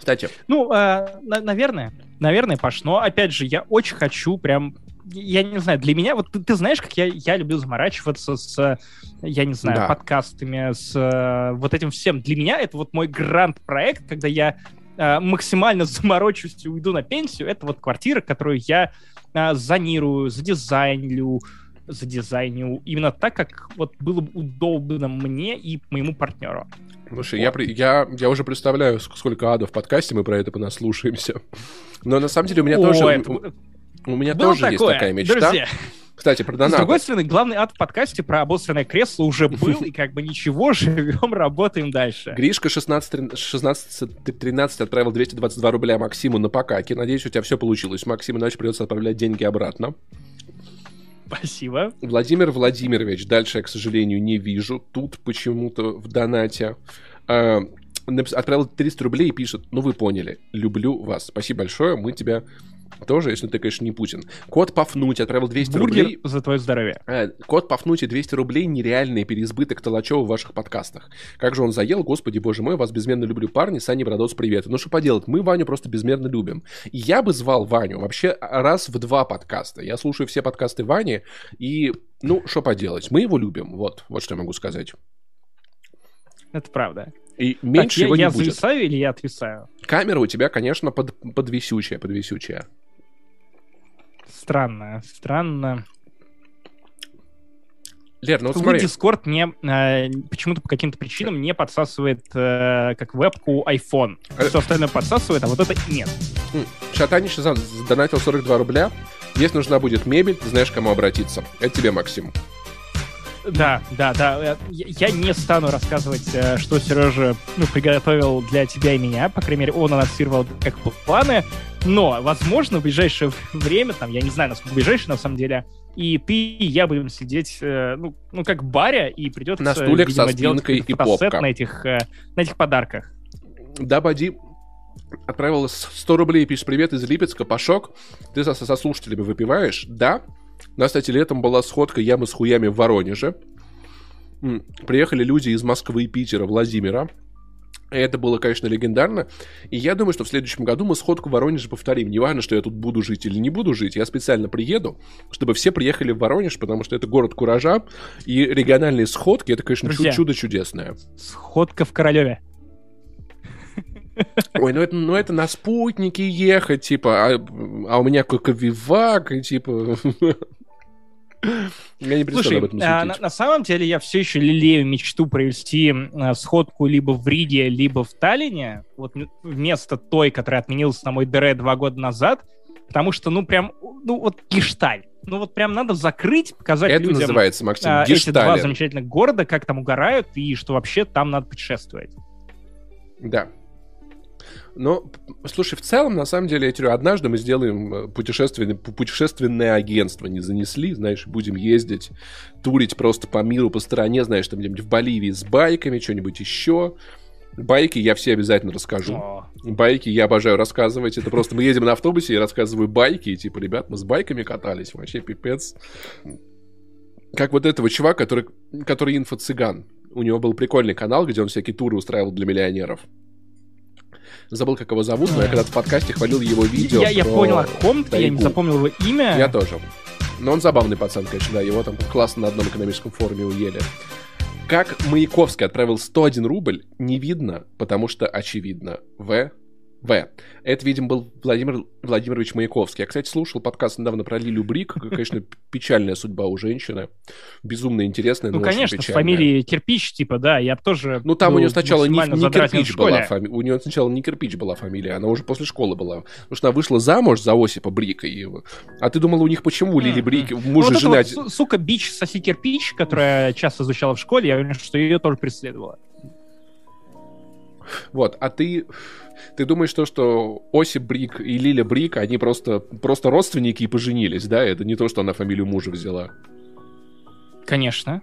Кстати. Ну, э, на- наверное, наверное, Паш, но опять же, я очень хочу прям я не знаю, для меня, вот ты, ты знаешь, как я, я люблю заморачиваться с, я не знаю, да. подкастами, с э, вот этим всем. Для меня это вот мой грант-проект, когда я э, максимально заморочусь и уйду на пенсию. Это вот квартира, которую я э, зонирую, задизайнлю, задизайню именно так, как вот было бы удобно мне и моему партнеру. Слушай, вот. я, я, я уже представляю, сколько адов в подкасте мы про это понаслушаемся. Но на самом деле у меня О, тоже... Это... У, меня Было тоже такое, есть такая мечта. Друзья. Кстати, про донаты. С другой стороны, главный ад в подкасте про обосранное кресло уже был, и как бы ничего, живем, работаем дальше. Гришка 16-13 отправил 222 рубля Максиму на покаки. Надеюсь, у тебя все получилось. Максиму иначе придется отправлять деньги обратно. Спасибо. Владимир Владимирович, дальше я, к сожалению, не вижу. Тут почему-то в донате. Э, отправил 300 рублей и пишет, ну вы поняли, люблю вас. Спасибо большое, мы тебя тоже, если ты, конечно, не Путин. Код Пафнуть отправил 200 Бургер рублей. за твое здоровье. Э, код Пафнуть и 200 рублей нереальный переизбыток Толачева в ваших подкастах. Как же он заел, господи боже мой, вас безмерно люблю, парни, Саня Бродос, привет. Ну что поделать, мы Ваню просто безмерно любим. И я бы звал Ваню вообще раз в два подкаста. Я слушаю все подкасты Вани, и, ну, что поделать, мы его любим, вот, вот что я могу сказать. Это правда. И меньше так, его я, не я будет. Я зависаю или я отвисаю? Камера у тебя, конечно, под, подвисючая, подвисючая. Странно, странно. Лер, ну вот смотри. Discord не, э, почему-то по каким-то причинам не подсасывает э, как вебку iPhone. Э, Все остальное подсасывает, а вот это нет. Шатанич задонатил 42 рубля. Если нужна будет мебель, ты знаешь, к кому обратиться. Это тебе, Максим. Да, да, да. Я не стану рассказывать, э, что Сережа ну, приготовил для тебя и меня. По крайней мере, он анонсировал как планы. Но, возможно, в ближайшее время, там, я не знаю, насколько ближайшее на самом деле, и ты и я будем сидеть, э, ну, ну как баря, и придется, на стульях видимо, со спинкой и попка. на этих, э, на этих подарках. Да, Бади отправил 100 рублей, пишет привет из Липецка, Пашок, ты со, со слушателями выпиваешь? Да, у нас, кстати, летом была сходка ямы с хуями в Воронеже. Приехали люди из Москвы, Питера, Владимира. Это было, конечно, легендарно. И я думаю, что в следующем году мы сходку в Воронеже повторим. Не важно, что я тут буду жить или не буду жить. Я специально приеду, чтобы все приехали в Воронеж, потому что это город куража. И региональные сходки, это, конечно, Друзья, чудо чудесное. Сходка в Королеве. Ой, ну это, ну это на спутнике ехать, типа, а, а у меня какой вивак, и типа... Я не Слушай, об этом а, на, на самом деле я все еще лелею мечту провести а, сходку либо в Риге, либо в Таллине, вот вместо той, которая отменилась на мой ДР два года назад, потому что, ну, прям, ну, вот гешталь. Ну, вот прям надо закрыть, показать Это людям называется, Максим, а, эти два замечательных города, как там угорают, и что вообще там надо путешествовать. Да, но, слушай, в целом, на самом деле, я говорю, однажды мы сделаем э, путешественное, путешественное агентство, не занесли, знаешь, будем ездить, турить просто по миру, по стране, знаешь, там где-нибудь в Боливии с байками, что-нибудь еще. Байки я все обязательно расскажу. О. Байки я обожаю рассказывать. Это просто мы едем на автобусе, я рассказываю байки, и типа, ребят, мы с байками катались, вообще пипец. Как вот этого чувака, который, который инфо-цыган. У него был прикольный канал, где он всякие туры устраивал для миллионеров. Забыл, как его зовут, но я когда-то в подкасте хвалил его видео. Я, я понял, о ком ты, я не запомнил его имя. Я тоже. Но он забавный пацан, конечно, да. Его там классно на одном экономическом форуме уели. Как Маяковский отправил 101 рубль, не видно, потому что очевидно. В. В. Это, видимо, был Владимир Владимирович Маяковский. Я, кстати, слушал подкаст недавно про Лилю Брик. Конечно, печальная судьба у женщины. Безумно интересная, но Ну, конечно, с фамилией Кирпич, типа, да, я тоже Ну, там у нее сначала не, не Кирпич была фамилия. У нее сначала не Кирпич была фамилия, она уже после школы была. Потому что она вышла замуж за Осипа Брика. И... А ты думала, у них почему Лили Брик, муж ну, и жена... Вот, сука, бич Софи Кирпич, которая часто изучала в школе, я уверен, что ее тоже преследовала. Вот, а ты... Ты думаешь, то, что Оси Брик и Лиля Брик, они просто, просто родственники и поженились, да? Это не то, что она фамилию мужа взяла. Конечно.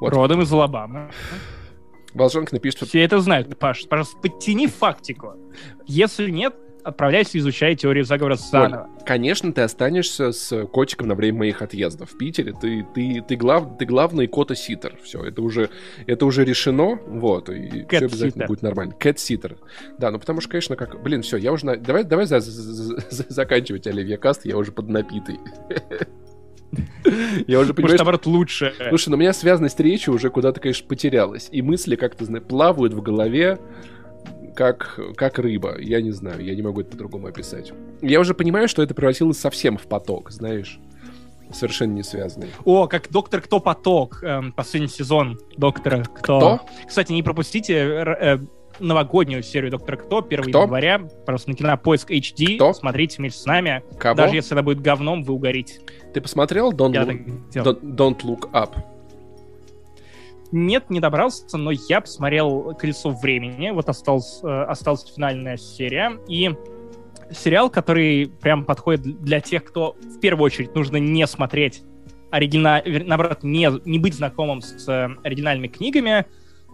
Вот. Родом из Алабамы. Волжанка напишет... Все это знают. Паш, пожалуйста, подтяни фактику. Если нет, отправляйся изучать теорию заговора заново. Оль, конечно, ты останешься с котиком на время моих отъездов. В Питере ты, ты, ты, глав, ты главный кота-ситер. Все, это уже, это уже решено. Вот, и все обязательно будет нормально. Кэт-ситер. Да, ну потому что, конечно, как... Блин, все, я уже... На... Давай, давай за, за, за, заканчивать Оливье Каст, я уже поднапитый. Я уже понимаю, Может, наоборот, лучше. Слушай, ну у меня связанность речи уже куда-то, конечно, потерялась. И мысли как-то, знаешь, плавают в голове как, как рыба. Я не знаю, я не могу это по-другому описать. Я уже понимаю, что это превратилось совсем в поток, знаешь. совершенно не связанные. О, как Доктор Кто Поток, эм, последний сезон Доктора Кто. Кто? Кстати, не пропустите э, новогоднюю серию Доктора Кто 1 Кто? января. Просто на Кинопоиск HD. Кто? Смотрите вместе с нами. Кого? Даже если она будет говном, вы угорите. Ты посмотрел Don't, Я Look-. Don't, Don't Look Up? Нет, не добрался, но я посмотрел «Колесо времени». Вот осталась, э, осталась финальная серия. И сериал, который прям подходит для тех, кто в первую очередь нужно не смотреть оригинал, наоборот, не, не быть знакомым с э, оригинальными книгами.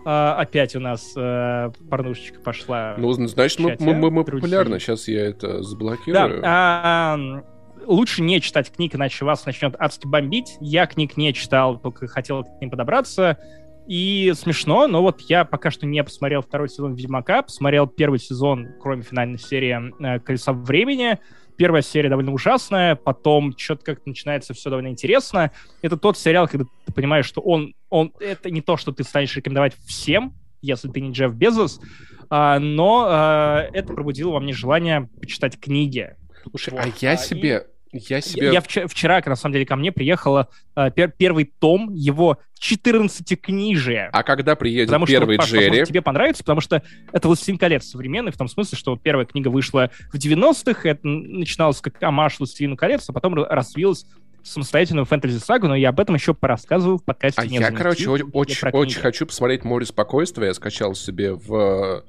А, опять у нас э, порнушечка пошла. Ну, значит, мы, чате, мы, мы- мы популярны. Сейчас я это Да, заблокирую. а, м, лучше не читать книг, иначе вас начнет адски бомбить. Я книг не читал, только хотел к ним подобраться. И смешно, но вот я пока что не посмотрел второй сезон Ведьмака, посмотрел первый сезон, кроме финальной серии э, «Колеса времени». Первая серия довольно ужасная, потом что-то как-то начинается все довольно интересно. Это тот сериал, когда ты понимаешь, что он, он это не то, что ты станешь рекомендовать всем, если ты не Джефф Безос, а, но а, это пробудило во мне желание почитать книги. Слушай, Вот, а я а, себе... Я себе... Я, я вчера, вчера, на самом деле, ко мне приехала а, пер- первый том его 14 книжия. А когда приедет Потому первый что, Паш, Джерри... возможно, тебе понравится, потому что это «Властелин колец» современный, в том смысле, что вот первая книга вышла в 90-х, это начиналось как амаш «Властелину колец», а потом развилась самостоятельную фэнтези-сагу, но я об этом еще порассказываю в подкасте А «Не я, занести», короче, очень, очень хочу посмотреть «Море спокойствия». Я скачал себе в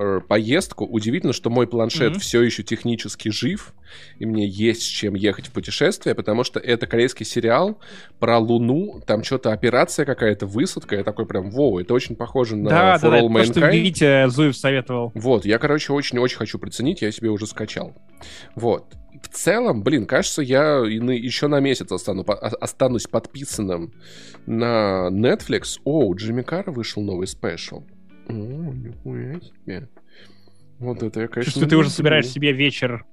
э, поездку. Удивительно, что мой планшет Мгм. все еще технически жив, и мне есть с чем ехать в путешествие, потому что это корейский сериал про Луну, там что-то операция какая-то, высадка, я такой прям, воу, это очень похоже на Да, For да, да, All что Mankind». Витя Зуев советовал. Вот, я, короче, очень-очень хочу приценить, я себе уже скачал. Вот. В целом, блин, кажется, я еще на месяц остану, останусь подписанным на Netflix. О, у Джимми Карра вышел новый спешл. О, нихуя себе. Вот это я, конечно... Чувствую, ты уже собираешь себе вечер.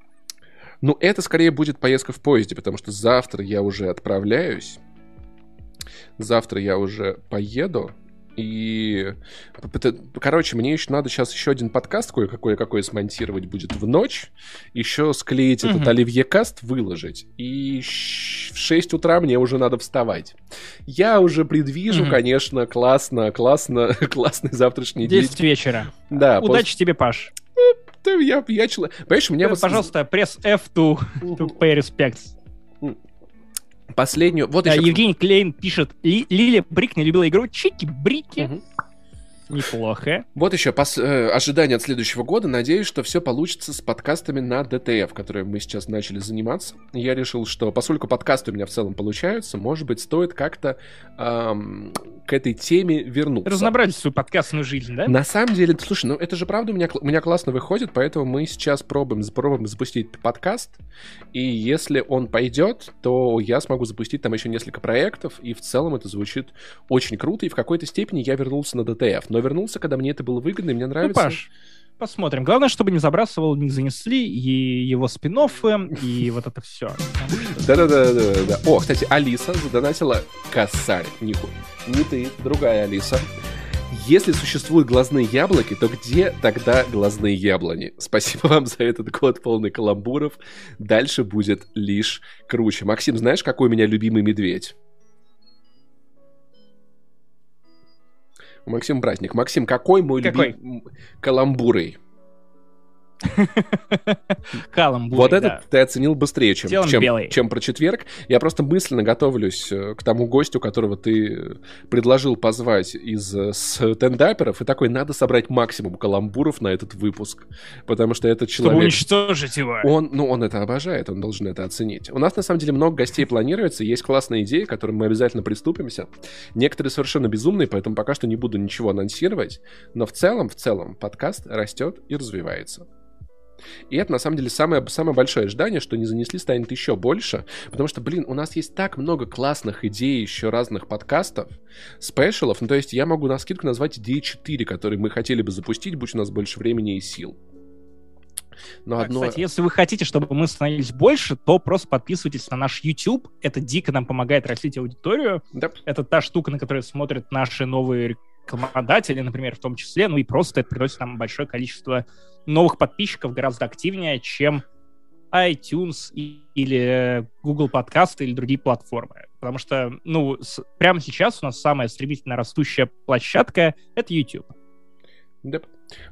Ну, это скорее будет поездка в поезде, потому что завтра я уже отправляюсь. Завтра я уже поеду. И, короче, мне еще надо сейчас еще один подкаст кое-какой, какой смонтировать будет в ночь. Еще склеить этот Мгм. Оливье Каст, выложить. И в 6 утра мне уже надо вставать. Я уже предвижу, Мгм. конечно, классно, классно, классный завтрашний день. 10 вечера. Да, Удачи тебе, Паш. после- я, я человек... Понимаешь, у меня... Э, вот Пожалуйста, пресс F to, to pay respects. Последнюю... Вот А, еще... Евгений Клейн пишет, «Ли- Лилия Брик не любила игру Чики-брики. Мгм. Неплохо. Вот еще пос- э, ожидания от следующего года. Надеюсь, что все получится с подкастами на DTF, которые мы сейчас начали заниматься. Я решил, что поскольку подкасты у меня в целом получаются, может быть, стоит как-то ам, к этой теме вернуться. Разнообразить свою подкастную жизнь, да? На самом деле, слушай, ну это же правда у меня, у меня классно выходит, поэтому мы сейчас пробуем, пробуем запустить подкаст, и если он пойдет, то я смогу запустить там еще несколько проектов, и в целом это звучит очень круто, и в какой-то степени я вернулся на DTF, но вернулся, когда мне это было выгодно, и мне Ну, нравится... Паш, посмотрим. Главное, чтобы не забрасывал, не занесли и его спин и вот это все. Да-да-да-да-да. О, кстати, Алиса задонатила косарь. Нихуя. Не ты, другая Алиса. Если существуют глазные яблоки, то где тогда глазные яблони? Спасибо вам за этот год полный каламбуров. Дальше будет лишь круче. Максим, знаешь, какой у меня любимый медведь? У Максима праздник. Максим, какой мой Какой? любимый каламбурый? Каламбур, Вот да. этот ты оценил быстрее, чем, чем, белый. чем про четверг. Я просто мысленно готовлюсь э, к тому гостю, которого ты э, предложил позвать из э, стендаперов, и такой, надо собрать максимум каламбуров на этот выпуск, потому что этот Чтобы человек... уничтожить его. Он, ну, он это обожает, он должен это оценить. У нас, на самом деле, много гостей планируется, есть классные идеи, к которым мы обязательно приступимся. Некоторые совершенно безумные, поэтому пока что не буду ничего анонсировать, но в целом, в целом, подкаст растет и развивается. И это, на самом деле, самое, самое большое ожидание, что не занесли, станет еще больше. Потому что, блин, у нас есть так много классных идей, еще разных подкастов, спешалов. Ну, то есть я могу на скидку назвать идеи 4, которые мы хотели бы запустить, будь у нас больше времени и сил. Но А, одно... Кстати, если вы хотите, чтобы мы становились больше, то просто подписывайтесь на наш YouTube. Это дико нам помогает растить аудиторию. Да. Это та штука, на которую смотрят наши новые рекламодатели, например, в том числе. Ну и просто это приносит нам большое количество новых подписчиков, гораздо активнее, чем iTunes или Google подкасты или другие платформы. Потому что, ну, с, прямо сейчас у нас самая стремительно растущая площадка — это YouTube. Да.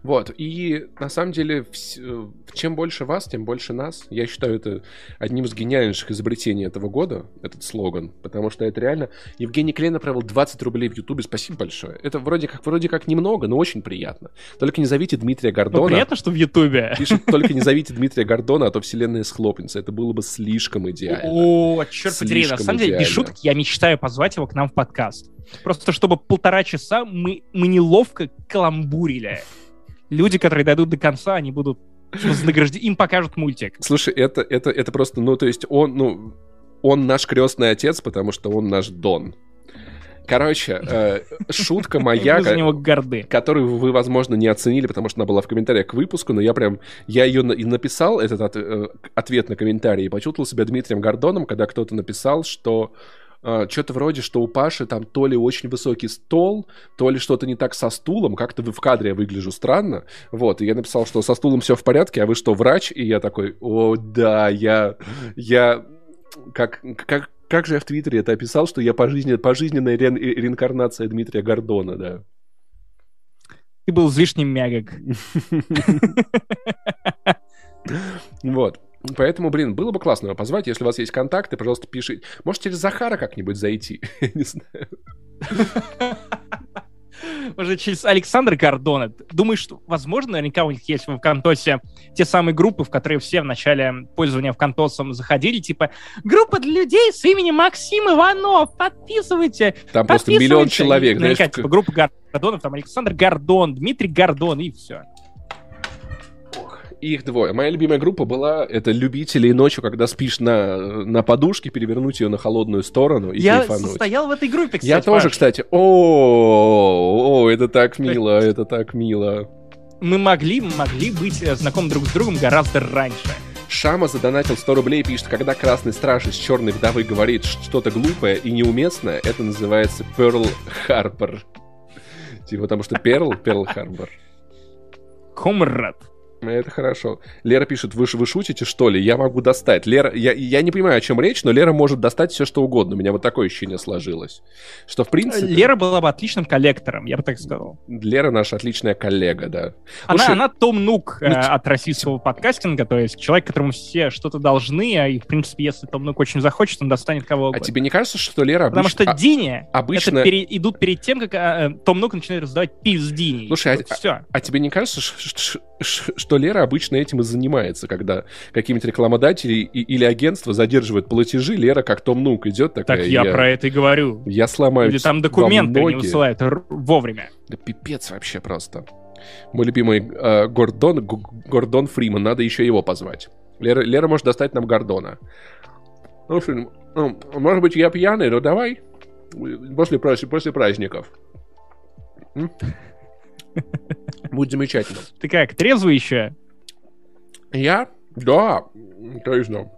Вот, и на самом деле, э, чем больше вас, тем больше нас. Я считаю это одним из гениальнейших изобретений этого года, этот слоган, потому что это реально... Евгений Клейн направил 20 рублей в Ютубе, спасибо большое. Это вроде как, вроде как немного, но очень приятно. Только не зовите Дмитрия Гордона. Ну, приятно, что в Ютубе. Пишут, только не зовите Дмитрия Гордона, а то вселенная схлопнется. Это было бы слишком идеально. О, черт подери, на самом деле, без шуток, я мечтаю позвать его к нам в подкаст. Просто чтобы полтора часа мы, мы неловко каламбурили люди, которые дойдут до конца, они будут вознаграждены, им покажут мультик. Слушай, это, это, это просто, ну, то есть он, ну, он наш крестный отец, потому что он наш Дон. Короче, э, шутка моя, горды. которую вы, возможно, не оценили, потому что она была в комментариях к выпуску, но я прям, я ее на, и написал, этот от, э, ответ на комментарий, и почувствовал себя Дмитрием Гордоном, когда кто-то написал, что что-то вроде, что у Паши там то ли очень высокий стол, то ли что-то не так со стулом, как-то в кадре я выгляжу странно, вот, и я написал, что со стулом все в порядке, а вы что, врач? И я такой, о, да, я, я, как, как, как же я в Твиттере это описал, что я пожизненная, пожизненная ре- реинкарнация Дмитрия Гордона, да. Ты был излишним мягок. Вот. Поэтому, блин, было бы классно его позвать. Если у вас есть контакты, пожалуйста, пишите. Может, через Захара как-нибудь зайти? Не знаю. Может, через Александр Гордона. Думаешь, что, возможно, наверняка у них есть в Вконтосе те самые группы, в которые все в начале пользования Вконтосом заходили, типа «Группа для людей с именем Максим Иванов, подписывайте!» Там просто миллион человек. Наверняка, знаешь, типа, группа Гордонов, там Александр Гордон, Дмитрий Гордон, и все их двое. Моя любимая группа была это любители ночью, когда спишь на, на подушке, перевернуть ее на холодную сторону и Я кайфануть. состоял в этой группе, кстати. Я тоже, кстати. О, о, это так мило, это так мило. Мы могли, могли быть э, знакомы друг с другом гораздо раньше. Шама задонатил 100 рублей и пишет, когда красный страж из черной вдовы говорит что-то глупое и неуместное, это называется Перл Харпер. Типа потому что Перл, Перл Харбор. Комрад. Это хорошо. Лера пишет, вы, вы шутите, что ли? Я могу достать. Лера, я, я не понимаю, о чем речь, но Лера может достать все, что угодно. У меня вот такое ощущение сложилось. Что, в принципе... Лера была бы отличным коллектором, я бы так сказал. Лера наша отличная коллега, да. Она, Слушай, она Том Нук ну, э, от российского подкастинга, то есть человек, которому все что-то должны, а и, в принципе, если Том Нук очень захочет, он достанет кого угодно. А тебе не кажется, что Лера обычно... Потому что а, обычно... пере... идут перед тем, как а, Том Нук начинает раздавать пиз Дине. Слушай, а, все. А, а тебе не кажется, что, что Лера обычно этим и занимается, когда какие-нибудь рекламодатели и, или агентства задерживают платежи, Лера как Том Нук идет такая. Так я, я про это и говорю. Я сломаю Или там документы не высылают вовремя. Да пипец вообще просто. Мой любимый э, Гордон, Гордон Фриман, надо еще его позвать. Лера, Лера может достать нам Гордона. Ну, ну, может быть, я пьяный, но давай после, после праздников. Будет замечательно. Ты как, трезвый еще? Я? Да, точно.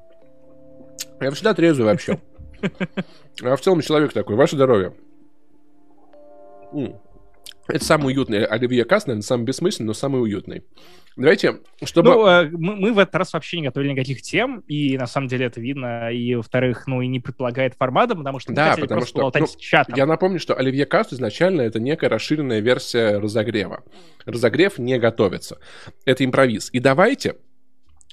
Я всегда трезвый вообще. Я в целом человек такой. Ваше здоровье. Это самый уютный Оливье Каст, наверное, самый бессмысленный, но самый уютный. Давайте, чтобы... Ну, э, мы, мы в этот раз вообще не готовили никаких тем, и на самом деле это видно, и, во-вторых, ну, и не предполагает формата, потому что да, потому что, ну, Я напомню, что Оливье Каст изначально это некая расширенная версия разогрева. Разогрев не готовится. Это импровиз. И давайте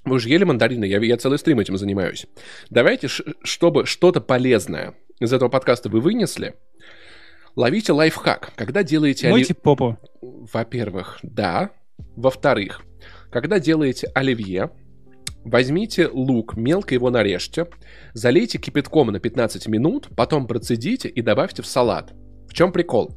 вы уже ели мандарины, я, я целый стрим этим занимаюсь. Давайте, чтобы что-то полезное из этого подкаста вы вынесли, ловите лайфхак. Когда делаете... Мойте оли... попу. Во-первых, да. Во-вторых, когда делаете оливье, возьмите лук, мелко его нарежьте, залейте кипятком на 15 минут, потом процедите и добавьте в салат. В чем прикол?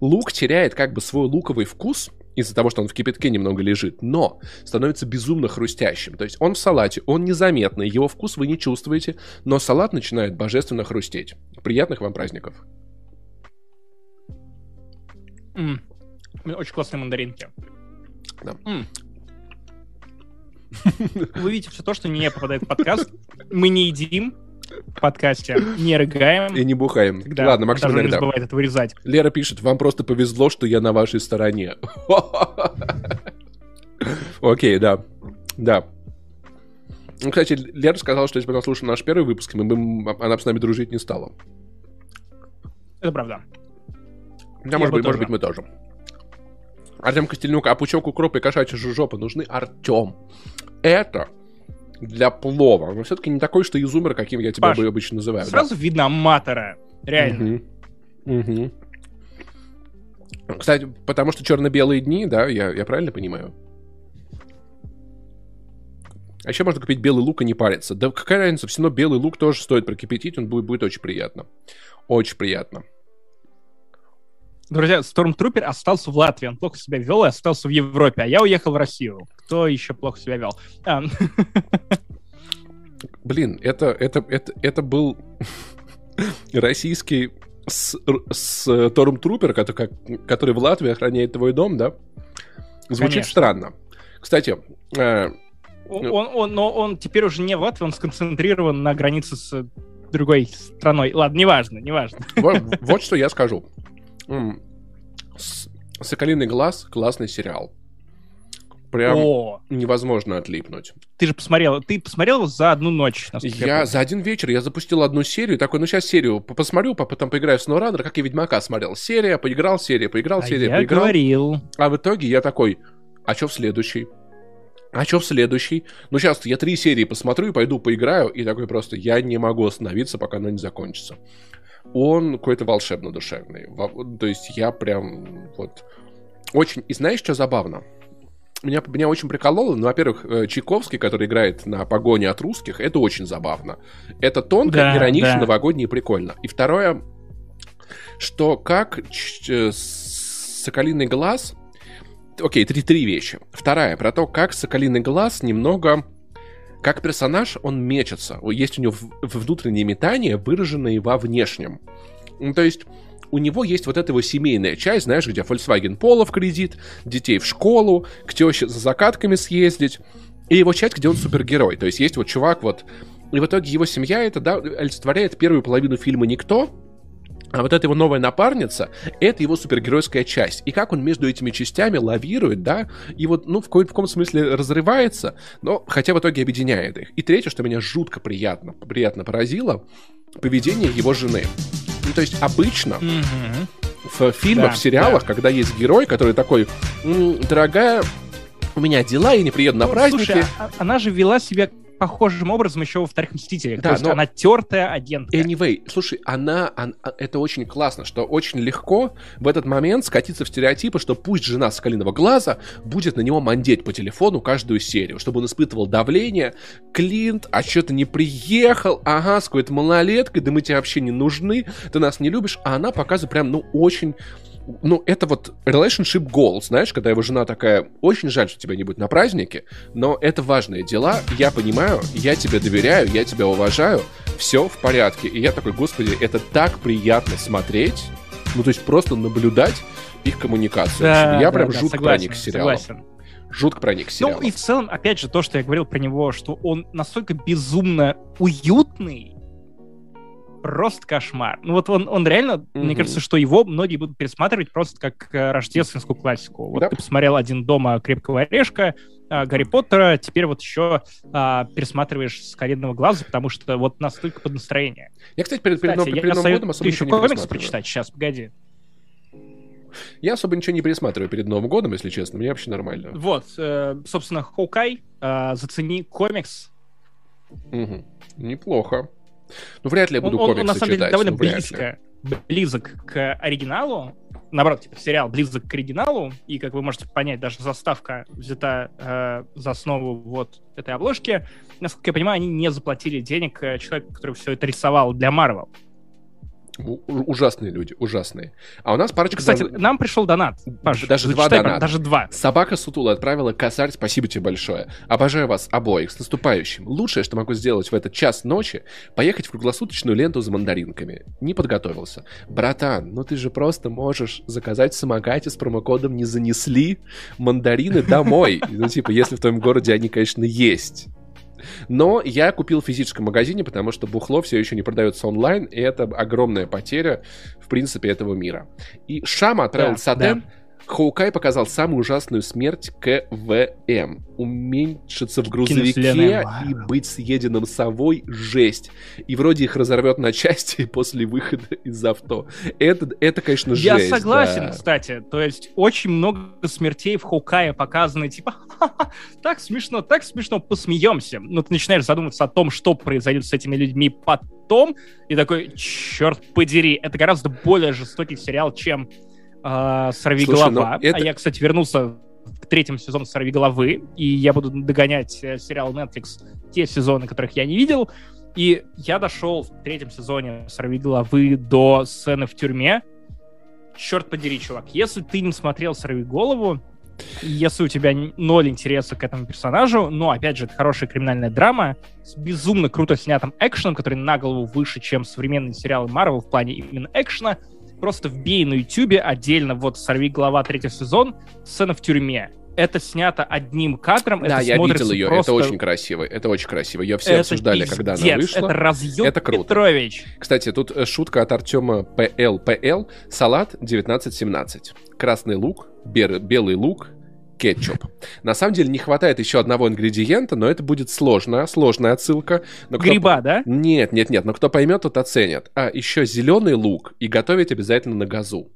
Лук теряет как бы свой луковый вкус – из-за того, что он в кипятке немного лежит, но становится безумно хрустящим. То есть он в салате, он незаметный, его вкус вы не чувствуете, но салат начинает божественно хрустеть. Приятных вам праздников. Mm. Очень классные мандаринки. Да. Mm. Вы видите все то, что не попадает в подкаст. Мы не едим, подкасте не рыгаем. И не бухаем. Да, Ладно, Максим даже не забывает это вырезать. Лера пишет, вам просто повезло, что я на вашей стороне. Окей, да. Да. Ну, кстати, Лера сказала, что если бы она слушала наш первый выпуск, мы бы, она бы с нами дружить не стала. Это правда. Да, может быть, может быть, мы тоже. Артем Костельнюк, а пучок укропа и кошачья жопа нужны Артем. Это для плова. Но все-таки не такой, что изумер, каким я тебя Паш, бы обычно называю. Сразу да? видно аматора. Реально. Угу. Угу. Кстати, потому что черно-белые дни, да, я, я правильно понимаю? А еще можно купить белый лук и не париться. Да какая разница, все равно белый лук тоже стоит прокипятить, он будет, будет очень приятно. Очень приятно. Друзья, Stormtrooper остался в Латвии, он плохо себя вел и остался в Европе, а я уехал в Россию. Кто еще плохо себя вел? А. Блин, это, это, это, это был российский с, с Stormtrooper, который, который в Латвии охраняет твой дом, да? Звучит Конечно. странно. Кстати, э, он, он, но он теперь уже не в Латвии, он сконцентрирован на границе с другой страной. Ладно, неважно, неважно. Вот, вот что я скажу. «Соколиный глаз» — классный сериал. Прям О! невозможно отлипнуть. Ты же посмотрел, ты посмотрел за одну ночь. Я, я за один вечер, я запустил одну серию, такой, ну сейчас серию посмотрю, потом поиграю в SnowRunner, как и Ведьмака смотрел. Серия, поиграл, серия, поиграл, а серия, я поиграл. говорил. А в итоге я такой, а что в следующий? А что в следующий? Ну, сейчас я три серии посмотрю и пойду поиграю, и такой просто, я не могу остановиться, пока она не закончится он какой-то волшебно душевный. То есть я прям вот очень... И знаешь, что забавно? Меня, меня очень прикололо. Ну, во-первых, э, Чайковский, который играет на погоне от русских, это очень забавно. Это тонко, да, иронично, да. новогодне и прикольно. И второе, что как э, Соколиный глаз... Окей, три, три вещи. Вторая, про то, как Соколиный глаз немного как персонаж он мечется. Есть у него внутреннее метание, выраженное во внешнем. Ну, то есть у него есть вот эта его семейная часть, знаешь, где Volkswagen Polo в кредит, детей в школу, к теще за закатками съездить, и его часть, где он супергерой. То есть есть вот чувак вот... И в итоге его семья это, да, олицетворяет первую половину фильма «Никто», а вот эта его новая напарница, это его супергеройская часть. И как он между этими частями лавирует, да, и вот, ну, в каком-то смысле разрывается, но хотя в итоге объединяет их. И третье, что меня жутко приятно, приятно поразило, поведение его жены. Ну, то есть обычно в фильмах, да, в сериалах, да. когда есть герой, который такой, дорогая, у меня дела, я не приеду на ну, праздники. Слушай, а, она же вела себя похожим образом еще во вторых Мстителях. Да, То есть но... она тертая агентка. Anyway, слушай, она, она... Это очень классно, что очень легко в этот момент скатиться в стереотипы, что пусть жена Соколиного Глаза будет на него мандеть по телефону каждую серию, чтобы он испытывал давление. Клинт, а что ты не приехал? Ага, с какой-то малолеткой, да мы тебе вообще не нужны, ты нас не любишь. А она показывает прям, ну, очень ну, это вот relationship goals, знаешь, когда его жена такая, очень жаль, что тебя не будет на празднике, но это важные дела, я понимаю, я тебе доверяю, я тебя уважаю, все в порядке. И я такой, господи, это так приятно смотреть, ну, то есть просто наблюдать их коммуникацию. Да, я да, прям да, жутко согласен, проник сериалом. Согласен. Жутко проник сериалом. Ну, и в целом, опять же, то, что я говорил про него, что он настолько безумно уютный, просто кошмар. Ну вот он, он реально, mm-hmm. мне кажется, что его многие будут пересматривать просто как э, рождественскую классику. Вот да. ты посмотрел «Один дома» «Крепкого орешка», э, Гарри Поттера, теперь вот еще а, пересматриваешь с «Каринного глаза», потому что вот настолько под настроение. Я, кстати, перед, перед, кстати, перед, перед Новым годом особо еще комикс прочитать сейчас, погоди. Я особо ничего не пересматриваю перед Новым годом, если честно. Мне вообще нормально. Вот, э, собственно, Хоукай, э, зацени комикс. Угу. Неплохо. Ну, вряд ли я буду он, комиксы он, на самом деле, довольно ну, близко, близок к оригиналу. Наоборот, типа, сериал близок к оригиналу, и, как вы можете понять, даже заставка взята э, за основу вот этой обложки. Насколько я понимаю, они не заплатили денег э, человеку, который все это рисовал для Marvel. Ужасные люди, ужасные. А у нас парочка... Кстати, дон... нам пришел донат. Паш, даже два доната. Даже два. Собака Сутула отправила косарь, спасибо тебе большое. Обожаю вас обоих, с наступающим. Лучшее, что могу сделать в этот час ночи, поехать в круглосуточную ленту за мандаринками. Не подготовился. Братан, ну ты же просто можешь заказать в самокате с промокодом «Не занесли» мандарины домой. Ну типа, если в твоем городе они, конечно, есть. Но я купил в физическом магазине, потому что бухло все еще не продается онлайн, и это огромная потеря, в принципе, этого мира. И Шама отправил да, Сатен. Да Хоукай показал самую ужасную смерть КВМ. Уменьшиться в грузовике и быть съеденным совой — жесть. И вроде их разорвет на части после выхода из авто. Это, это конечно, Я жесть. согласен, да. кстати. То есть очень много смертей в Хоукае показаны, типа, «Ха-ха, так смешно, так смешно, посмеемся. Но ты начинаешь задумываться о том, что произойдет с этими людьми потом, и такой, черт подери, это гораздо более жестокий сериал, чем э, «Сорви Слушай, голова». ну это- А я, кстати, вернулся к третьему сезону «Сорви головы», и я буду догонять э, сериал Netflix, те сезоны, которых я не видел, и я дошел в третьем сезоне «Сорви головы» до сцены в тюрьме. Черт подери, чувак, если ты не смотрел «Сорви голову», если у тебя ноль интереса к этому персонажу, но, опять же, это хорошая криминальная драма с безумно круто снятым экшеном, который на голову выше, чем современные сериалы Марвел в плане именно экшена, просто вбей на Ютубе отдельно, вот «Сорви голова», третий сезон, сцена в тюрьме. Это снято одним кадром, Да, это я видел ее, просто... это очень красиво, это очень красиво. Ее все это обсуждали, когда она пиздец, вышла. Это разъем Это круто. Петрович. Кстати, тут э, шутка от Артема ПЛ. ПЛ. Салат 1917. Красный лук, бер- белый лук, кетчуп. На самом деле не хватает еще одного ингредиента, но это будет сложно, сложная отсылка. Но кто- Гриба, да? Нет, нет, нет, но кто поймет, тот оценит. А еще зеленый лук и готовить обязательно на газу.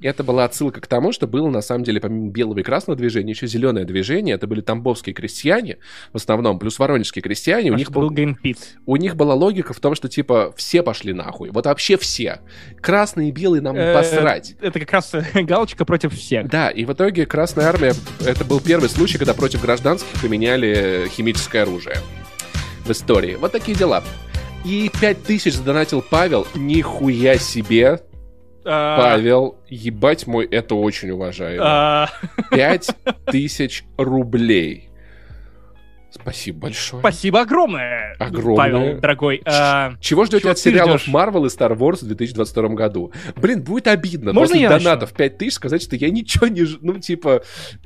Это была отсылка к тому, что было на самом деле помимо белого и красного движения еще зеленое движение. Это были тамбовские крестьяне, в основном, плюс воронежские крестьяне. У Потому них был Гринпис. у них была логика в том, что типа все пошли нахуй. Вот вообще все. Красные и белые нам Э, посрать. Это как раз галочка против всех. Да, и в итоге Красная Армия, это был первый случай, когда против гражданских применяли химическое оружие в истории. Вот такие дела. И 5000 задонатил Павел. Нихуя себе, А, Павел. Ебать мой, это очень уважаемо. а, 5000 рублей. Спасибо большое. Спасибо огромное, Огромное. Павел, дорогой. А, Чего ждете Чего от сериалов? Marvel и Star Wars в 2022 году? Блин, будет обидно Можно после я донатов 5000 сказать, что я ничего не... Ну, типа...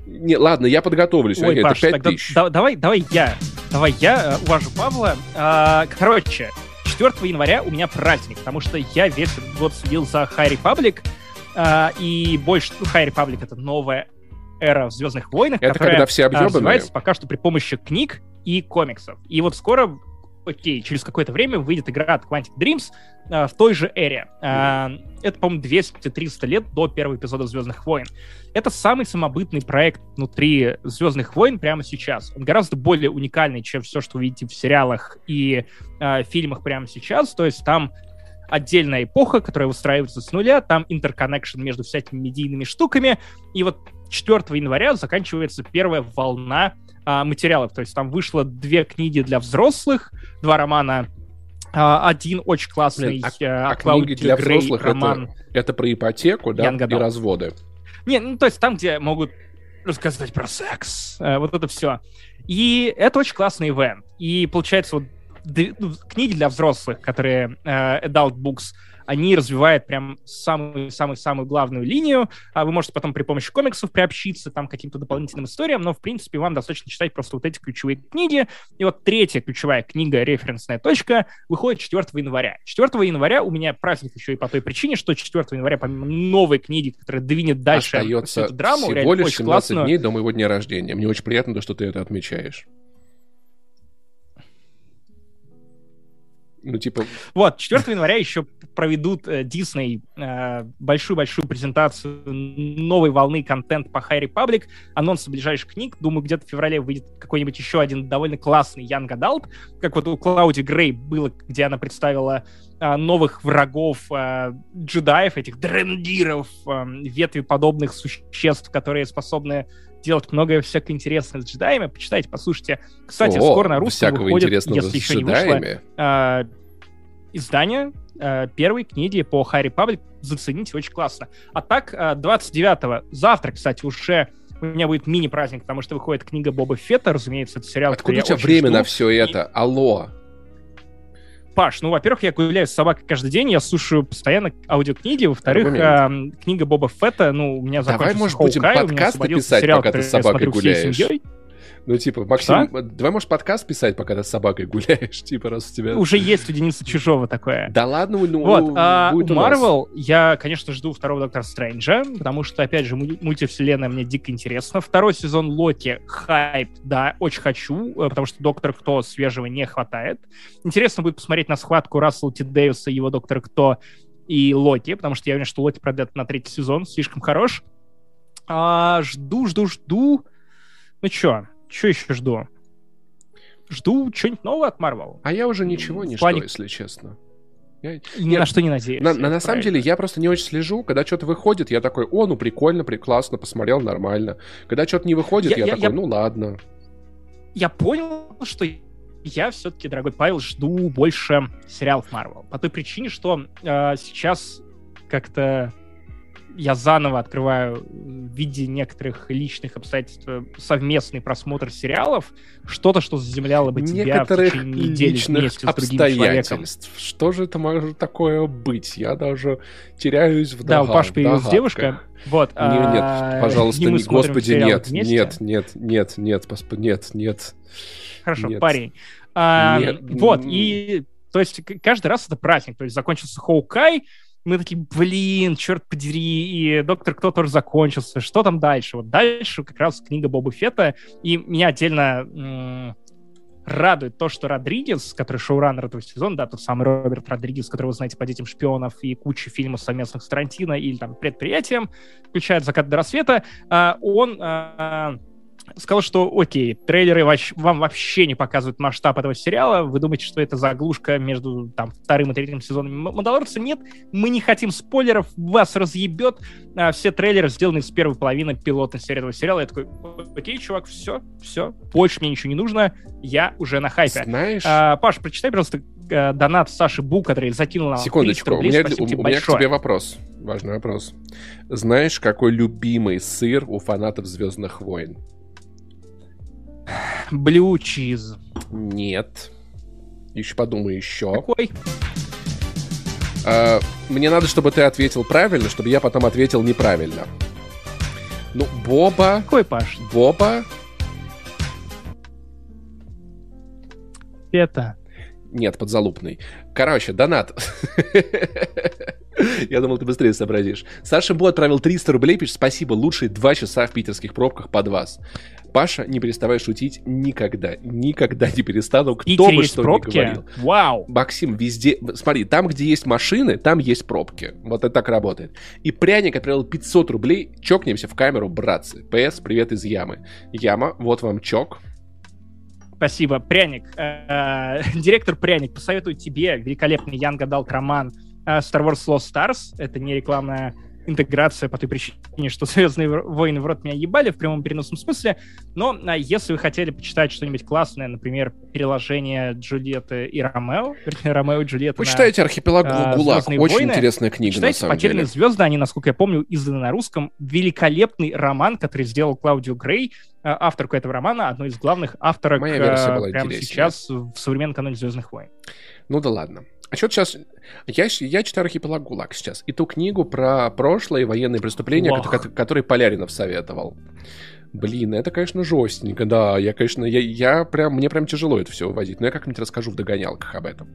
Не, ладно, я подготовлюсь. Ой, Окей, Паш, это тогда 5000. да- давай, давай я, давай я э, уважу Павла. А, короче, 4 января у меня праздник, потому что я весь этот год следил за High Republic, а, и больше, ну, High Republic — это новая эра в «Звездных войнах», Это которая когда все а, объебанные? развивается пока что при помощи книг и комиксов. И вот скоро, окей, через какое-то время выйдет игра от Quantic Dreams а, в той же эре. А, это, по-моему, 200-300 лет до первого эпизода «Звездных войн». Это самый самобытный проект внутри «Звездных войн» прямо сейчас. Он гораздо более уникальный, чем все, что вы видите в сериалах и а, фильмах прямо сейчас. То есть там отдельная эпоха, которая выстраивается с нуля, там интерконнекшн между всякими медийными штуками, и вот 4 января заканчивается первая волна а, материалов, то есть там вышло две книги для взрослых, два романа, а, один очень классный Блин, а- э, А книги для Грей взрослых роман. это, это про ипотеку, да, и разводы. Не, ну то есть там, где могут рассказать про секс, э, вот это все. И это очень классный ивент. И получается, вот ну, книги для взрослых, которые э, adult books, они развивают прям самую-самую-самую главную линию. А вы можете потом при помощи комиксов приобщиться там к каким-то дополнительным историям, но, в принципе, вам достаточно читать просто вот эти ключевые книги. И вот третья ключевая книга, референсная точка, выходит 4 января. 4 января у меня праздник еще и по той причине, что 4 января, помимо новой книги, которая двинет дальше всю Остается эту драму, всего лишь очень 17 классную, дней до моего дня рождения. Мне очень приятно, то, что ты это отмечаешь. Ну, типа, Вот, 4 января еще проведут э, Disney э, большую-большую презентацию новой волны контент по High Republic, анонсы ближайших книг. Думаю, где-то в феврале выйдет какой-нибудь еще один довольно классный Young Adult, как вот у Клауди Грей было, где она представила э, новых врагов э, джедаев, этих дрендиров, э, ветви подобных существ, которые способны делать многое всякое интересное с джедаями. Почитайте, послушайте. Кстати, о, скоро на русском выходит, если еще не вышло, э, издание э, первой книги по High Republic. Зацените, очень классно. А так, э, 29-го, завтра, кстати, уже у меня будет мини-праздник, потому что выходит книга Боба Фетта, разумеется, это сериал, Откуда у тебя время жду. на все это? Алло. Паш, ну, во-первых, я гуляю с собакой каждый день, я слушаю постоянно аудиокниги, во-вторых, эм, книга Боба Фетта, ну, у меня Давай, закончился может, будем Хоукай, подкасты освободился писать, сериал, пока ты с собакой всей гуляешь? семьей. Ну, типа, Максим, Что? давай, может, подкаст писать, пока ты с собакой гуляешь, типа, раз у тебя... Уже есть у Дениса Чужого такое. Да ладно, ну, вот, а, у Марвел я, конечно, жду второго Доктора Стрэнджа, потому что, опять же, мультивселенная мне дико интересна. Второй сезон Локи, хайп, да, очень хочу, э, потому что Доктор Кто свежего не хватает. Интересно будет посмотреть на схватку Рассела Т. Дэвиса и его Доктора Кто и Локи, потому что я уверен, что Локи пройдет на третий сезон, слишком хорош. А, жду, жду, жду. Ну чё, чё еще жду? Жду что-нибудь нового от Marvel. А я уже ничего не плане... жду, если честно. Я, Ни я, на что не надеюсь. На, на, на самом деле, я просто не очень слежу. Когда что-то выходит, я такой, о, ну прикольно, при, классно, посмотрел, нормально. Когда что-то не выходит, я, я, я такой, я... ну ладно. Я понял, что я все-таки, дорогой Павел, жду больше сериалов Marvel. По той причине, что э, сейчас как-то я заново открываю в виде некоторых личных обстоятельств э, совместный просмотр сериалов, что-то, что заземляло бы тебя некоторых в течение недели вместе с другим человеком. Что же это может такое быть? Я даже теряюсь в Да, у Паши появилась девушка. Вот, не, нет, а, пожалуйста, не, господи, нет, нет, нет, нет, нет, нет, нет. Хорошо, нет. парень. А, нет. Вот, и то есть каждый раз это праздник. То есть закончился Хоукай, мы такие, блин, черт подери, и Доктор Кто тоже закончился, что там дальше? Вот дальше как раз книга Боба Фетта, и меня отдельно радует то, что Родригес, который шоураннер этого сезона, да, тот самый Роберт Родригес, которого вы знаете по «Детям шпионов» и куча фильмов совместных с Тарантино или там «Предприятием», включая «Закат до рассвета», а, он а, сказал, что окей, трейлеры вам вообще не показывают масштаб этого сериала, вы думаете, что это заглушка между там, вторым и третьим сезонами Мандалорца? Нет, мы не хотим спойлеров, вас разъебет. А, все трейлеры сделаны с первой половины пилотной серии этого сериала. Я такой, окей, чувак, все, все, больше мне ничего не нужно, я уже на хайпе. Знаешь... А, Паш, прочитай, пожалуйста, э, донат Саши Бу, который закинул нам Секундочку, рублей. у меня, у, у меня к тебе вопрос, важный вопрос. Знаешь, какой любимый сыр у фанатов «Звездных войн»? Blue cheese. Нет. Еще подумай еще. Какой? А, мне надо, чтобы ты ответил правильно, чтобы я потом ответил неправильно. Ну, Боба... Какой, Паш? Боба... Это... Нет, подзалупный. Короче, донат. Я думал, ты быстрее сообразишь. Саша Бо отправил 300 рублей, пишет, спасибо, лучшие два часа в питерских пробках под вас. Паша, не переставай шутить никогда. Никогда не перестану, кто бы что пробки? ни говорил. Вау! Максим, везде... Смотри, там, где есть машины, там есть пробки. Вот это так работает. И пряник отправил 500 рублей. Чокнемся в камеру, братцы. ПС, привет из Ямы. Яма, вот вам чок. Спасибо. Пряник. Э, директор Пряник, посоветую тебе великолепный Янг Адалт роман э, Star Wars Lost Stars. Это не рекламная интеграция по той причине, что «Звездные войны» в рот меня ебали в прямом переносном смысле. Но а, если вы хотели почитать что-нибудь классное, например, переложение Джульетты и Ромео, вернее, Ромео и Джульетта Почитайте «Архипелаг а, ГУЛАГ», очень войны, интересная книга, Читайте на самом «Потерянные деле. звезды», они, насколько я помню, изданы на русском. Великолепный роман, который сделал Клаудио Грей, а, авторку этого романа, одной из главных авторок Моя версия была прямо сейчас в современном каноне «Звездных войн». Ну да ладно. А что сейчас... Я, я читаю «Архипелаг ГУЛАГ» сейчас. И ту книгу про прошлое и военные преступления, который, который Поляринов советовал. Блин, это, конечно, жестенько, да. Я, конечно, я, я прям, мне прям тяжело это все вывозить. Но я как-нибудь расскажу в догонялках об этом.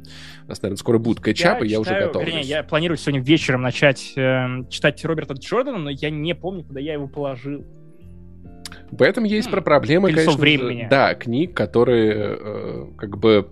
У нас, наверное, скоро будут кэтчапы, я, я читаю, уже готов. Вернее, я планирую сегодня вечером начать э, читать Роберта Джордана, но я не помню, куда я его положил. В этом есть хм, про проблемы, конечно. времени. Да, книг, которые э, как бы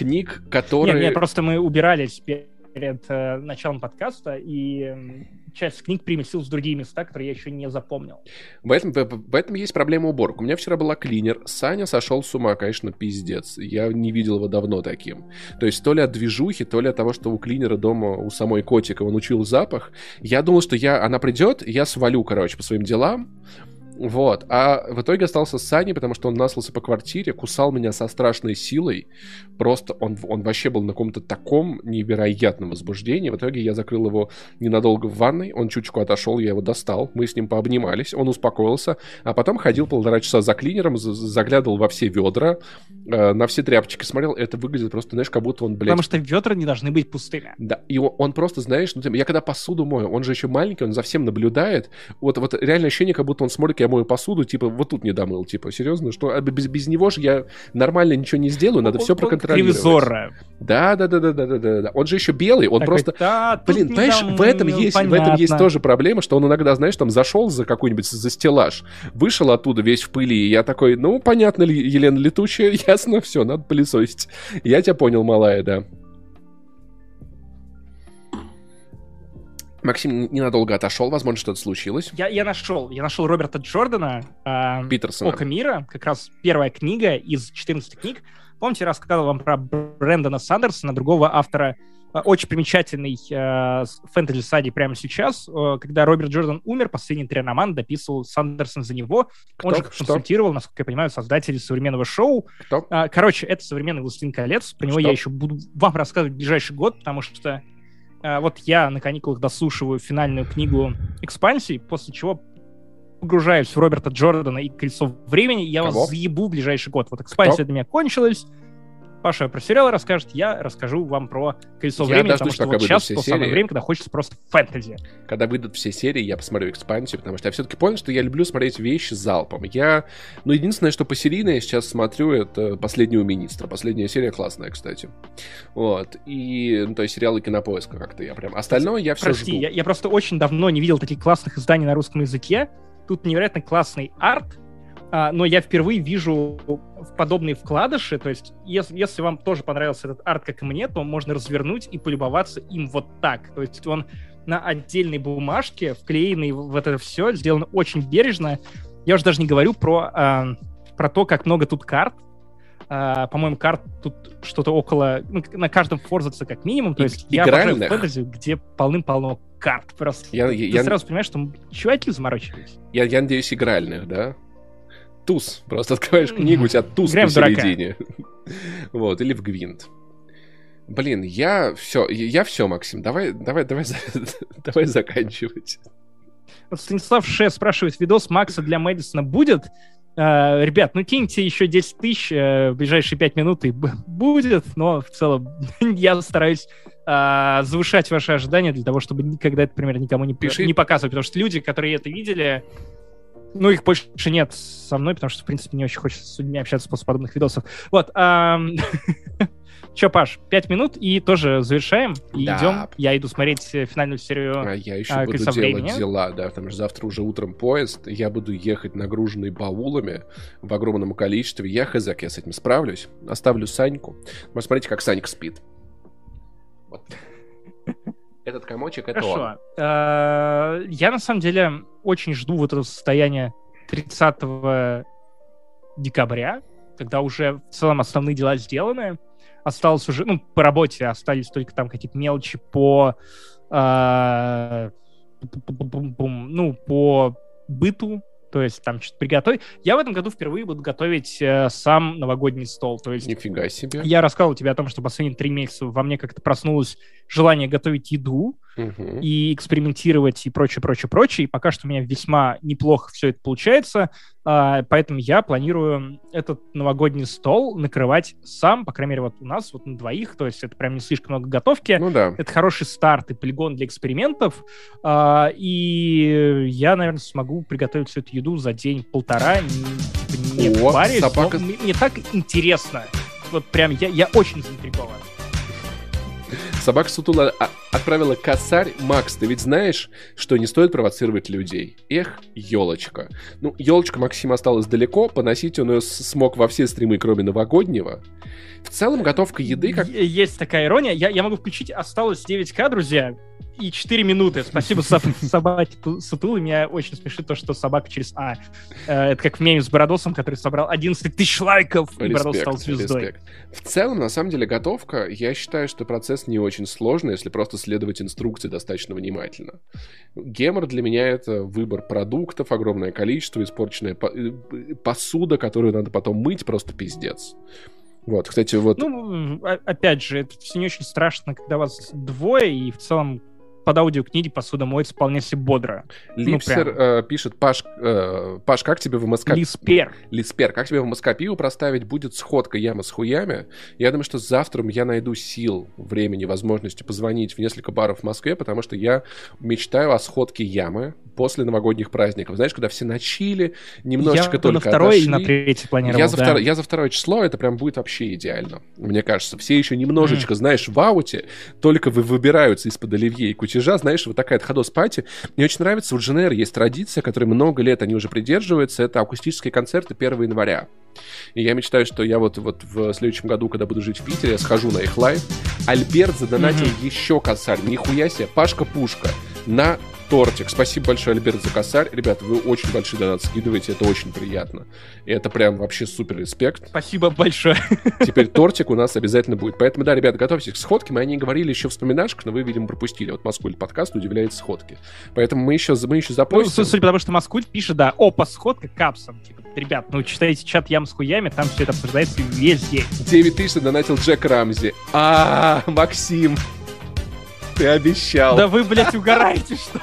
книг, которые... Нет, нет, просто мы убирались перед э, началом подкаста, и часть книг переместилась в другие места, которые я еще не запомнил. В этом, в, в этом есть проблема уборок. У меня вчера была клинер. Саня сошел с ума, конечно, пиздец. Я не видел его давно таким. То есть то ли от движухи, то ли от того, что у клинера дома, у самой котика, он учил запах. Я думал, что я, она придет, я свалю, короче, по своим делам. Вот. А в итоге остался с Саней, потому что он наслался по квартире, кусал меня со страшной силой. Просто он, он вообще был на каком-то таком невероятном возбуждении. В итоге я закрыл его ненадолго в ванной, он чуточку отошел, я его достал, мы с ним пообнимались, он успокоился, а потом ходил полтора часа за клинером, заглядывал во все ведра, э, на все тряпочки смотрел. Это выглядит просто, знаешь, как будто он, блядь... Потому что ведра не должны быть пустыми. Да, и он, он просто, знаешь, ну, я когда посуду мою, он же еще маленький, он за всем наблюдает. Вот, вот реально ощущение, как будто он смотрит, я мою посуду, типа, вот тут не домыл, типа, серьезно, что а без, без него же я нормально ничего не сделаю, надо он, все проконтролировать. Ревизора. Да, да, да, да, да, да, да, да. Он же еще белый, он так просто... Да, Блин, понимаешь, в этом, есть, в этом есть тоже проблема, что он иногда, знаешь, там зашел за какой-нибудь за стеллаж, вышел оттуда весь в пыли, и я такой, ну, понятно, Елена Летучая, ясно, все, надо пылесосить. Я тебя понял, малая, да. Максим ненадолго отошел, возможно, что-то случилось. Я, я нашел, я нашел Роберта Джордана, э, Питерсона. «Око мира», как раз первая книга из 14 книг. Помните, я рассказывал вам про Брэндона Сандерсона, другого автора, э, очень примечательный э, фэнтези-сади прямо сейчас. Э, когда Роберт Джордан умер, последний три романа дописывал Сандерсон за него. Кто? Он же что? консультировал, насколько я понимаю, создателей современного шоу. Кто? Э, короче, это современный «Властелин колец». Про него что? я еще буду вам рассказывать в ближайший год, потому что а, вот я на каникулах дослушиваю финальную книгу экспансии, после чего погружаюсь в Роберта Джордана и Кольцо времени, я Кого? вас заебу в ближайший год. Вот экспансия Кто? для меня кончилась, Паша про сериал расскажет, я расскажу вам про «Колесо я времени», потому что вот сейчас то серии. самое время, когда хочется просто фэнтези. Когда выйдут все серии, я посмотрю экспансию, потому что я все-таки понял, что я люблю смотреть вещи залпом. Я, ну, единственное, что по серийно я сейчас смотрю, это «Последнего министра». Последняя серия классная, кстати. Вот. И, ну, то есть сериалы Кинопоиска как-то я прям... Остальное я все Прости, жду. Я, я просто очень давно не видел таких классных изданий на русском языке. Тут невероятно классный арт, а, но я впервые вижу подобные вкладыши, то есть если, если вам тоже понравился этот арт, как и мне, то можно развернуть и полюбоваться им вот так, то есть он на отдельной бумажке, вклеенный в это все, сделан очень бережно. Я уже даже не говорю про, э, про то, как много тут карт, Uh, по-моему, карт тут что-то около... Ну, на каждом форзаце как минимум. То есть я обожаю фэнтези, где полным-полно карт. Просто я, я, ты я... сразу понимаешь, что чуваки заморочились. Я, я надеюсь, игральных, да? Туз. Просто открываешь книгу, у тебя туз Играем посередине. Вот, или в гвинт. Блин, я все, я все, Максим, давай, давай, давай, давай заканчивать. Вот Станислав Ше спрашивает, видос Макса для Мэдисона будет? Uh, ребят, ну киньте еще 10 тысяч uh, в ближайшие 5 минут и будет, но в целом я стараюсь uh, завышать ваши ожидания для того, чтобы никогда это, например, никому не, Пиши. не показывать, потому что люди, которые это видели, ну, их больше нет со мной, потому что, в принципе, не очень хочется с людьми общаться после подобных видосов. Вот. Че, Паш, пять минут и тоже завершаем. И да. идем. Я иду смотреть э, финальную серию. А я еще а, буду делать времени. дела, да, потому что завтра уже утром поезд. Я буду ехать нагруженный баулами в огромном количестве. Я хз, я с этим справлюсь. Оставлю Саньку. Посмотрите, как Санька спит. Вот. Этот комочек это Хорошо. он. Э, я на самом деле очень жду вот это состояние 30 декабря, когда уже в целом основные дела сделаны. Осталось уже, ну, по работе остались только там какие-то мелочи по, э, ну, по быту, то есть там что-то приготовить. Я в этом году впервые буду готовить э, сам новогодний стол. То есть Нифига себе. Я рассказывал тебе о том, что последние три месяца во мне как-то проснулось желание готовить еду угу. и экспериментировать и прочее, прочее, прочее. И пока что у меня весьма неплохо все это получается. А, поэтому я планирую этот новогодний стол накрывать сам, по крайней мере, вот у нас, вот на двоих, то есть это прям не слишком много готовки. Ну да. Это хороший старт и полигон для экспериментов. А, и я, наверное, смогу приготовить всю эту еду за день-полтора, не, не О, парясь, собака... но мне так интересно. Вот прям я, я очень заинтригован. Собака Сутула а, отправила косарь. Макс, ты ведь знаешь, что не стоит провоцировать людей? Эх, елочка. Ну, елочка Максима осталась далеко, поносить он ее смог во все стримы, кроме новогоднего. В целом, готовка еды как... Есть такая ирония. Я, я могу включить. Осталось 9к, друзья и 4 минуты. Спасибо собаке Сутулы. Меня очень смешит то, что собака через А. Э, это как в меме с Бородосом, который собрал 11 тысяч лайков, и Бородос стал звездой. Респект. В целом, на самом деле, готовка, я считаю, что процесс не очень сложный, если просто следовать инструкции достаточно внимательно. Гемор для меня это выбор продуктов, огромное количество, испорченная э, посуда, которую надо потом мыть, просто пиздец. Вот, кстати, вот... Ну, опять же, это все не очень страшно, когда вас двое, и в целом под аудиокниги посуда моется вполне себе бодро. Ну, Липсер ну, э, пишет, Паш, э, Паш, как тебе в МСК... Лиспер. Лиспер, как тебе в МСК пиво проставить? Будет сходка яма с хуями. Я думаю, что завтра я найду сил, времени, возможности позвонить в несколько баров в Москве, потому что я мечтаю о сходке ямы после новогодних праздников. Знаешь, когда все начили, немножечко я только на второе отошли. или на третье планировал, я, за да. втор- я за второе число, это прям будет вообще идеально, мне кажется. Все еще немножечко, знаешь, в ауте, только вы выбираются из-под оливье и кутежа, знаешь, вот такая отходос party. Мне очень нравится, у Jane Air есть традиция, которой много лет они уже придерживаются, это акустические концерты 1 января. И я мечтаю, что я вот, вот в следующем году, когда буду жить в Питере, я схожу на их live. Альберт задонатил Мгм. еще косарь. Нихуя себе. Пашка-пушка. На тортик. Спасибо большое, Альберт, за косарь. Ребята, вы очень большой донат скидываете, это очень приятно. И это прям вообще супер респект. Спасибо большое. Теперь тортик у нас обязательно будет. Поэтому, да, ребята, готовьтесь к сходке. Мы о ней говорили еще в вспоминашках, но вы, видимо, пропустили. Вот Москвуль подкаст удивляет сходки. Поэтому мы еще, мы еще Ну, запостим. судя по тому, что Москвуль пишет, да, опа, сходка капсом. Типа, ребят, ну, читайте чат ям с хуями, там все это обсуждается весь день. 9 тысяч донатил Джек Рамзи. А, Максим, ты обещал. Да вы, блядь, угораете, что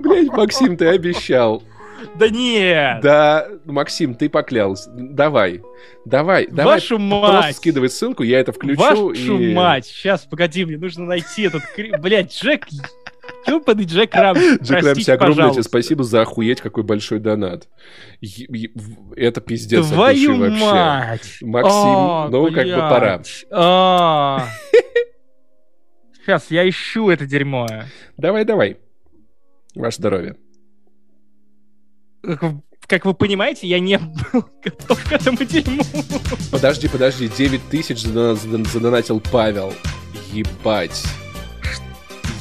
Блять, Максим, ты обещал. Да нет! Да, Максим, ты поклялся. Давай, давай, давай. Вашу Просто мать! скидывай ссылку, я это включу. Вашу и... мать! Сейчас, погоди, мне нужно найти этот... Блядь, Джек... Ёбаный Джек Рамси. Джек Рамси, простите, огромное тебе спасибо за охуеть какой большой донат. Это пиздец от Твою души вообще. мать! Максим, А, ну как бы пора. Сейчас, я ищу это дерьмо. Давай, давай. Ваше здоровье. Как вы- понимаете, я не был готов к этому дерьму. Подожди, подожди, 9 тысяч задон- задонатил Павел. Ебать.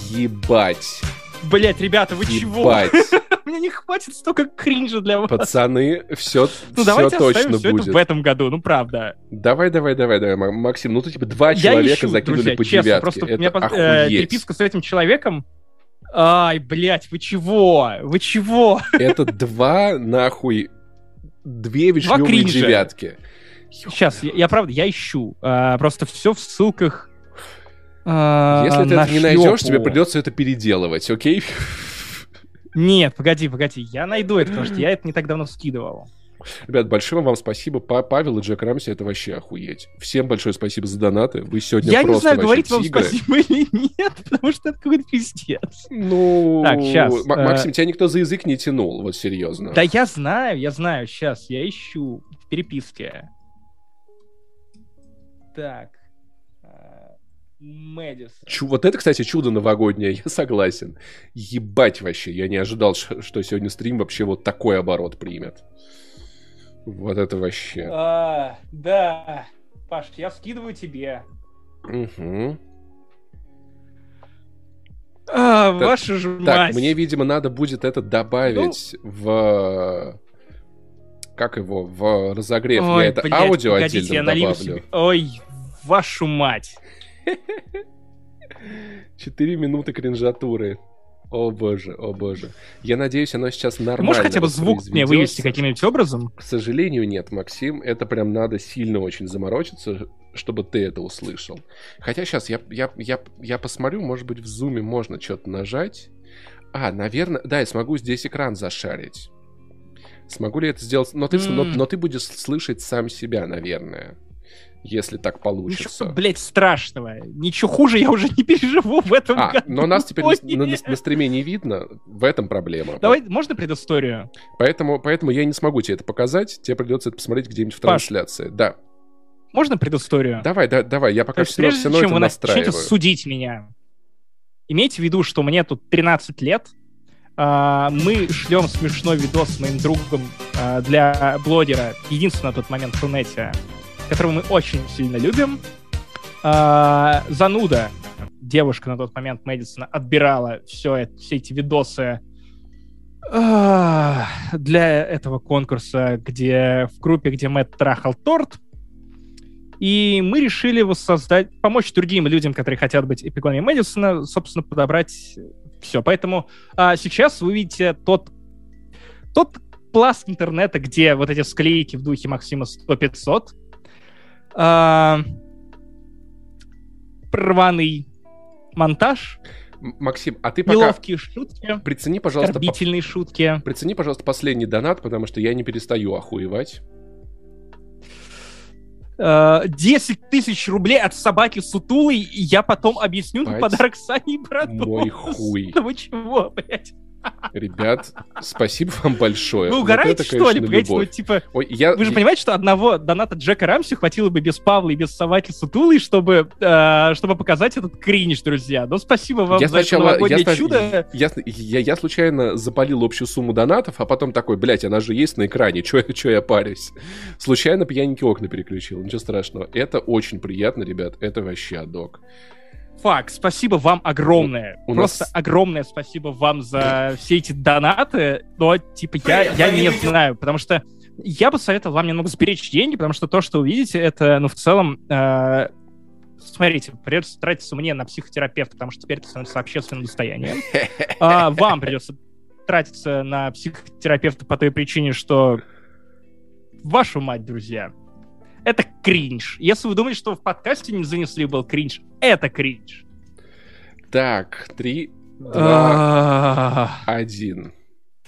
Ебать. Блять, ребята, вы чего? Ебать. Мне не хватит столько кринжа для вас. Пацаны, все, Ну давайте точно все будет. это в этом году, ну правда. Давай, давай, давай, давай, Ма- Максим. Ну, тут типа два Я человека ищу, закинули друзья, по честно, девятке. просто у Это меня пос- э, охуеть. переписка с этим человеком. Ай, блять, вы чего? Вы чего? Это два, нахуй, две вишневые девятки. Сейчас, я, я правда, я ищу. А, просто все в ссылках. А, Если ты это не найдешь, тебе придется это переделывать, окей? Нет, погоди, погоди, я найду это, потому что я это не так давно скидывал. Ребят, большое вам спасибо. Па- Павел и Джек Рамси, это вообще охуеть. Всем большое спасибо за донаты. Вы сегодня я не знаю, говорить вам тигры. спасибо или нет, потому что это какой-то пиздец. Ну, Так, щас, Ма- э, Максим, тебя никто за язык не тянул, вот серьезно. Да я знаю, я знаю, сейчас я ищу в переписке. Так. Мэдисон. Чу- вот это, кстати, чудо новогоднее, я согласен. Ебать вообще, я не ожидал, что сегодня стрим вообще вот такой оборот примет. Вот это вообще. А, да. Паш, я скидываю тебе. Мгм. А, Так, вашу же Так, мать. мне, видимо, надо будет это добавить Ну. в... Как его? В разогрев. Ой, я это блядь, аудио погодите, отдельно я добавлю. себе. Ой, вашу мать. Четыре минуты кринжатуры. О боже, о боже. Я надеюсь, оно сейчас нормально можешь хотя бы звук мне вывести каким-нибудь образом? К сожалению, нет, Максим. Это прям надо сильно очень заморочиться, чтобы ты это услышал. Хотя сейчас я, я, я, я посмотрю, может быть, в зуме можно что-то нажать. А, наверное, да, я смогу здесь экран зашарить. Смогу ли это сделать? Но ты, но, М. но ты будешь слышать сам себя, наверное. Если так получится. Ничего, блядь, страшного. Ничего хуже я уже не переживу в этом А, году. но нас теперь на, на- Нет. на стриме не видно. В этом проблема. Давай, можно предысторию? Поэтому, поэтому я не смогу тебе это показать. Тебе придется это посмотреть где-нибудь в Паш. трансляции. Да. Можно предысторию? Давай, да, давай. Я пока есть, все, прежде равно чем вы начнете судить меня, имейте в виду, что мне тут 13 лет, а, мы шлем смешной видос с моим другом а, для блогера, единственный на тот момент в Рунете, которого мы очень сильно любим. А, Зануда, девушка на тот момент Мэдисона, отбирала все, это, все эти видосы а, для этого конкурса, где в группе, где Мэтт трахал торт. И мы решили воссоздать, помочь другим людям, которые хотят быть эпигонами Мэдисона, собственно, подобрать все. Поэтому а, сейчас вы видите тот, тот пласт интернета, где вот эти склейки в духе Максима 100-500, а, рваный монтаж, Максим, а ты пока неловкие шутки, прицени, пожалуйста, по- оскорбительные шутки. прицени, пожалуйста, последний донат, потому что я не перестаю охуевать. э, 10 тысяч рублей от собаки Сутулы, и я потом объясню на Бать. подарок Сане и брату. Мой хуй. Вы чего, блядь? Ребят, спасибо вам большое. Вы Вот угораете, это, что ли? конечно, Погодите, ну, типа, Ой, я, вы же понимаете, что одного доната Джека Рамси хватило бы без Павла и без собаки Сутулы, чтобы, э, чтобы показать этот кринж, друзья. Ну, спасибо вам Я за это сначала- новогоднее я чудо. Я, я, я случайно запалил общую сумму донатов, а потом такой, блядь, она же есть на экране, чё, чё я парюсь? Случайно пьяненькие окна переключил, ничего страшного. Это очень приятно, ребят, это вообще адок. Факт, спасибо вам огромное. У Просто нас- огромное спасибо вам за все эти донаты. Но, типа, я, я не знаю, потому что я бы советовал вам немного сберечь деньги, потому что то, что вы видите, это, ну, в целом, э, смотрите, придется тратиться мне на психотерапевта, потому что теперь это становится общественным достоянием. А, вам придется тратиться на психотерапевта по той причине, что вашу мать, друзья, это кринж. Если вы думаете, что в подкасте не занесли был кринж, это кринж. Так, три, два, А, один.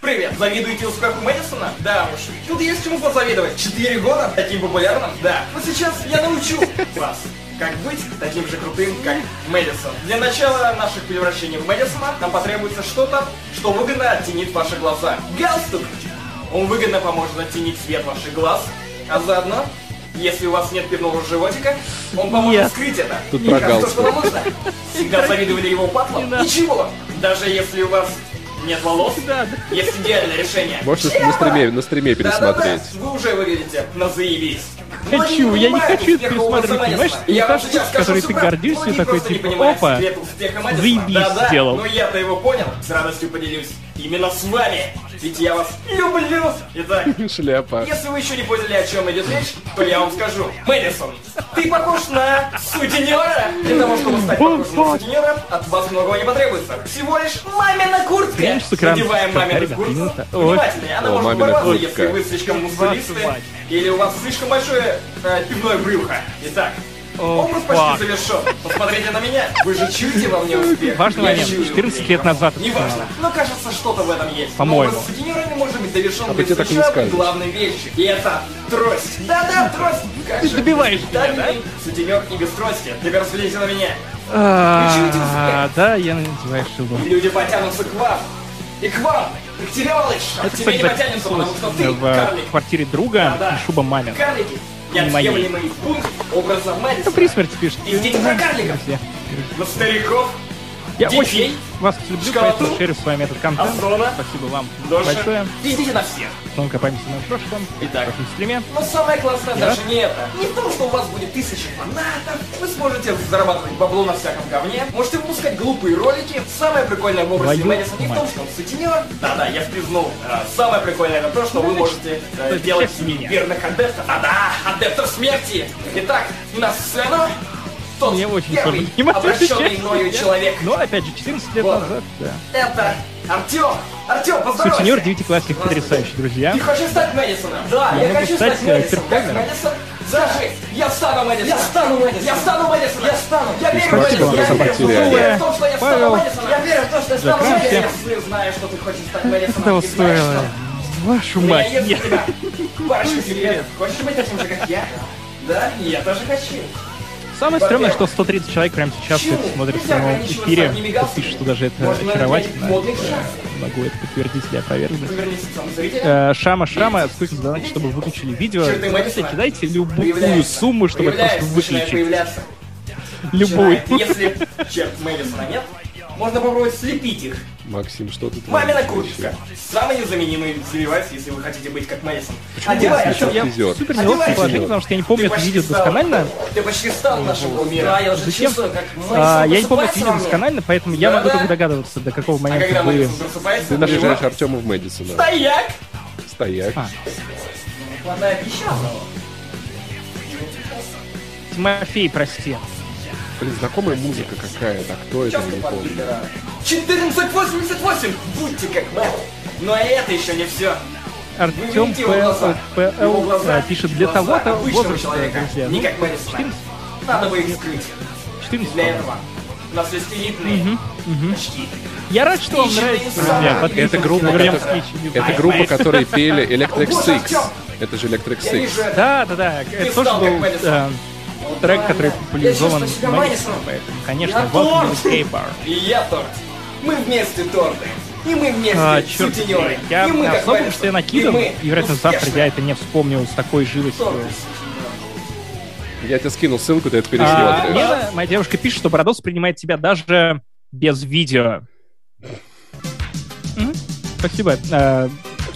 Привет, завидуете успеху Мэдисона? Да уж, тут есть чему позавидовать. Четыре года таким популярным? Да. Но сейчас я научу вас, как быть таким же крутым, как Мэдисон. Для начала наших превращений в Мэдисона нам потребуется что-то, что выгодно оттенит ваши глаза. Галстук! Он выгодно поможет оттенить цвет ваших глаз, а заодно, если у вас нет пивного животика, он поможет Нет. скрыть это. Тут И про как то, что вам нужно. Всегда завидовали его патлам? Ничего, даже если у вас нет волос, да, да. есть идеальное решение. Можешь на стриме, на стриме пересмотреть. вы уже выглядите на заебись. Хочу, я не хочу это пересматривать, понимаешь? Я та сейчас штука, которой скажу ты гордишься, такой, типа, опа, заебись сделал. но я-то его понял. С радостью поделюсь. Именно с вами. Ведь я вас люблю. Итак, Шляпа. если вы еще не поняли, о чем идет речь, то я вам скажу. Мэдисон, ты похож на сутенера. Для того, чтобы стать похожим на сутенера, от вас многого не потребуется. Всего лишь мамина куртка. Надеваем мамину куртку. Внимательнее, она может порваться, если вы слишком мускулисты. Вашу мать. Или у вас слишком большое э, пивное брюхо. Итак, О, образ фак. почти завершен. Посмотрите на меня. Вы же чуете во мне успех. Важный Я момент. чую 14 успех. лет назад это Неважно. Но кажется, что-то в этом есть. По-моему. Но образ с сутенерами может быть завершен А бы тебе так не без скажешь. главной вещи. И это трость. Да-да, трость. Как Ты же. добиваешь меня, Витаминный Сутенер и без трости. Теперь взгляните на меня. А, Да, я надеваю шубу. И люди потянутся к вам. И к вам. И к тебе, малыш. А Это, к тебе кстати, не потянутся, потому что ты в карлик. квартире друга Да-да. и шуба мамин. Карлики. Неотъемлемый пункт образа Ну, Мэдисона. при смерти пишет. И здесь про карликов. На стариков. Я Детей. очень вас люблю, Школоту. поэтому шерю с вами этот контент. Озона. Спасибо вам Дольше. большое. Идите на всех. Тонкая память о моем прошлом. Итак. В стриме. Но самое классное Да. даже не это. Не в том, что у вас будет тысяча фанатов, вы сможете зарабатывать бабло на всяком говне, можете выпускать глупые ролики. Самое прикольное в образе Твою Мэдисона не в том, что он сутенер. Да-да, я впризнул. А, Самое прикольное это то, что вы можете э, делать верных адептов. Да-да, адептов смерти. Итак, у нас все тот Мне очень первый сложно обращенный мною человек. Но, опять же, 14 лет Вот. назад, да. Это Артем. Артем, поздоровайся. Сутенер девятиклассник потрясающий, друзья. Ты хочешь стать Мэдисоном? Да, Я я, хочу стать, стать э, Мэдисоном. Как. Мэдисон? Скажи, я стану Мэдисоном. Я стану Мэдисоном. Я стану Мэдисоном. Я стану. Я верю в Мэдисона. Я верю в потеряли. Я верю в то, что я стану Павел. Мэдисоном. Я верю в то, что я стану. Мэдисоном. Если знаю, что ты хочешь стать Мэдисоном. Этого и знаешь, стоило. что Вашу мать. Нет. для тебя парочка секретов. Хочешь быть таким же, как я? Да, я тоже хочу. Самое стрёмное, что 130 человек прямо сейчас это смотрит в прямом эфире. Кто пишет, что даже это очаровательно. Могу это подтвердить или опровергнуть. Э, Шама Шрама, сколько задонатить, чтобы выключили видео. Кидайте любую сумму, чтобы это просто выключить. Любую. Если черт Мэдисона нет, можно попробовать слепить их. Максим, что ты Мамина куртка. Самый незаменимый девайс, если вы хотите быть как Мэдисон. Почему Одевай, Я супер Одевай неловкое себя. положение, потому что я не помню это видео досконально. Ты почти стал нашего мира. Да, я уже Зачем? чувствую, как Мэдисон А, я не помню это видео досконально, поэтому я могу только догадываться, до какого А момента когда вы... Ты наряжаешь Артема в Мэдисона. Стояк! Стоять. А. Хватает еще одного. Тимофей, прости. Блин, знакомая музыка какая-то. А кто это? Не помню. литера. 1488! Будьте как мы. Но и это еще не все. Артем? ПЛ пишет для того-то возраста, человека, друзья. не Ну, как Мэдисона. 14, Надо бы их скрыть. 14 Для этого у нас есть элитные очки. Я рад, что вам нравится, друзья. Это группа, YouTube. Это группа, которые пели Electric Six. Это же Electric Six. это. Да, да, да. Это тоже был трек, который популяризован Мэдисоном, поэтому, конечно, Я Welcome to Bar. И я торт. Мы вместе торты. И мы вместе А, черт сутенеры. я и мы как особо, что я накидал, И и, вероятно, завтра я это не вспомнил с такой живостью. Я тебе скинул ссылку, ты это А, пересмотришь. Лена, моя девушка, пишет, что Бородос принимает тебя даже без видео. Спасибо.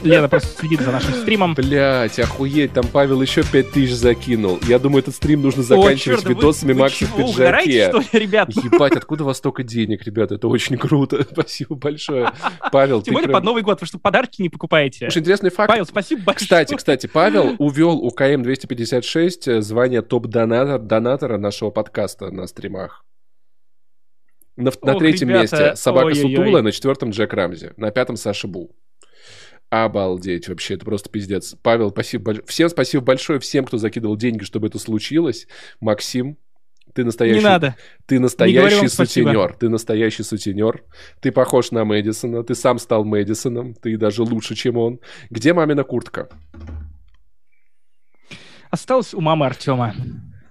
Лена просто следит за нашим стримом. Блять, охуеть, там Павел еще 5000 закинул. Я думаю, этот стрим нужно заканчивать О, вы- видосами вы Макса в чего, угораете, пиджаке. что ли, ребят? Ебать, откуда у вас столько денег, ребята? Это очень круто. Спасибо большое. Павел, Тем более прям- под Новый год. Вы что, подарки не покупаете? Слушай, интересный факт. Павел, спасибо большое. Кстати, кстати, Павел увел у КМ-256 э, звание топ-донатора донатора нашего подкаста на стримах. На, в- на Ох, третьем ребята, месте Собака ой-ой-ой. Сутула, на четвертом Джек Рамзи, на пятом Саша Бу. Обалдеть, вообще, это просто пиздец. Павел, спасибо большое. Всем спасибо большое, всем, кто закидывал деньги, чтобы это случилось. Максим, ты настоящий, Не надо. ты настоящий сутенер. Ты настоящий сутенер. Ты похож на Мэдисона. Ты сам стал Мэдисоном. Ты даже лучше, чем он. Где мамина куртка? Осталось у мамы Артема.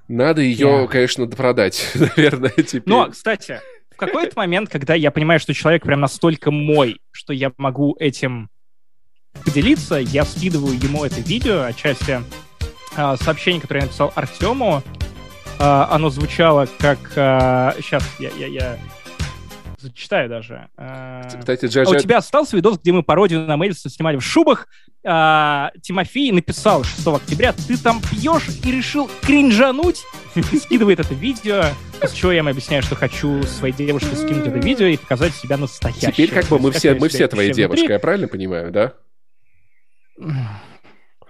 Надо ее, Я. конечно, продать, наверное, теперь. Но, кстати, в какой-то момент, когда я понимаю, что человек прям настолько мой, что я могу этим поделиться, я скидываю ему это видео, отчасти а, сообщение, которое я написал Артему. А, оно звучало как... сейчас, я, я, я зачитаю даже. А, Кстати, а Джаджа... у тебя остался видос, где мы пародию на Мэльса снимали в шубах. А, Тимофей написал 6 октября, ты там пьешь и решил кринжануть? И скидывает это видео, после чего я ему объясняю, что хочу своей девушке скинуть это видео и показать себя настоящим. Теперь как бы мы все, мы все твои ощущаю девушка, я правильно понимаю, да?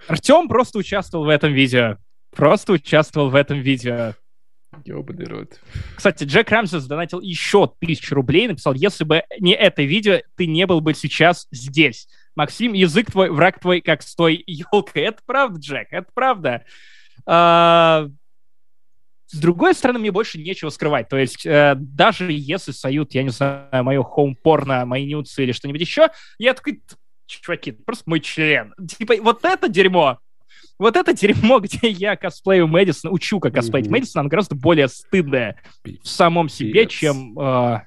Артем просто участвовал в этом видео. Просто участвовал в этом видео. Ёбаный рот. Кстати, Джек Рамзи задонатил еще тысячу рублей, написал, если бы не это видео, ты не был бы сейчас здесь. Максим, язык твой, враг твой, как с той елкой. Это правда, Джек, это правда. А, С другой стороны, мне больше нечего скрывать. То есть, э, даже если соют, я не знаю, мое хоум-порно, мои нюцы или что-нибудь еще, я такой, «Т- чуваки, просто мой член. Типа, вот это дерьмо, вот это дерьмо, где я косплею Мэдисона, учу, как косплеить Мгм. Мэдисона, оно гораздо более стыдное в самом себе, Пипец. чем... э,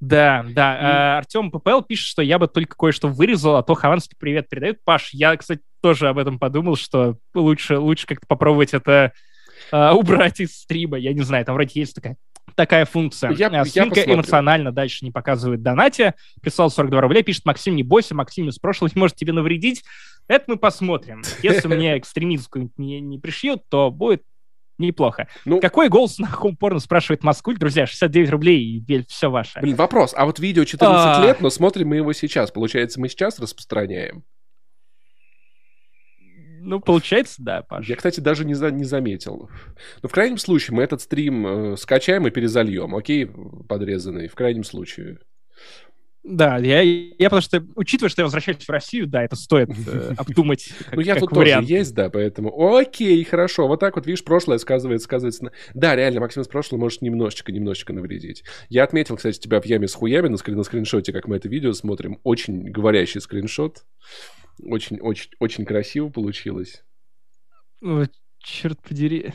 Да, да. э, Артем ППЛ пишет, что я бы только кое-что вырезал, а то Хованский привет передает. Паш, я, кстати, тоже об этом подумал, что лучше, лучше как-то попробовать это э, убрать из стрима. Я не знаю, там вроде есть такая такая функция. Я- Э, я Свинка посмотрю. эмоционально дальше не показывает донате. Прислал 42 рубля, пишет, Максим, не бойся, Максим из прошлого не может тебе навредить. Это мы посмотрим. Если мне экстремист какой-нибудь не, не пришьют, то будет неплохо. Ну, Какой голос на хоум-порно, спрашивает Москвуль. Друзья, 69 рублей, и все ваше. блин, вопрос. А вот видео 14 А. лет, но смотрим мы его сейчас. Получается, мы сейчас распространяем. Ну, получается, да, Паш. Я, кстати, даже не, за- не заметил. Но в крайнем случае мы этот стрим э, скачаем и перезальем, окей, подрезанный, в крайнем случае. Да, я, я потому что, учитывая, что я возвращаюсь в Россию, да, это стоит э, обдумать как, ну, я как тут вариант. тоже есть, да, поэтому окей, хорошо. Вот так вот, видишь, прошлое сказывается, сказывается. на- Да, реально, Максим из прошлого может немножечко, немножечко навредить. Я отметил, кстати, тебя в яме с хуями на, скрин- на скриншоте, как мы это видео смотрим. Очень говорящий скриншот. Очень, очень, очень красиво получилось. О, черт подери.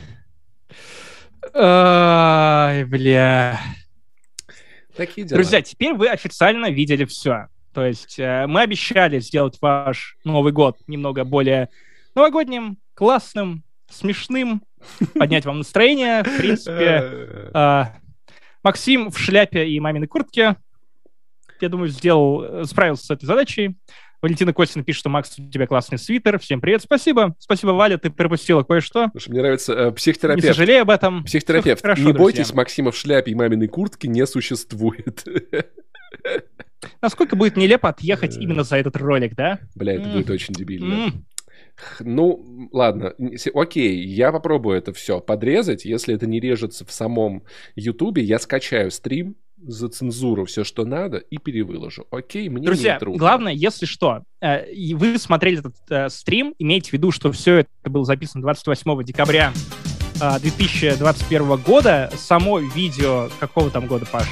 Ай, бля. Такие дела. Друзья, теперь вы официально видели все. То есть э, мы обещали сделать ваш Новый год немного более новогодним, классным, смешным, поднять вам настроение. В принципе, э, Максим в шляпе и маминой куртке, я думаю, сделал, э, справился с этой задачей. Валентина Костина пишет, что Макс, у тебя классный свитер. Всем привет, спасибо. Спасибо, Валя, ты пропустила кое-что. Что мне нравится э, Не психотерапевт. сожалею об этом. Психотерапевт, хорошо, не друзья. бойтесь, Максима в шляпе и маминой куртке не существует. Насколько будет нелепо отъехать именно за этот ролик, да? Бля, это будет очень дебильно. Ну, ладно, окей, я попробую это все подрезать. Если это не режется в самом Ютубе, я скачаю стрим, за цензуру все, что надо, и перевыложу. Окей, мне Друзья, не трудно. главное, если что, э, вы смотрели этот э, стрим, имейте в виду, что все это было записано 28 декабря э, 2021 года. Само видео какого там года, Паш?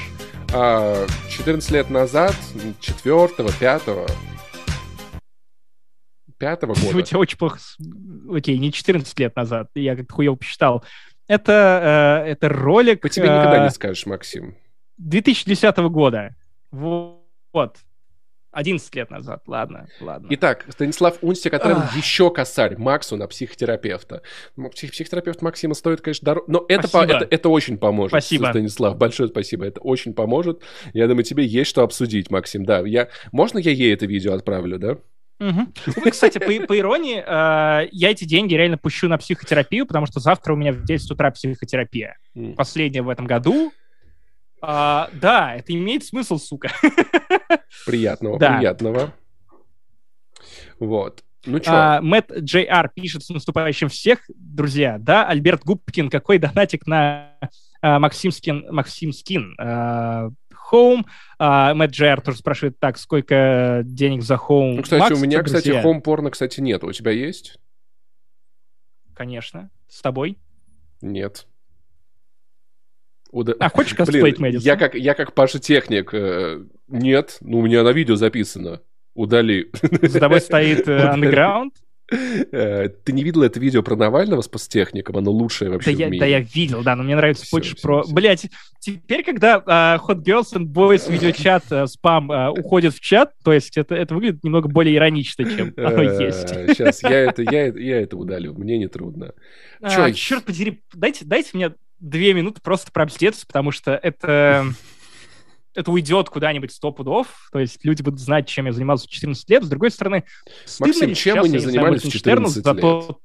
А, 14 лет назад, четвертого, пятого, пятого У года. тебя очень плохо... Окей, не 14 лет назад, я как-то хуево посчитал. Это, э, это ролик По тебе никогда э, не скажешь, Максим. 2010 года. Вот. 11 лет назад. Ладно, ладно. Итак, Станислав Унстик отправил Ах. еще косарь Максу на психотерапевта. Ну, псих- Психотерапевт Максима стоит, конечно, дорого, но это, по- это, это очень поможет. Спасибо. Станислав, большое спасибо, это очень поможет. Я думаю, тебе есть что обсудить, Максим. Да, я... Можно я ей это видео отправлю, да? Мгм. Ну, Кстати, по, по иронии, э, я эти деньги реально пущу на психотерапию, потому что завтра у меня в 10 утра психотерапия. Последняя в этом году. А, да, это имеет смысл, сука. Приятного, Да. приятного. Вот. Ну что, А, Мэтт Джей Ар пишет с наступающим всех, друзья. Да, Альберт Губкин, какой донатик на а, Максим Скин, Максим Скин а, Home. А, Мэтт Джей Ар тоже спрашивает, так, сколько денег за Home? ну, кстати, Макс, у меня, кстати, хом порно, кстати, нет. У тебя есть? Конечно. С тобой. Нет. Уда- А, хочешь косплеить Мэдисон? я как, я как Паша Техник. э, нет, ну у меня на видео записано. Удали. За тобой стоит э, Underground? Э, Ты не видел это видео про Навального с постехником? Оно лучшее Да вообще в я, мире. да я видел, да, но мне нравится Всё, больше про... всё. Блять, теперь, когда а, Hot Girls and Boys видеочат, а, спам а, уходит в чат, то есть это, это выглядит немного более иронично, чем оно есть. Сейчас, я это, я, это- я это удалю, мне не трудно. Чё, А, черт подери, дайте, дайте мне две минуты просто пробздеться, потому что это... Это уйдет куда-нибудь сто пудов, то есть люди будут знать, чем я занимался в 14 лет. С другой стороны, стыдно Максим, ли чем мы не занимались в Моргенштерну 14 за лет? тот-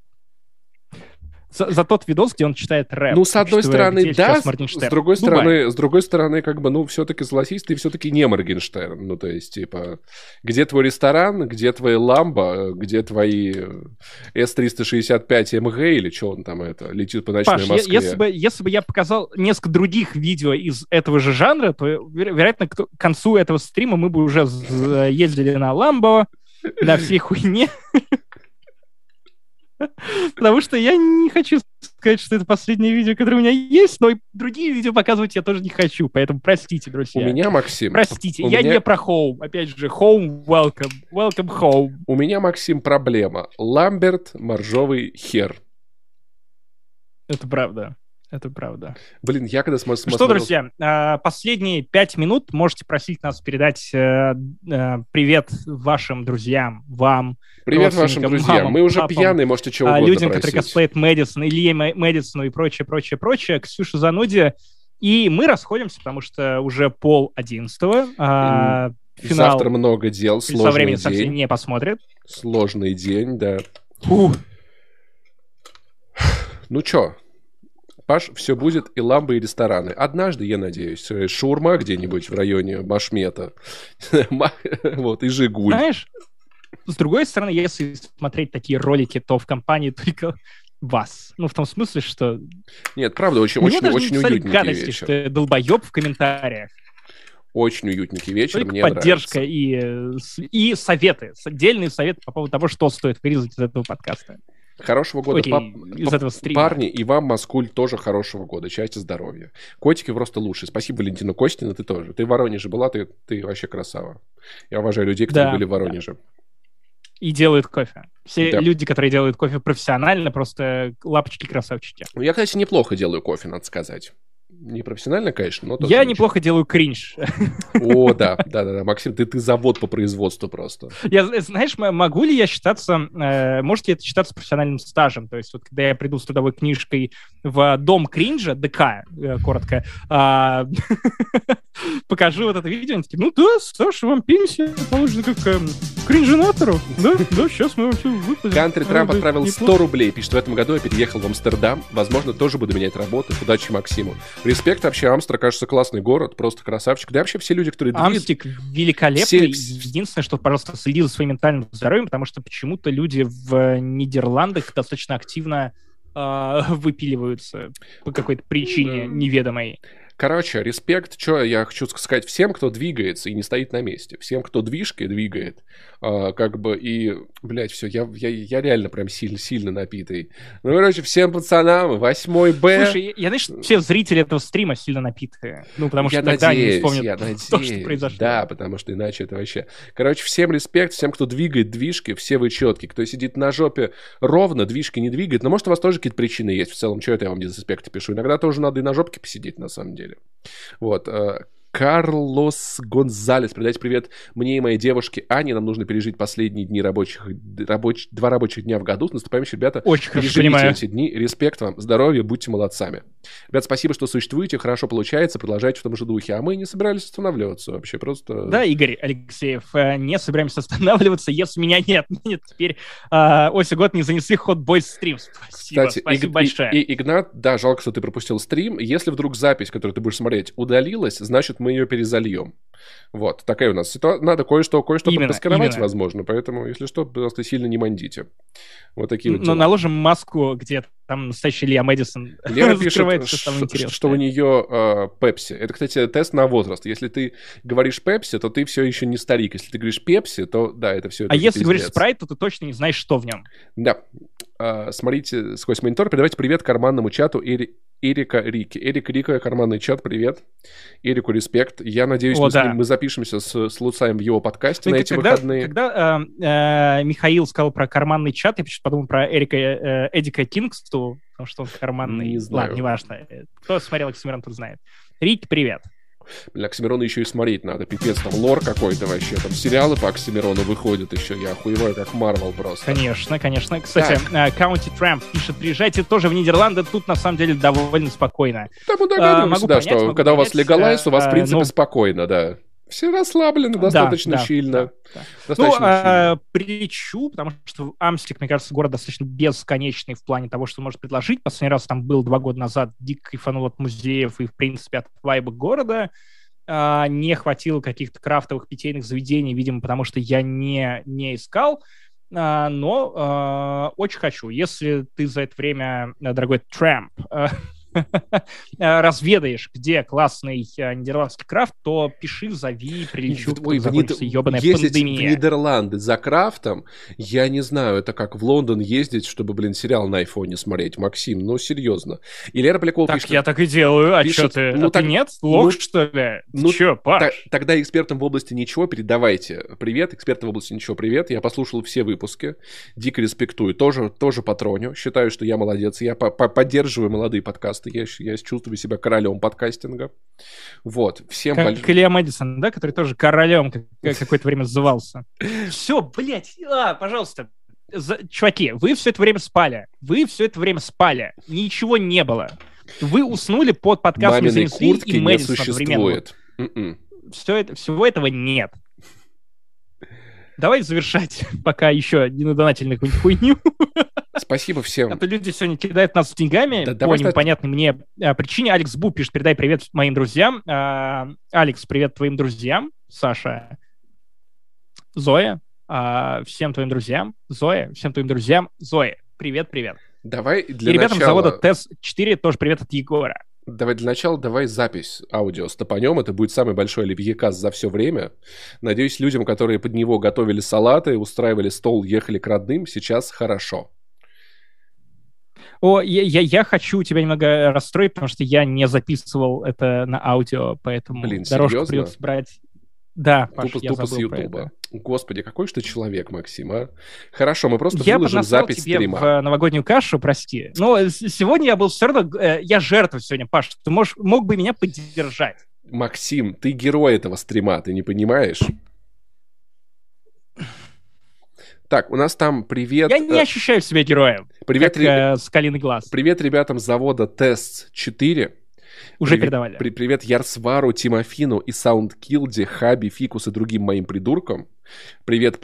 За, за тот видос, где он читает рэп. Ну, с одной стороны, да, с другой Дубай. стороны, с другой стороны, как бы, ну, все-таки согласись, ты все-таки не Моргенштерн. Ну, то есть, типа, где твой ресторан, где твои ламба, где твои S365 MG или что он там это, летит по ночной Паш, Москве? если бы, если бы я показал несколько других видео из этого же жанра, то, веро- вероятно, к концу этого стрима мы бы уже ездили на Ламбо, на всей хуйне. Потому что я не хочу сказать, что это последнее видео, которое у меня есть, но и другие видео показывать я тоже не хочу, поэтому простите, У друзья. меня, Максим, Простите, у я меня- не про home. Опять же, home, welcome, welcome home. у меня, Максим, проблема. Ламберт, моржовый хер. Это правда. Это правда. Блин, я когда Что, смотрел- друзья, э, последние пять минут можете просить нас передать э, э, привет вашим друзьям, вам, Привет вашим друзьям. мамам, Мы уже папам, пьяные, можете чего а, угодно людям, которые просить. косплеят Мэдисон, Илье Мэ- Мэдисону и прочее, прочее, прочее, Ксюше Зануде. И мы расходимся, потому что уже пол одиннадцатого. а, финал Завтра много дел, со сложный времени совсем день. не посмотрит. Сложный день, да. Фу. Ну чё, Паш, все будет и ламбы, и рестораны. Однажды, я надеюсь, э, шаурма где-нибудь в районе Машмета. Ма- Вот, и Жигуль. Знаешь, с другой стороны, если смотреть такие ролики, то в компании только вас. Ну, в том смысле, что Нет, правда, очень, Мне очень, даже очень уютненький гадости, вечер. что долбоеб в комментариях. Очень уютненький вечер, Только мне поддержка нравится. и, э, и советы, отдельные советы по поводу того, что стоит вырезать из этого подкаста. Хорошего года, Окей, пап- из этого стрима. парни, и вам, Маскуль, тоже хорошего года. Счастья, здоровья. Котики просто лучше. Спасибо, Валентина Костина, ты тоже. Ты в Воронеже была, ты, ты вообще красава. Я уважаю людей, которые Да, были в Воронеже. И делают кофе. Все Да. люди, которые делают кофе профессионально, просто лапочки-красавчики. Ну, Я, кстати, неплохо делаю кофе, надо сказать. Не профессионально, конечно, но Я ничего. неплохо делаю кринж. О, да, да, да, да. Максим, ты, ты завод по производству просто. Я, знаешь, могу ли я считаться, э, может ли это считаться профессиональным стажем? То есть вот когда я приду с трудовой книжкой в дом кринжа, ДК, э, коротко, а, покажу вот это видео, они такие, ну да, Саша, вам пенсия положена как эм, кринженатору. Да, да, сейчас мы вам все выплатим. Кантри Трамп отправил неплохо. 100 рублей. Пишет, в этом году я переехал в Амстердам. Возможно, тоже буду менять работу. Удачи Максиму. Респект вообще. Амстер, кажется, классный город. Просто красавчик. Да вообще все люди, которые. Амстик великолепный. Все- Единственное, что, пожалуйста, следи за своим ментальным здоровьем, потому что почему-то люди в Нидерландах достаточно активно а, выпиливаются по какой-то причине неведомой. Короче, респект, что я хочу сказать всем, кто двигается и не стоит на месте. Всем, кто движкой двигает. А, как бы и, блядь, все, я, я, я реально прям сильно-сильно напитый. Ну, короче, всем пацанам, 8 Б. Слушай, я, знаешь, все зрители этого стрима сильно напитые. Ну, потому что я тогда надеюсь, они вспомнят я надеюсь, то, что произошло. Да, потому что иначе это вообще... Короче, всем респект, всем, кто двигает движки, все вы четкие. Кто сидит на жопе ровно, движки не двигает. Но может, у вас тоже какие-то причины есть в целом. Что это я вам без респекта пишу? Иногда тоже надо и на жопке посидеть, на самом деле. Вот. Карлос Гонзалес, передайте привет мне и моей девушке Ане. Нам нужно пережить последние дни рабочих, рабоч, два рабочих дня в году. С наступающим, ребята. Очень хорошо понимаю. эти дни. Респект вам, здоровья, будьте молодцами. Ребят, спасибо, что существуете, хорошо получается, продолжайте в том же духе. А мы не собирались останавливаться вообще, просто... Да, Игорь Алексеев, э, не собираемся останавливаться, если меня нет. Нет, теперь э, ось и год не занесли ход бой стрим. Спасибо, Кстати, спасибо Иг- большое. И, и- Игнат, да, жалко, что ты пропустил стрим. Если вдруг запись, которую ты будешь смотреть, удалилась, значит, мы ее перезальем. Вот, такая у нас ситуация. Надо кое-что, кое-что именно. возможно. Поэтому, если что, просто сильно не мандите. Вот такие вот Но дела. наложим маску, где там настоящий Илья Мэдисон Лера пишет, интересное. что у нее э, Пепси. Это, кстати, тест на возраст. Если ты говоришь Пепси, то ты все еще не старик. Если ты говоришь Пепси, то да, это все. А если говоришь спрайт, то ты точно не знаешь, что в нем. Да. А, смотрите сквозь монитор. Передавайте привет карманному чату Эри- Эрика Рики. Эрик Рика, карманный чат, привет. Эрику респект. Я надеюсь, О, мы, с да. ним- мы запишемся с, с Луцаем в его подкасте на Ты- эти когда, выходные. когда э, э, Михаил сказал про карманный чат, я почему-то подумал про Эрика, э, Эдика Кингсту, потому что он карманный. Не знаю. Ладно, неважно. Э, Кто смотрел Оксимирон, тот знает. Рик, привет. Бля, Оксимирона еще и смотреть надо. Пипец, там лор какой-то вообще. Там сериалы по Оксимирону выходят еще. Я охуеваю, как Марвел просто. Конечно, конечно. Кстати, э, County Tramp пишет, приезжайте тоже в Нидерланды, тут на самом деле довольно спокойно. Да, мы А, догадываемся, могу да, понять, что когда у вас понять, легалайз, у вас, в э, принципе, ну- спокойно, да. Все расслаблены, достаточно да, сильно. да, да. Достаточно Ну, сильно. а, прилечу, потому что Амстик, мне кажется, город достаточно бесконечный в плане того, что может предложить. Последний раз там был два года назад, дико кайфанул от музеев и, в принципе, от вайба города. А, не хватило каких-то крафтовых питейных заведений, видимо, потому что я не, не искал. А, но а, очень хочу. Если ты за это время, э, дорогой Трамп, э, э, разведаешь, где классный э, нидерландский крафт, то пиши, зови, прилечу, Ой, в закончится ебаная в пандемия. Нидерланды за крафтом, я не знаю, это как в Лондон ездить, чтобы, блин, сериал на айфоне смотреть. Максим, ну серьезно. И Лера Полякова Так пишет... я так и делаю, а что ты? ну а так- ты нет? Лох, ну- что ли? ну, Че, Та- Паш? тогда экспертам в области ничего передавайте. Привет, экспертам в области ничего, привет. Я послушал все выпуски, дико респектую. Тоже, тоже патроню. Считаю, что я молодец. Я по- по- поддерживаю молодые подкасты. Я, щ- я чувствую себя королем подкастинга. Вот. Всем Как большое... Илья Мэдисон, да, который тоже королем как- как- какое-то время назывался. Все, блядь, а, пожалуйста. За- Чуваки, вы все это время спали. Вы все это время спали. Ничего не было. Вы уснули под подкастом Маминой куртки и не Мэдисон одновременно. существует. М-м. Все это, всего этого нет. Давай завершать, пока еще не надонатили на какую-нибудь хуйню. Спасибо А всем. то люди сегодня кидают нас деньгами Да по непонятной мне а, причине. Алекс Бу пишет, передай привет моим друзьям. А, Алекс, привет твоим друзьям. Саша, Зоя, а, всем твоим друзьям. Зоя, всем твоим друзьям. Зоя, привет-привет. Давай для И ребятам начала... завода ТЭС-4 тоже привет от Егора. Давай для начала давай запись аудио стопанем. Это будет самый большой оливьекас за все время. Надеюсь, людям, которые под него готовили салаты, устраивали стол, ехали к родным, сейчас хорошо. О, я, я, я хочу тебя немного расстроить, потому что я не записывал это на аудио, поэтому Блин, дорожку серьезно? придется брать. Да, Паш, тупо я тупо с забыл про Ютуба. Господи, какой же ты человек, Максим, а? Хорошо, мы просто Я выложим запись тебе стрима. в э, новогоднюю кашу, прости. Но с- сегодня я был все равно... э, я жертва сегодня, Паш. Ты можешь, мог бы меня поддержать. Максим, ты герой этого стрима, ты не понимаешь? Так, у нас там привет... Я не э, ощущаю себя героем, привет, как ре- э, скалиный глаз. привет ребятам с завода Тест 4. Уже Привет- передавали. при- привет Ярсвару, Тимофину и Саундкилде, Хаби, Фикус и другим моим придуркам. Привет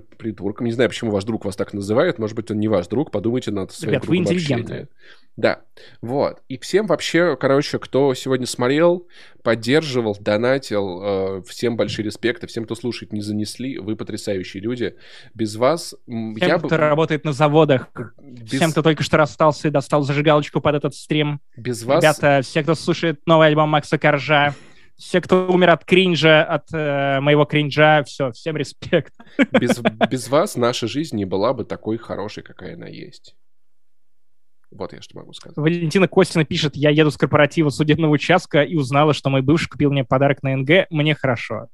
придурком. Не знаю, почему ваш друг вас так называет. Может быть, он не ваш друг. Подумайте над своим Ребят, вы общения. Да, вот. И всем вообще, короче, кто сегодня смотрел, поддерживал, донатил, э, всем большой респект. И всем, кто слушает, не занесли. Вы потрясающие люди. Без вас Всем, я кто бы... работает на заводах, Без, всем, кто только что расстался и достал зажигалочку под этот стрим, без вас... ребята, все, кто слушает новый альбом Макса Коржа, все, кто умер от кринжа, от э, моего кринжа, все, всем респект. Без, без вас наша жизнь не была бы такой хорошей, какая она есть. Вот я что могу сказать. Валентина Костина пишет, я еду с корпоратива судебного участка и узнала, что мой бывший купил мне подарок на НГ, мне хорошо.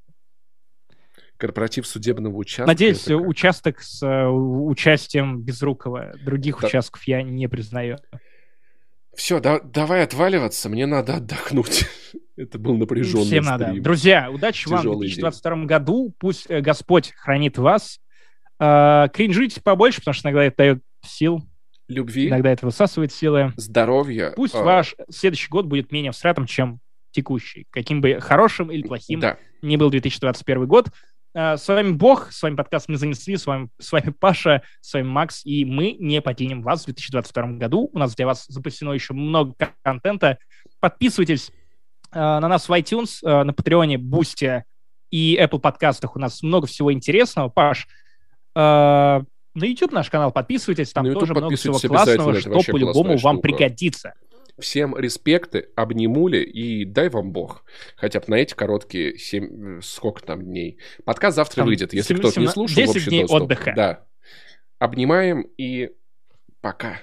Корпоратив судебного участка. Надеюсь, участок с э, участием Безрукова. Других Да. участков я не признаю. Все, да, давай отваливаться, мне надо отдохнуть. Это был напряженный Всем надо. стрим. Друзья, удачи вам в Тяжелый 2022 году. Пусть э, Господь хранит вас. Э, кринжите побольше, потому что иногда это дает сил, Любви, иногда это высасывает силы. здоровья. Пусть а, ваш следующий год будет менее всратым, чем текущий. Каким бы хорошим или плохим Да, не был 2021 год. Э, С вами Бог, с вами подкаст «Мы занесли», с вами, с вами Паша, с вами Макс, и мы не покинем вас в 2022 году. У нас для вас запасено еще много кон- контента. Подписывайтесь на нас в iTunes, э, на Патреоне, Бусте и Apple подкастах. У нас много всего интересного. Паш, э, на YouTube наш канал подписывайтесь, там На YouTube тоже много всего классного, что по-любому вам пригодится. всем респекты, обнимули и дай вам бог. Хотя бы на эти короткие 7, сколько там дней. Подкаст завтра Там выйдет, если кто-то не слушал. в 10 общий дней доступ. отдыха. Да. Обнимаем и пока.